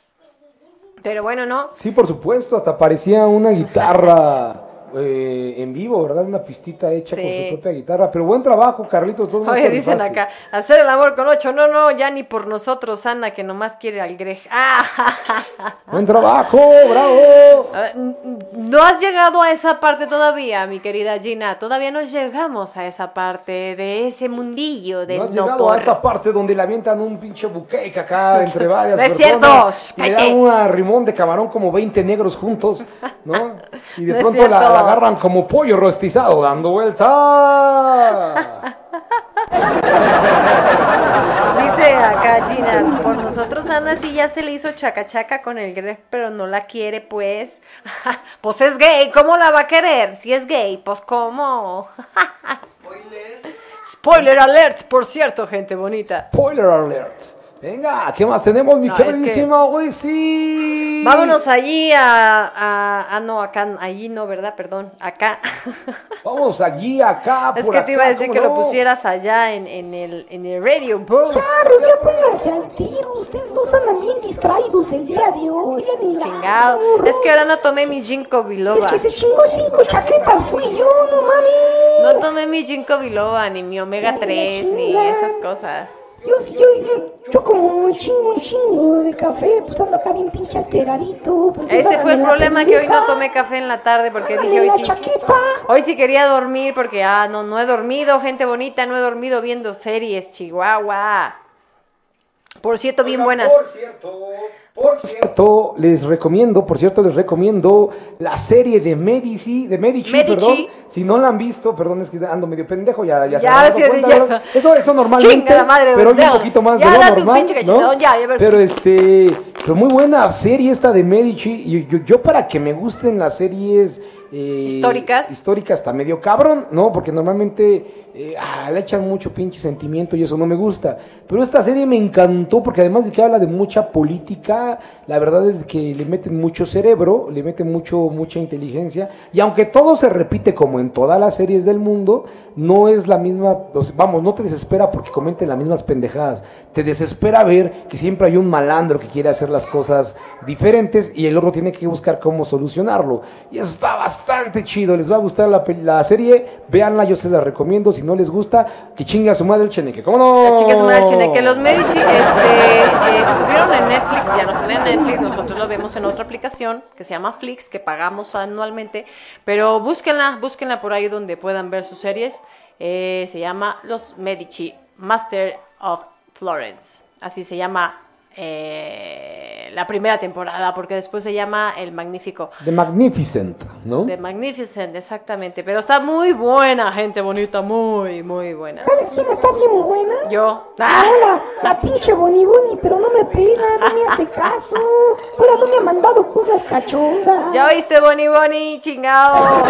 Pero bueno, no. Sí, por supuesto, hasta parecía una guitarra eh, en vivo, ¿verdad? Una pistita hecha con su propia guitarra. Pero buen trabajo, Carlitos. todos *laughs* Oye, dicen rifaste. acá, hacer el amor con ocho. No, no, ya ni por nosotros, Ana, que nomás quiere al Greg. Ah, *laughs* Buen trabajo, bravo. Ah, No has llegado a esa parte todavía, mi querida Gina. Todavía no llegamos a esa parte de ese mundillo del No has no llegado por. a esa parte donde le avientan un pinche buqueque acá *laughs* entre varias No es personas. cierto, y le dan una rimón de camarón como 20 negros juntos, ¿no? Y de No pronto la. La agarran como pollo rostizado dando vuelta. Dice acá Gina, por nosotros Ana sí ya se le hizo chacachaca con el Greg, pero no la quiere, pues. *laughs* pues es gay, ¿cómo la va a querer? Si es gay, pues ¿cómo? *laughs* Spoiler alert, por cierto, gente bonita. Spoiler alert. Venga, ¿qué más tenemos, mi No, es que- queridísima Wisi? Vámonos allí a, a- Ah, no, acá, allí no, ¿verdad? Perdón, acá. *laughs* Vamos allí, acá, es por que te iba a decir ¿cómo que lo pusieras allá en, en el, en el radio booth. Charros, ya pónganse al tiro. Ustedes dos andan bien distraídos el día de hoy. Chingado. Es que ahora no tomé mi ginkgo El biloba. que se chingó cinco chaquetas fui yo, no mames. No tomé mi ginkgo biloba, ni mi omega 3, ni esas cosas. Yo, yo, yo, yo como me chingo un chingo de café, pues ando acá bien pinche alteradito. Ese fue el problema que hoy no tomé café en la tarde porque dije hoy sí. chaqueta. Hoy sí quería dormir porque ah no no he dormido, gente bonita, no he dormido viendo series, Chihuahua. Por cierto, bien buenas. Por cierto, por cierto, les recomiendo, por cierto, les recomiendo la serie de Medici, de Medici, Medici. perdón. Si no la han visto, perdón, es que ando medio pendejo, ya, ya, se Ya, dado sí, cuenta, ya. Eso, eso normalmente, Chinga la madre, pero hoy un poquito más Ya, de lo date un normal, pinche ¿no? ya, ya. Pero este, pero muy buena serie esta de Medici. y Yo, yo para que me gusten las series eh, Históricas. históricas está medio cabrón, ¿no? Porque normalmente eh, ah, le echan mucho pinche sentimiento y eso no me gusta. Pero esta serie me encantó porque además de que habla de mucha política, la verdad es que le meten mucho cerebro, le meten mucho, mucha inteligencia. Y aunque todo se repite como en todas las series del mundo, no es la misma, vamos, no te desespera porque comenten las mismas pendejadas. Te desespera ver que siempre hay un malandro que quiere hacer las cosas diferentes y el otro tiene que buscar cómo solucionarlo. Y eso está bastante chido. Les va a gustar la, serie, véanla, yo se la recomiendo. Si no les gusta, que chingue a su madre el cheneque. ¿Cómo no? Chicas, madre cheneque, los Medici este, estuvieron en Netflix, ya nos tienen en Netflix, nosotros lo vemos en otra aplicación que se llama Flix, que pagamos anualmente, pero búsquenla, búsquenla por ahí donde puedan ver sus series. Eh, se llama Los Medici, Master of Florence, así se llama eh, la primera temporada, porque después se llama El Magnífico. The Magnificent, ¿no? The Magnificent, exactamente, pero está muy buena, gente bonita, muy, muy buena. ¿Sabes quién está bien buena? Yo. Ah, la, la pinche Bonnie Bonnie, pero no me pela, no me hace caso. Ahora no me ha mandado cosas cachondas. ¿Ya oíste, Bonnie Bonnie? Chingado.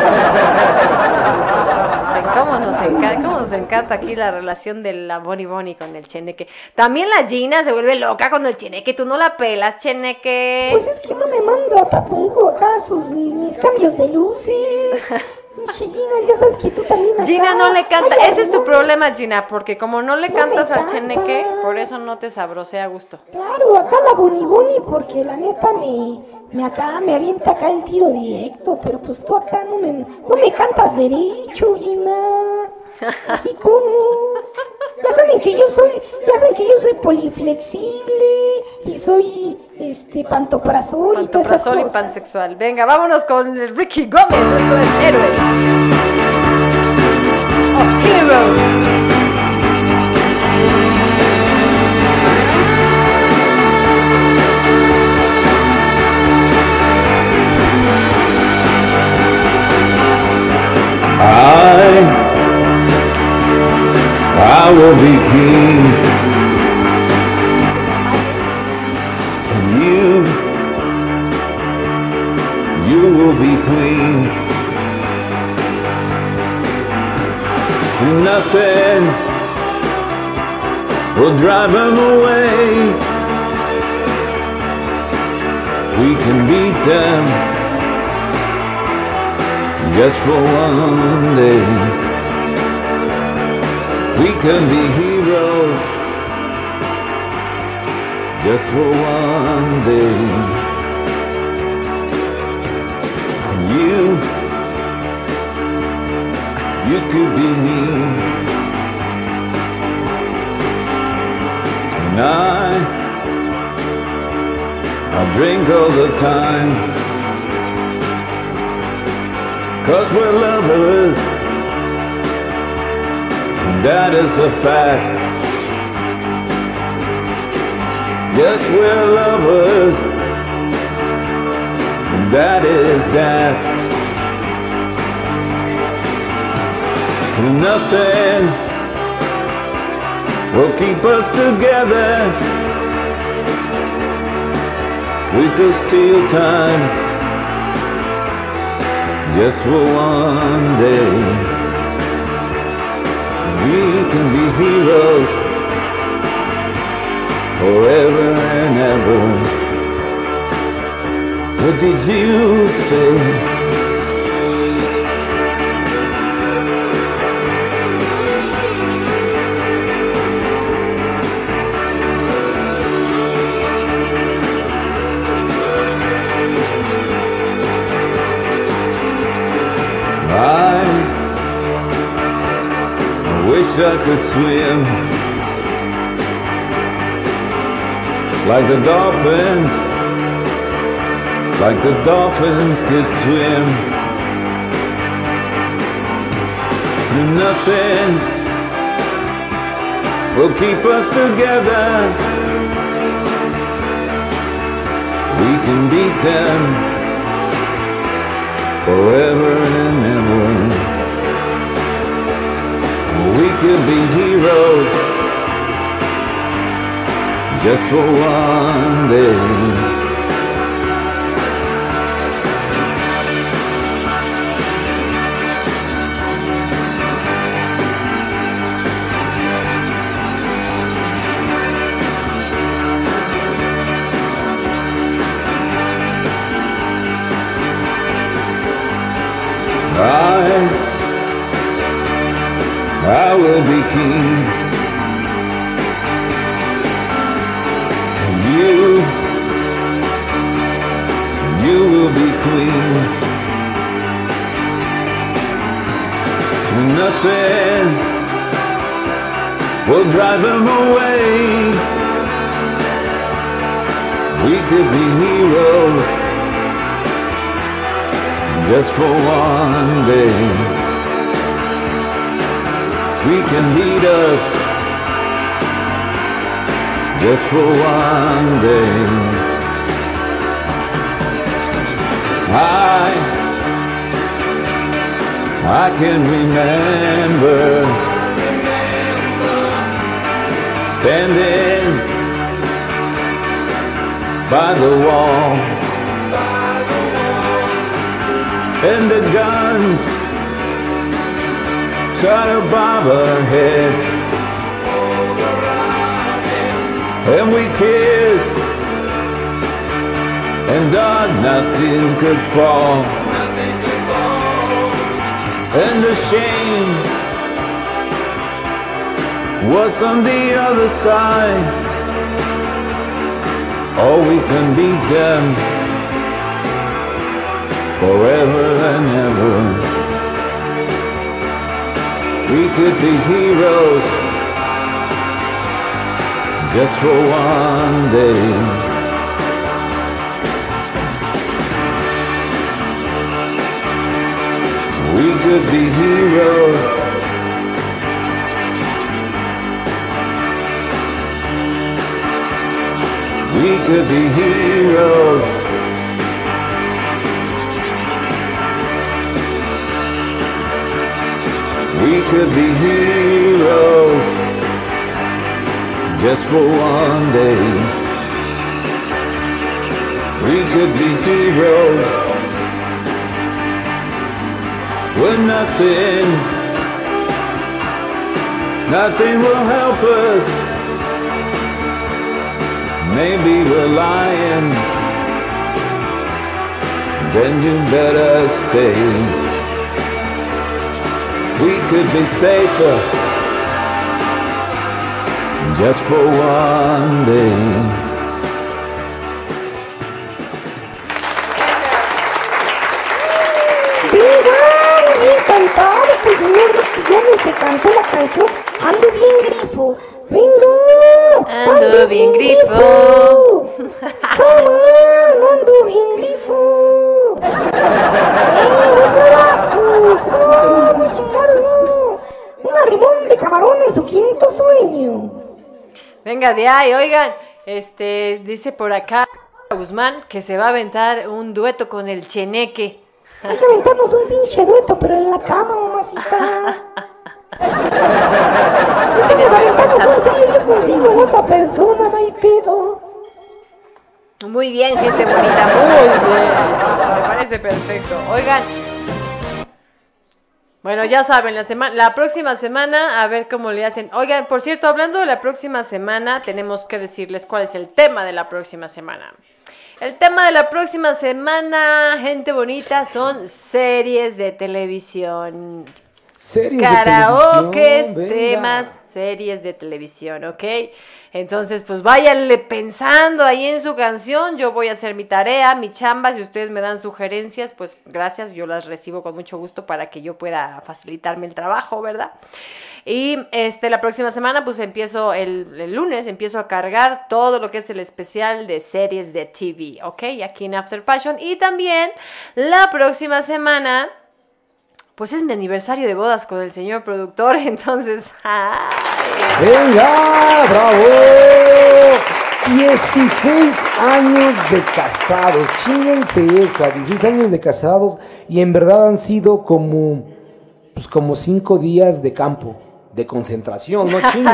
¿Cómo nos, encanta, ¿Cómo nos encanta aquí la relación de la Bonnie Bonnie con el Cheneque? También la Gina se vuelve loca con el Cheneque. Tú no la pelas, Cheneque. Pues es que no me manda tampoco acá sus, mis, mis cambios de luces. *laughs* Gina, ya sabes que tú también acá. Gina no le canta. Ay, Ese es tu problema, Gina, porque como no le No cantas al. Cheneque, por eso no te sabrosea a gusto. Claro, acá la Bonnie Bonnie, porque la neta me, me acá, me avienta acá el tiro directo, pero pues tú acá no me, no me cantas derecho, Gina. *laughs* Así como ya saben que yo soy, ya saben que yo soy poliflexible y soy este pantoprazol, y todas esas cosas. y pansexual. Venga, vámonos con Ricky Gómez, esto es Héroes. Oh, Heroes. Ah. King. And you, you will be queen. Nothing will drive them away. We can beat them just for one day. We can be heroes just for one day. And you, you could be me. And I, I drink all the time. Cause we're lovers, that is a fact. Yes, we're lovers, and that is that. And nothing will keep us together. We could steal time just for one day. We can be heroes forever and ever. What did you say? I could swim like the dolphins, like the dolphins could swim. And nothing will keep us together. We can beat them forever and ever. We could be heroes just for one day. I will be king. And you, you will be queen. And nothing will drive them away. We could be heroes just for one day. We can beat us just for one day. I, I can remember standing by the wall and the guns shot above our heads. And we kissed, and on nothing could fall. And the shame was on the other side. Oh, we can be them forever and ever. We could be heroes just for one day. We could be heroes. We could be heroes. Could be heroes just for one day. We could be heroes with nothing. Nothing will help us. Maybe we're lying. Then you better stay. We could be safer just for one day. Ando uh, bien grifo. Venga, Ando bien grifo. De ahí, oigan, este, dice por acá Guzmán que se va a aventar un dueto con el Cheneque. Hay que aventarnos un pinche dueto, pero en la cama, mamacita. *laughs* Vamos a aventarnos un trío yo consigo otra persona, no hay pedo. Muy bien, gente bonita, muy bien. Me parece perfecto. Oigan, bueno, ya saben, la semana, la próxima semana, a ver cómo le hacen. Oigan, por cierto, hablando de la próxima semana, tenemos que decirles cuál es el tema de la próxima semana. El tema de la próxima semana, gente bonita, son series de televisión. Series de televisión, temas, series de televisión, ¿ok? Entonces, pues váyanle pensando ahí en su canción. Yo voy a hacer mi tarea, mi chamba. Si ustedes me dan sugerencias, pues gracias, yo las recibo con mucho gusto para que yo pueda facilitarme el trabajo, ¿verdad? Y este, la próxima semana, pues empiezo el, el lunes, empiezo a cargar todo lo que es el especial de series de TV, ¿ok? Aquí en After Passion. Y también la próxima semana pues es mi aniversario de bodas con el señor productor, *laughs* entonces... ¡ay! ¡Venga! ¡Bravo! 16 años de casados. Chinguense esa. 16 años de casados. Y en verdad han sido como. Pues como 5 días de campo. De concentración, ¿no? *laughs* ¡Chingue!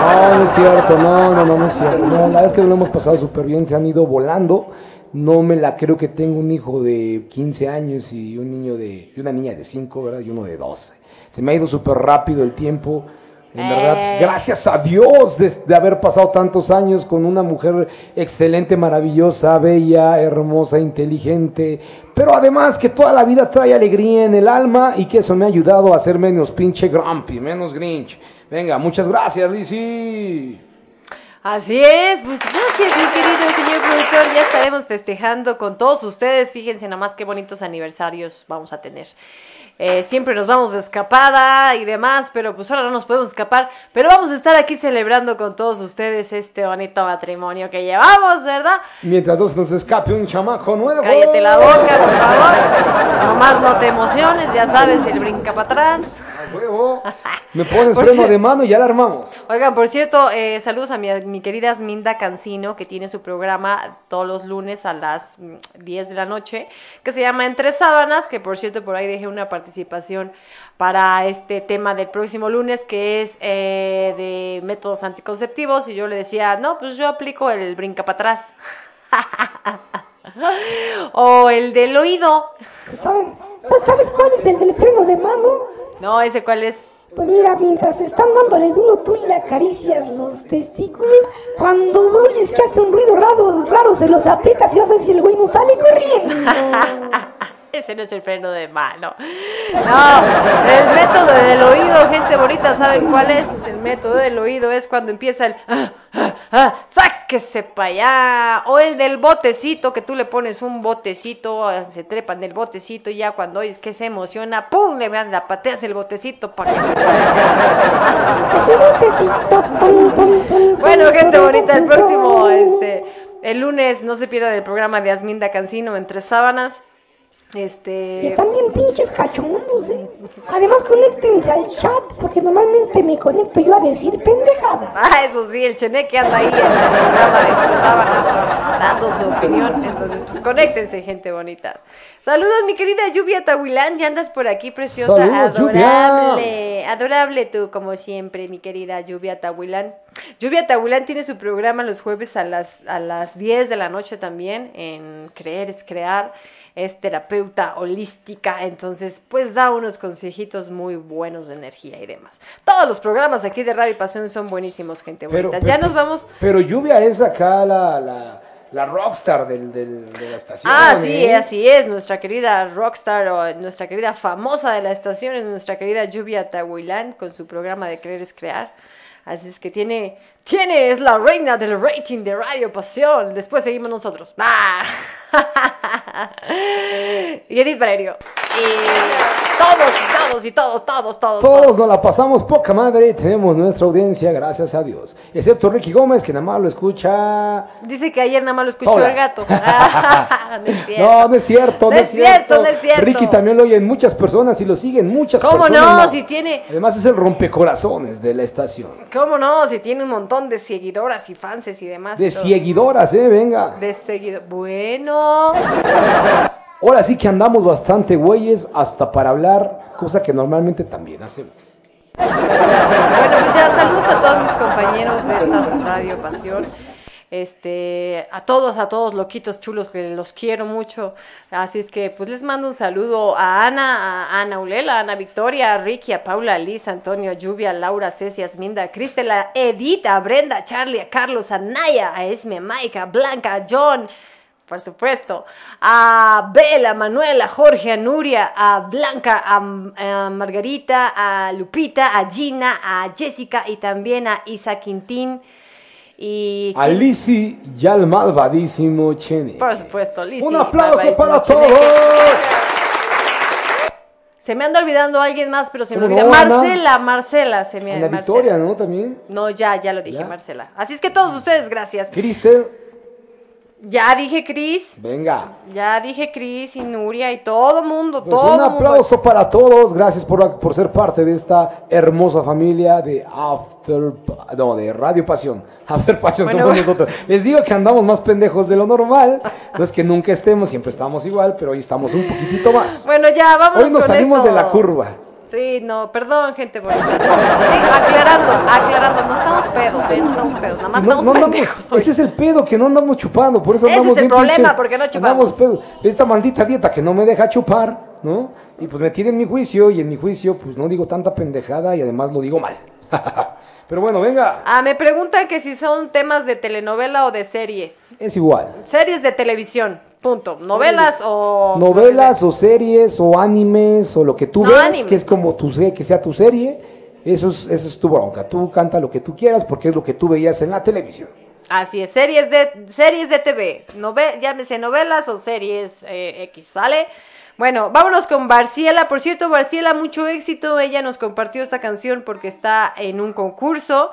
No, no es cierto. No, no, no, no es cierto. No, la verdad es que lo hemos pasado súper bien. Se han ido volando. No me la creo que tengo un hijo de 15 años y un niño de. Y una niña de 5, ¿verdad? Y uno de 12. Se me ha ido súper rápido el tiempo. En verdad, Eh. gracias a Dios de, de haber pasado tantos años con una mujer excelente, maravillosa, bella, hermosa, inteligente, pero además que toda la vida trae alegría en el alma y que eso me ha ayudado a ser menos pinche grumpy, menos grinch. Venga, muchas gracias, Lizzy. Así es, pues gracias, mi querido señor productor. Ya estaremos festejando con todos ustedes. Fíjense nomás qué bonitos aniversarios vamos a tener. Eh, siempre nos vamos de escapada y demás, pero pues ahora no nos podemos escapar. Pero vamos a estar aquí celebrando con todos ustedes este bonito matrimonio que llevamos, ¿verdad? Mientras dos nos escape un chamaco nuevo. Cállate la boca, por favor. Nomás no te emociones, ya sabes, el brinca para atrás. Huevo. *laughs* Me pones Por freno de mano y ya la armamos. Oigan, por cierto, eh, saludos a mi, mi querida Asminda Cancino, que tiene su programa todos los lunes a las mm, 10 de la noche, que se llama Entre Sábanas, que por cierto por ahí dejé una participación para este tema del próximo lunes, que es eh, de métodos anticonceptivos, y yo le decía, no, pues yo aplico el brinca para atrás. *laughs* o el del oído. ¿Saben? ¿Sa- ¿Sabes cuál es el del freno de mano? No, ese cuál es. Pues mira, mientras están dándole duro, tú le acaricias los testículos. Cuando oyes que hace un ruido raro, raro se los aprietas y ver si el güey no sale corriendo. *laughs* *laughs* Ese no es el freno de mano. No, el método del oído, gente bonita, ¿saben cuál es? El método del oído es cuando empieza el ah, ah, ah, sáquese para allá. O el del botecito, que tú le pones un botecito, ah, se trepan del botecito y ya cuando oyes que se emociona, ¡pum! Le vean, la pateas el botecito para que. Ese botecito, tum, tum, tum, Bueno, gente bonita, el próximo, este, el lunes no se pierdan el programa de Asminda Cancino entre sábanas. Y Este. están bien pinches cachondos, ¿eh? Además, conéctense al chat, porque normalmente me conecto yo a decir pendejadas. Ah, eso sí, el cheneque anda ahí en el programa de Entre sábanas dando su opinión. Entonces, pues conéctense, gente bonita. Saludos, mi querida Lluvia Tahuilán. Ya andas por aquí, preciosa. Saludos, adorable. Adorable tú, como siempre, mi querida Lluvia Tahuilán. Lluvia Tahuilán tiene su programa los jueves a las, a las 10 de la noche también en Creer es Crear. Es terapeuta holística, entonces pues da unos consejitos muy buenos de energía y demás. Todos los programas aquí de Radio y Pasión son buenísimos, gente Pero- bonita. ya pero- nos vamos Pero Lluvia es acá la, la, la rockstar del, del- de la estación. Ah, sí, ¿eh? así es, nuestra querida rockstar o nuestra querida famosa de la estación es nuestra querida Lluvia Tahuilán con su programa de Creer es Crear. Así es que tiene, tiene, es la reina del rating de Radio Pasión. Después seguimos nosotros. ¡Ah! y *laughs* Edith Valerio. Y todos, y todos, y todos, todos, todos. Todos nos la pasamos poca madre, tenemos nuestra audiencia, gracias a Dios. Excepto Ricky Gómez, que nada más lo escucha. Dice que ayer nada más lo escuchó Hola. el gato. *laughs* Ah, *laughs* no es cierto. No, no es cierto, No es cierto, no es cierto. Ricky también lo oyen muchas personas y lo siguen muchas ¿Cómo personas. no? Si tiene, Además es el rompecorazones de la estación. ¿Cómo no? Si tiene un montón de seguidoras y fans y demás. De todo. seguidoras, eh, venga. De seguido. Bueno. Ahora sí que andamos bastante güeyes hasta para hablar, cosa que normalmente también hacemos. Bueno, pues ya saludos a todos mis compañeros de esta Radio Pasión. Este, a todos, a todos loquitos chulos que los quiero mucho. Así es que pues les mando un saludo a Ana, a Ana Ulela, a Ana Victoria, a Ricky, a Paula, a Liz, a Antonio, a Lluvia, a Laura, Ceci, a Asminda, a Cristela, a Edith, a Brenda, a Charlie, a Carlos, a Naya, a Esme, a Mike, a Blanca, a John, por supuesto, a Bela, Manuela, Jorge, a Nuria, a Blanca, a Margarita, a Lupita, a Gina, a Jessica y también a Isa Quintín. Y A Lizzy y al malvadísimo Chene. por supuesto, Lizzy, Un aplauso para todos. Se me anda olvidando alguien más, pero se me ¿Cómo olvida. no? Marcela, Marcela, se me Ana Marcela. Victoria, ¿no? También. No, ya, ya lo dije, ¿Ya? Marcela. Así es que todos ustedes, gracias. Cristel, Ya dije Cris, venga. ya dije Cris y Nuria y todo mundo, Pues todo un mundo. aplauso para todos. Gracias por, por ser parte de esta hermosa familia de After. No, de Radio Pasión. *laughs* After Pasión Bueno. somos nosotros. Les digo que andamos más pendejos de lo normal. *laughs* No es que nunca estemos, siempre estamos igual, pero hoy estamos un poquitito más. Bueno, ya, vámonos Hoy nos con salimos esto. de la curva. Sí, no, perdón, gente bonita. No, sí, aclarando, aclarando, no estamos pedos, ¿eh? No estamos pedos, nada más No, estamos no andamos- pendejos. hoy. ese es el pedo, que no andamos chupando, por eso Ese andamos es el bien problema, pinche- porque no andamos chupamos. pedos. Esta maldita dieta que no me deja chupar, ¿no? Y pues me tiene en mi juicio, y en mi juicio pues no digo tanta pendejada y además lo digo mal. *laughs* Pero bueno, venga, Ah, me preguntan que si son temas de telenovela o de series. es igual. Series de televisión, punto. Novelas o... Novelas o series o animes o lo que tú No, veas, anime. que es como tu que sea tu serie, eso es, eso es tu bronca. Tú canta lo que tú quieras porque es lo que tú veías en la televisión. Así es, series de, series de TV, nove, llámese novelas o series eh, X, ¿vale? Bueno, vámonos con Barciela. Por cierto, Barciela, mucho éxito. Ella nos compartió esta canción porque está en un concurso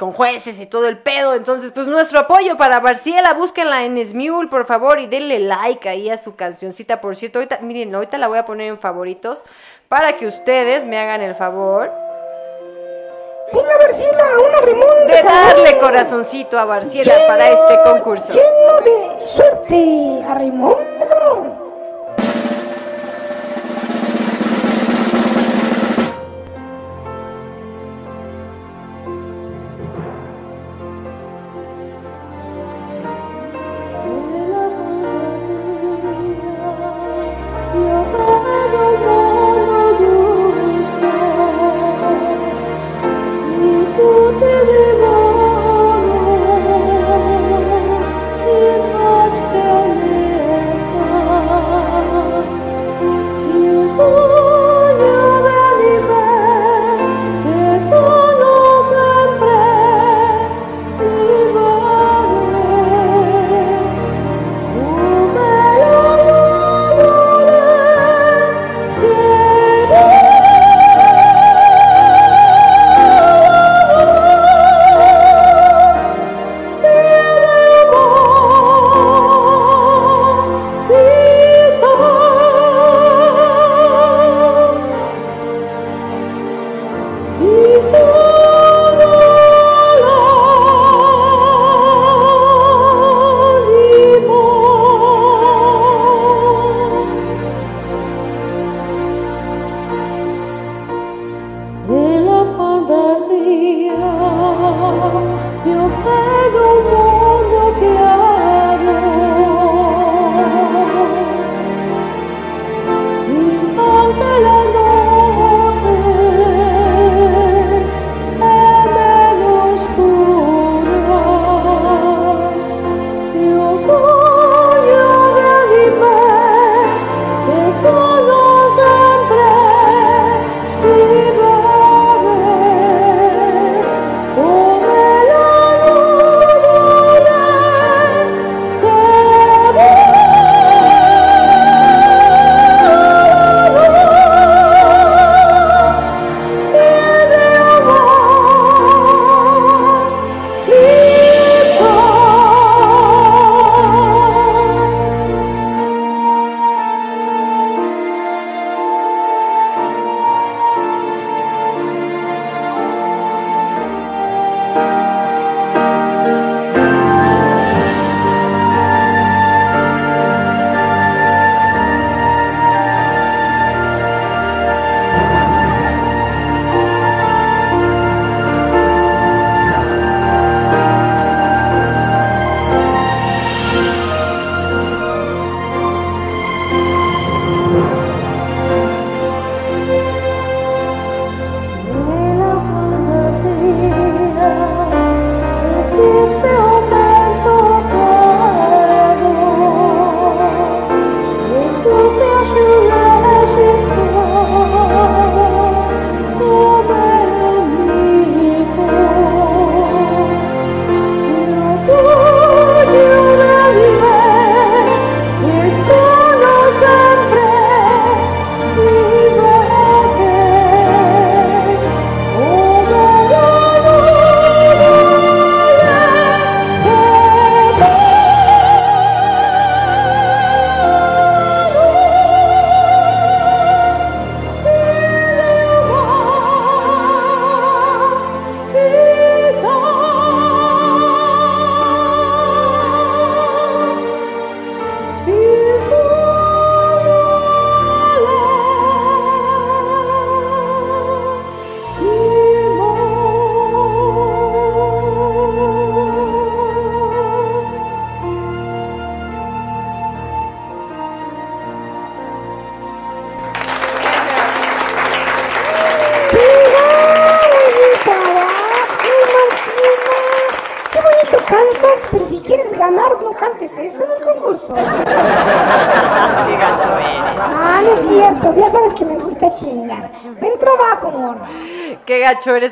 con jueces y todo el pedo. Entonces, pues nuestro apoyo para Barciela. Búsquenla en Smule, por favor, y denle like ahí a su cancioncita. Por cierto, ahorita, miren, ahorita la voy a poner en favoritos para que ustedes me hagan el favor Venga, Barcela, una remonta. de darle corazoncito a Barciela para este concurso. Lleno de suerte a Raymond,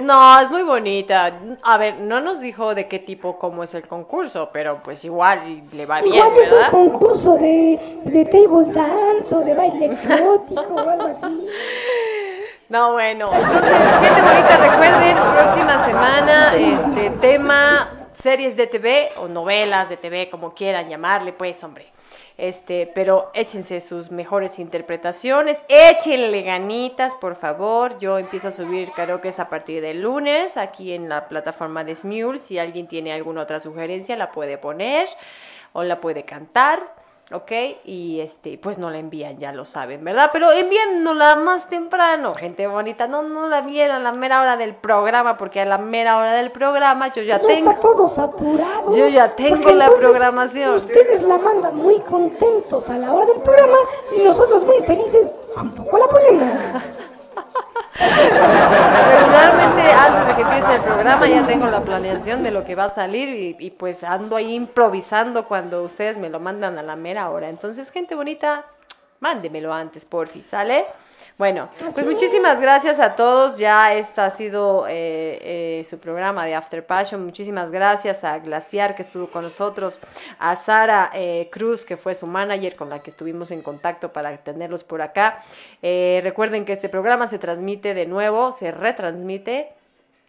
No, es muy bonita. A ver, no nos dijo de qué tipo, cómo es el concurso, pero pues igual le va bien, Igual es un ¿verdad? concurso de, de table dance o de baile exótico o algo así. No, bueno. Entonces, gente bonita, recuerden, próxima semana, este tema, series de TV o novelas de TV, como quieran llamarle, pues, hombre. Este, pero échense sus mejores interpretaciones, échenle ganitas, por favor. Yo empiezo a subir karaoke a partir del lunes aquí en la plataforma de Smule. Si alguien tiene alguna otra sugerencia, la puede poner o la puede cantar. ¿Ok? Y este, pues no la envían, ya lo saben, ¿verdad? Pero envíennosla más temprano, gente bonita, no, no la envíen a la mera hora del programa, porque a la mera hora del programa yo ya Ya tengo, está todo saturado. yo ya tengo la programación. Ustedes la mandan muy contentos a la hora del programa y nosotros muy felices tampoco la ponemos. *laughs* Regularmente antes de que empiece el programa ya tengo la planeación de lo que va a salir y, y pues ando ahí improvisando cuando ustedes me lo mandan a la mera hora. Entonces, gente bonita, mándemelo antes, porfi, ¿sale? Bueno, pues muchísimas gracias a todos. Ya este ha sido eh, eh, su programa de After Passion. Muchísimas gracias a Glaciar que estuvo con nosotros, a Sara eh, Cruz que fue su manager con la que estuvimos en contacto para tenerlos por acá. Recuerden que este programa se transmite de nuevo, se retransmite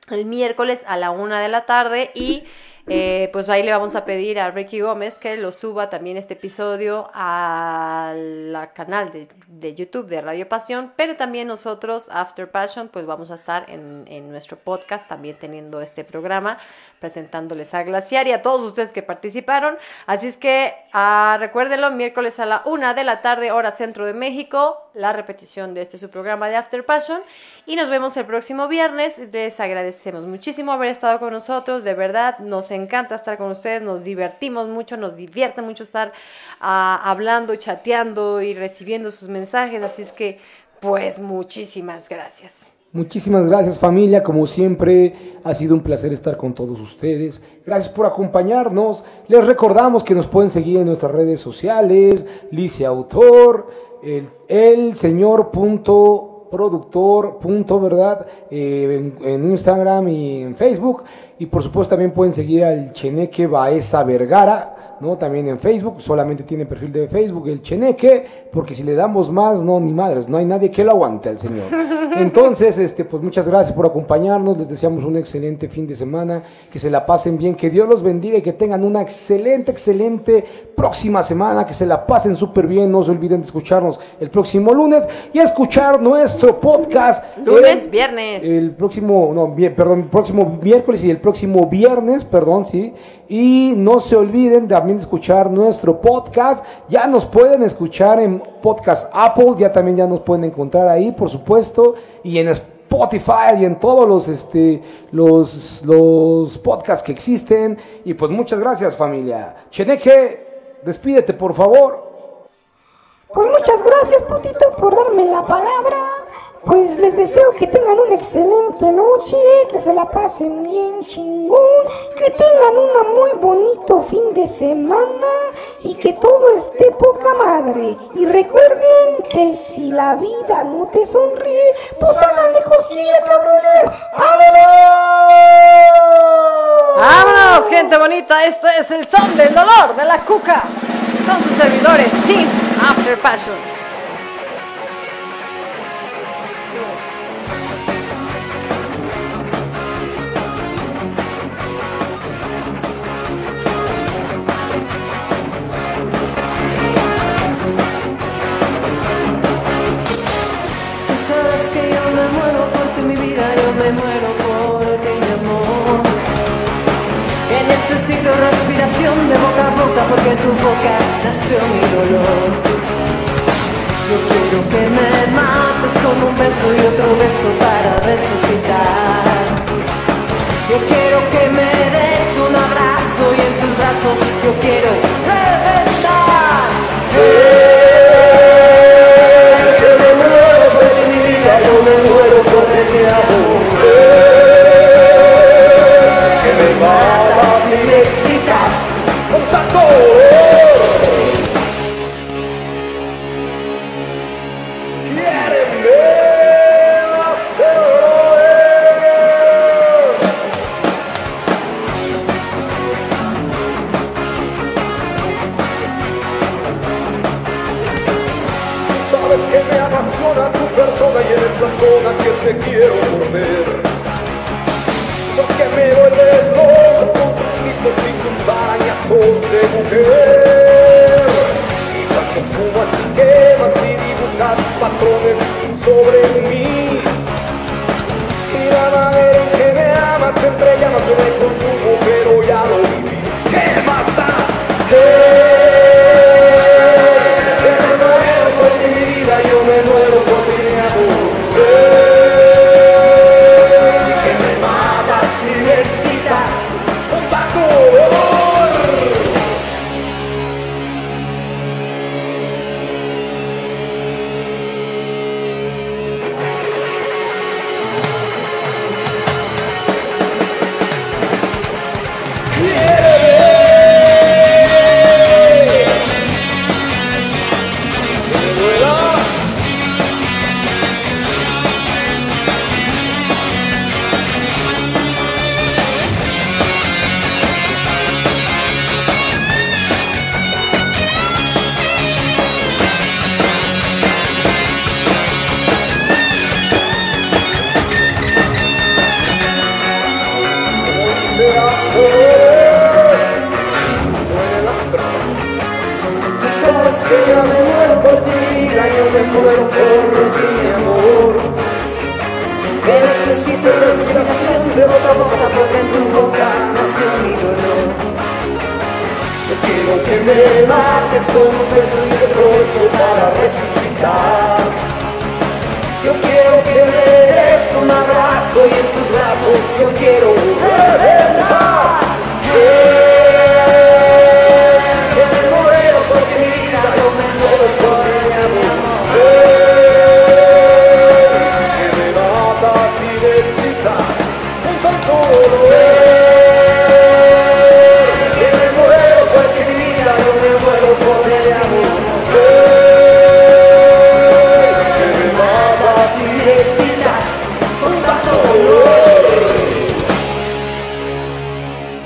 el miércoles a la una de la tarde y eh, pues ahí le vamos a pedir a Ricky Gómez que lo suba también este episodio al canal de, YouTube de Radio Pasión, pero también nosotros, After Passion, pues vamos a estar en, en nuestro podcast también teniendo este programa, presentándoles a Glaciar y a todos ustedes que participaron. Así es que ah, recuérdenlo, miércoles a la una de la tarde, hora centro de México, la repetición de este su programa de After Passion. Y nos vemos el próximo viernes. Les agradecemos muchísimo haber estado con nosotros. De verdad, nos encanta estar con ustedes. Nos divertimos mucho, nos divierte mucho estar ah, hablando, chateando y recibiendo sus mensajes. Así es que, pues, muchísimas gracias. Muchísimas gracias familia, como siempre ha sido un placer estar con todos ustedes. Gracias por acompañarnos. Les recordamos que nos pueden seguir en nuestras redes sociales, Lice Autor, el, señor punto productor punto verdad Eh, en, en Instagram y en Facebook. Y por supuesto también pueden seguir al Cheneque Baeza Vergara ¿no? También en Facebook, solamente tiene perfil de Facebook el Cheneque, porque si le damos más, no, ni madres, no hay nadie que lo aguante al señor. *laughs* Entonces, este, pues muchas gracias por acompañarnos, les deseamos un excelente fin de semana, que se la pasen bien, que Dios los bendiga y que tengan una excelente, excelente próxima semana, que se la pasen súper bien, no se olviden de escucharnos el próximo lunes y escuchar nuestro podcast. Lunes, el- viernes. el próximo, no, bien, perdón, el próximo miércoles y el próximo viernes, perdón, sí. Y no se olviden también escuchar nuestro podcast. Ya nos pueden escuchar en Podcast Apple, ya también ya nos pueden encontrar ahí, por supuesto, y en Spotify y en todos los, este, los, los podcasts que existen. Y pues muchas gracias, familia. Cheneque, despídete, por favor. Pues muchas gracias, putito, por darme la palabra. Pues les deseo que tengan una excelente noche, que se la pasen bien chingón, que tengan un muy bonito fin de semana y que todo esté poca madre. Y recuerden que si la vida no te sonríe, pues háganle cosquilla, cabrones. ¡Vámonos! ¡Vámonos, gente bonita! Este es el son del dolor de la cuca. Con sus servidores, Team After Passion. Me muero por ti, mi amor. Que necesito respiración de boca a boca porque tu boca nació mi dolor. Yo quiero que me mates con un beso y otro beso para resucitar. Yo quiero que me des un abrazo y en tus brazos yo quiero reventar. Que me muero por mi vida, yo me muero por ti, amor. que me apasiona tu persona y en esta zona que te quiero volver. De mujer. Y cuando fumas y quemas y dibujas patrones sobre mí. Y la manera en que me amas entre llamas yo me consumo, pero ya lo viví. ¿Qué más da? Eh, en tu boca nació mi dolor. No quiero que me mates con un beso y te para resucitar. Yo quiero que me des un abrazo y en tus brazos yo quiero volver. Yeah.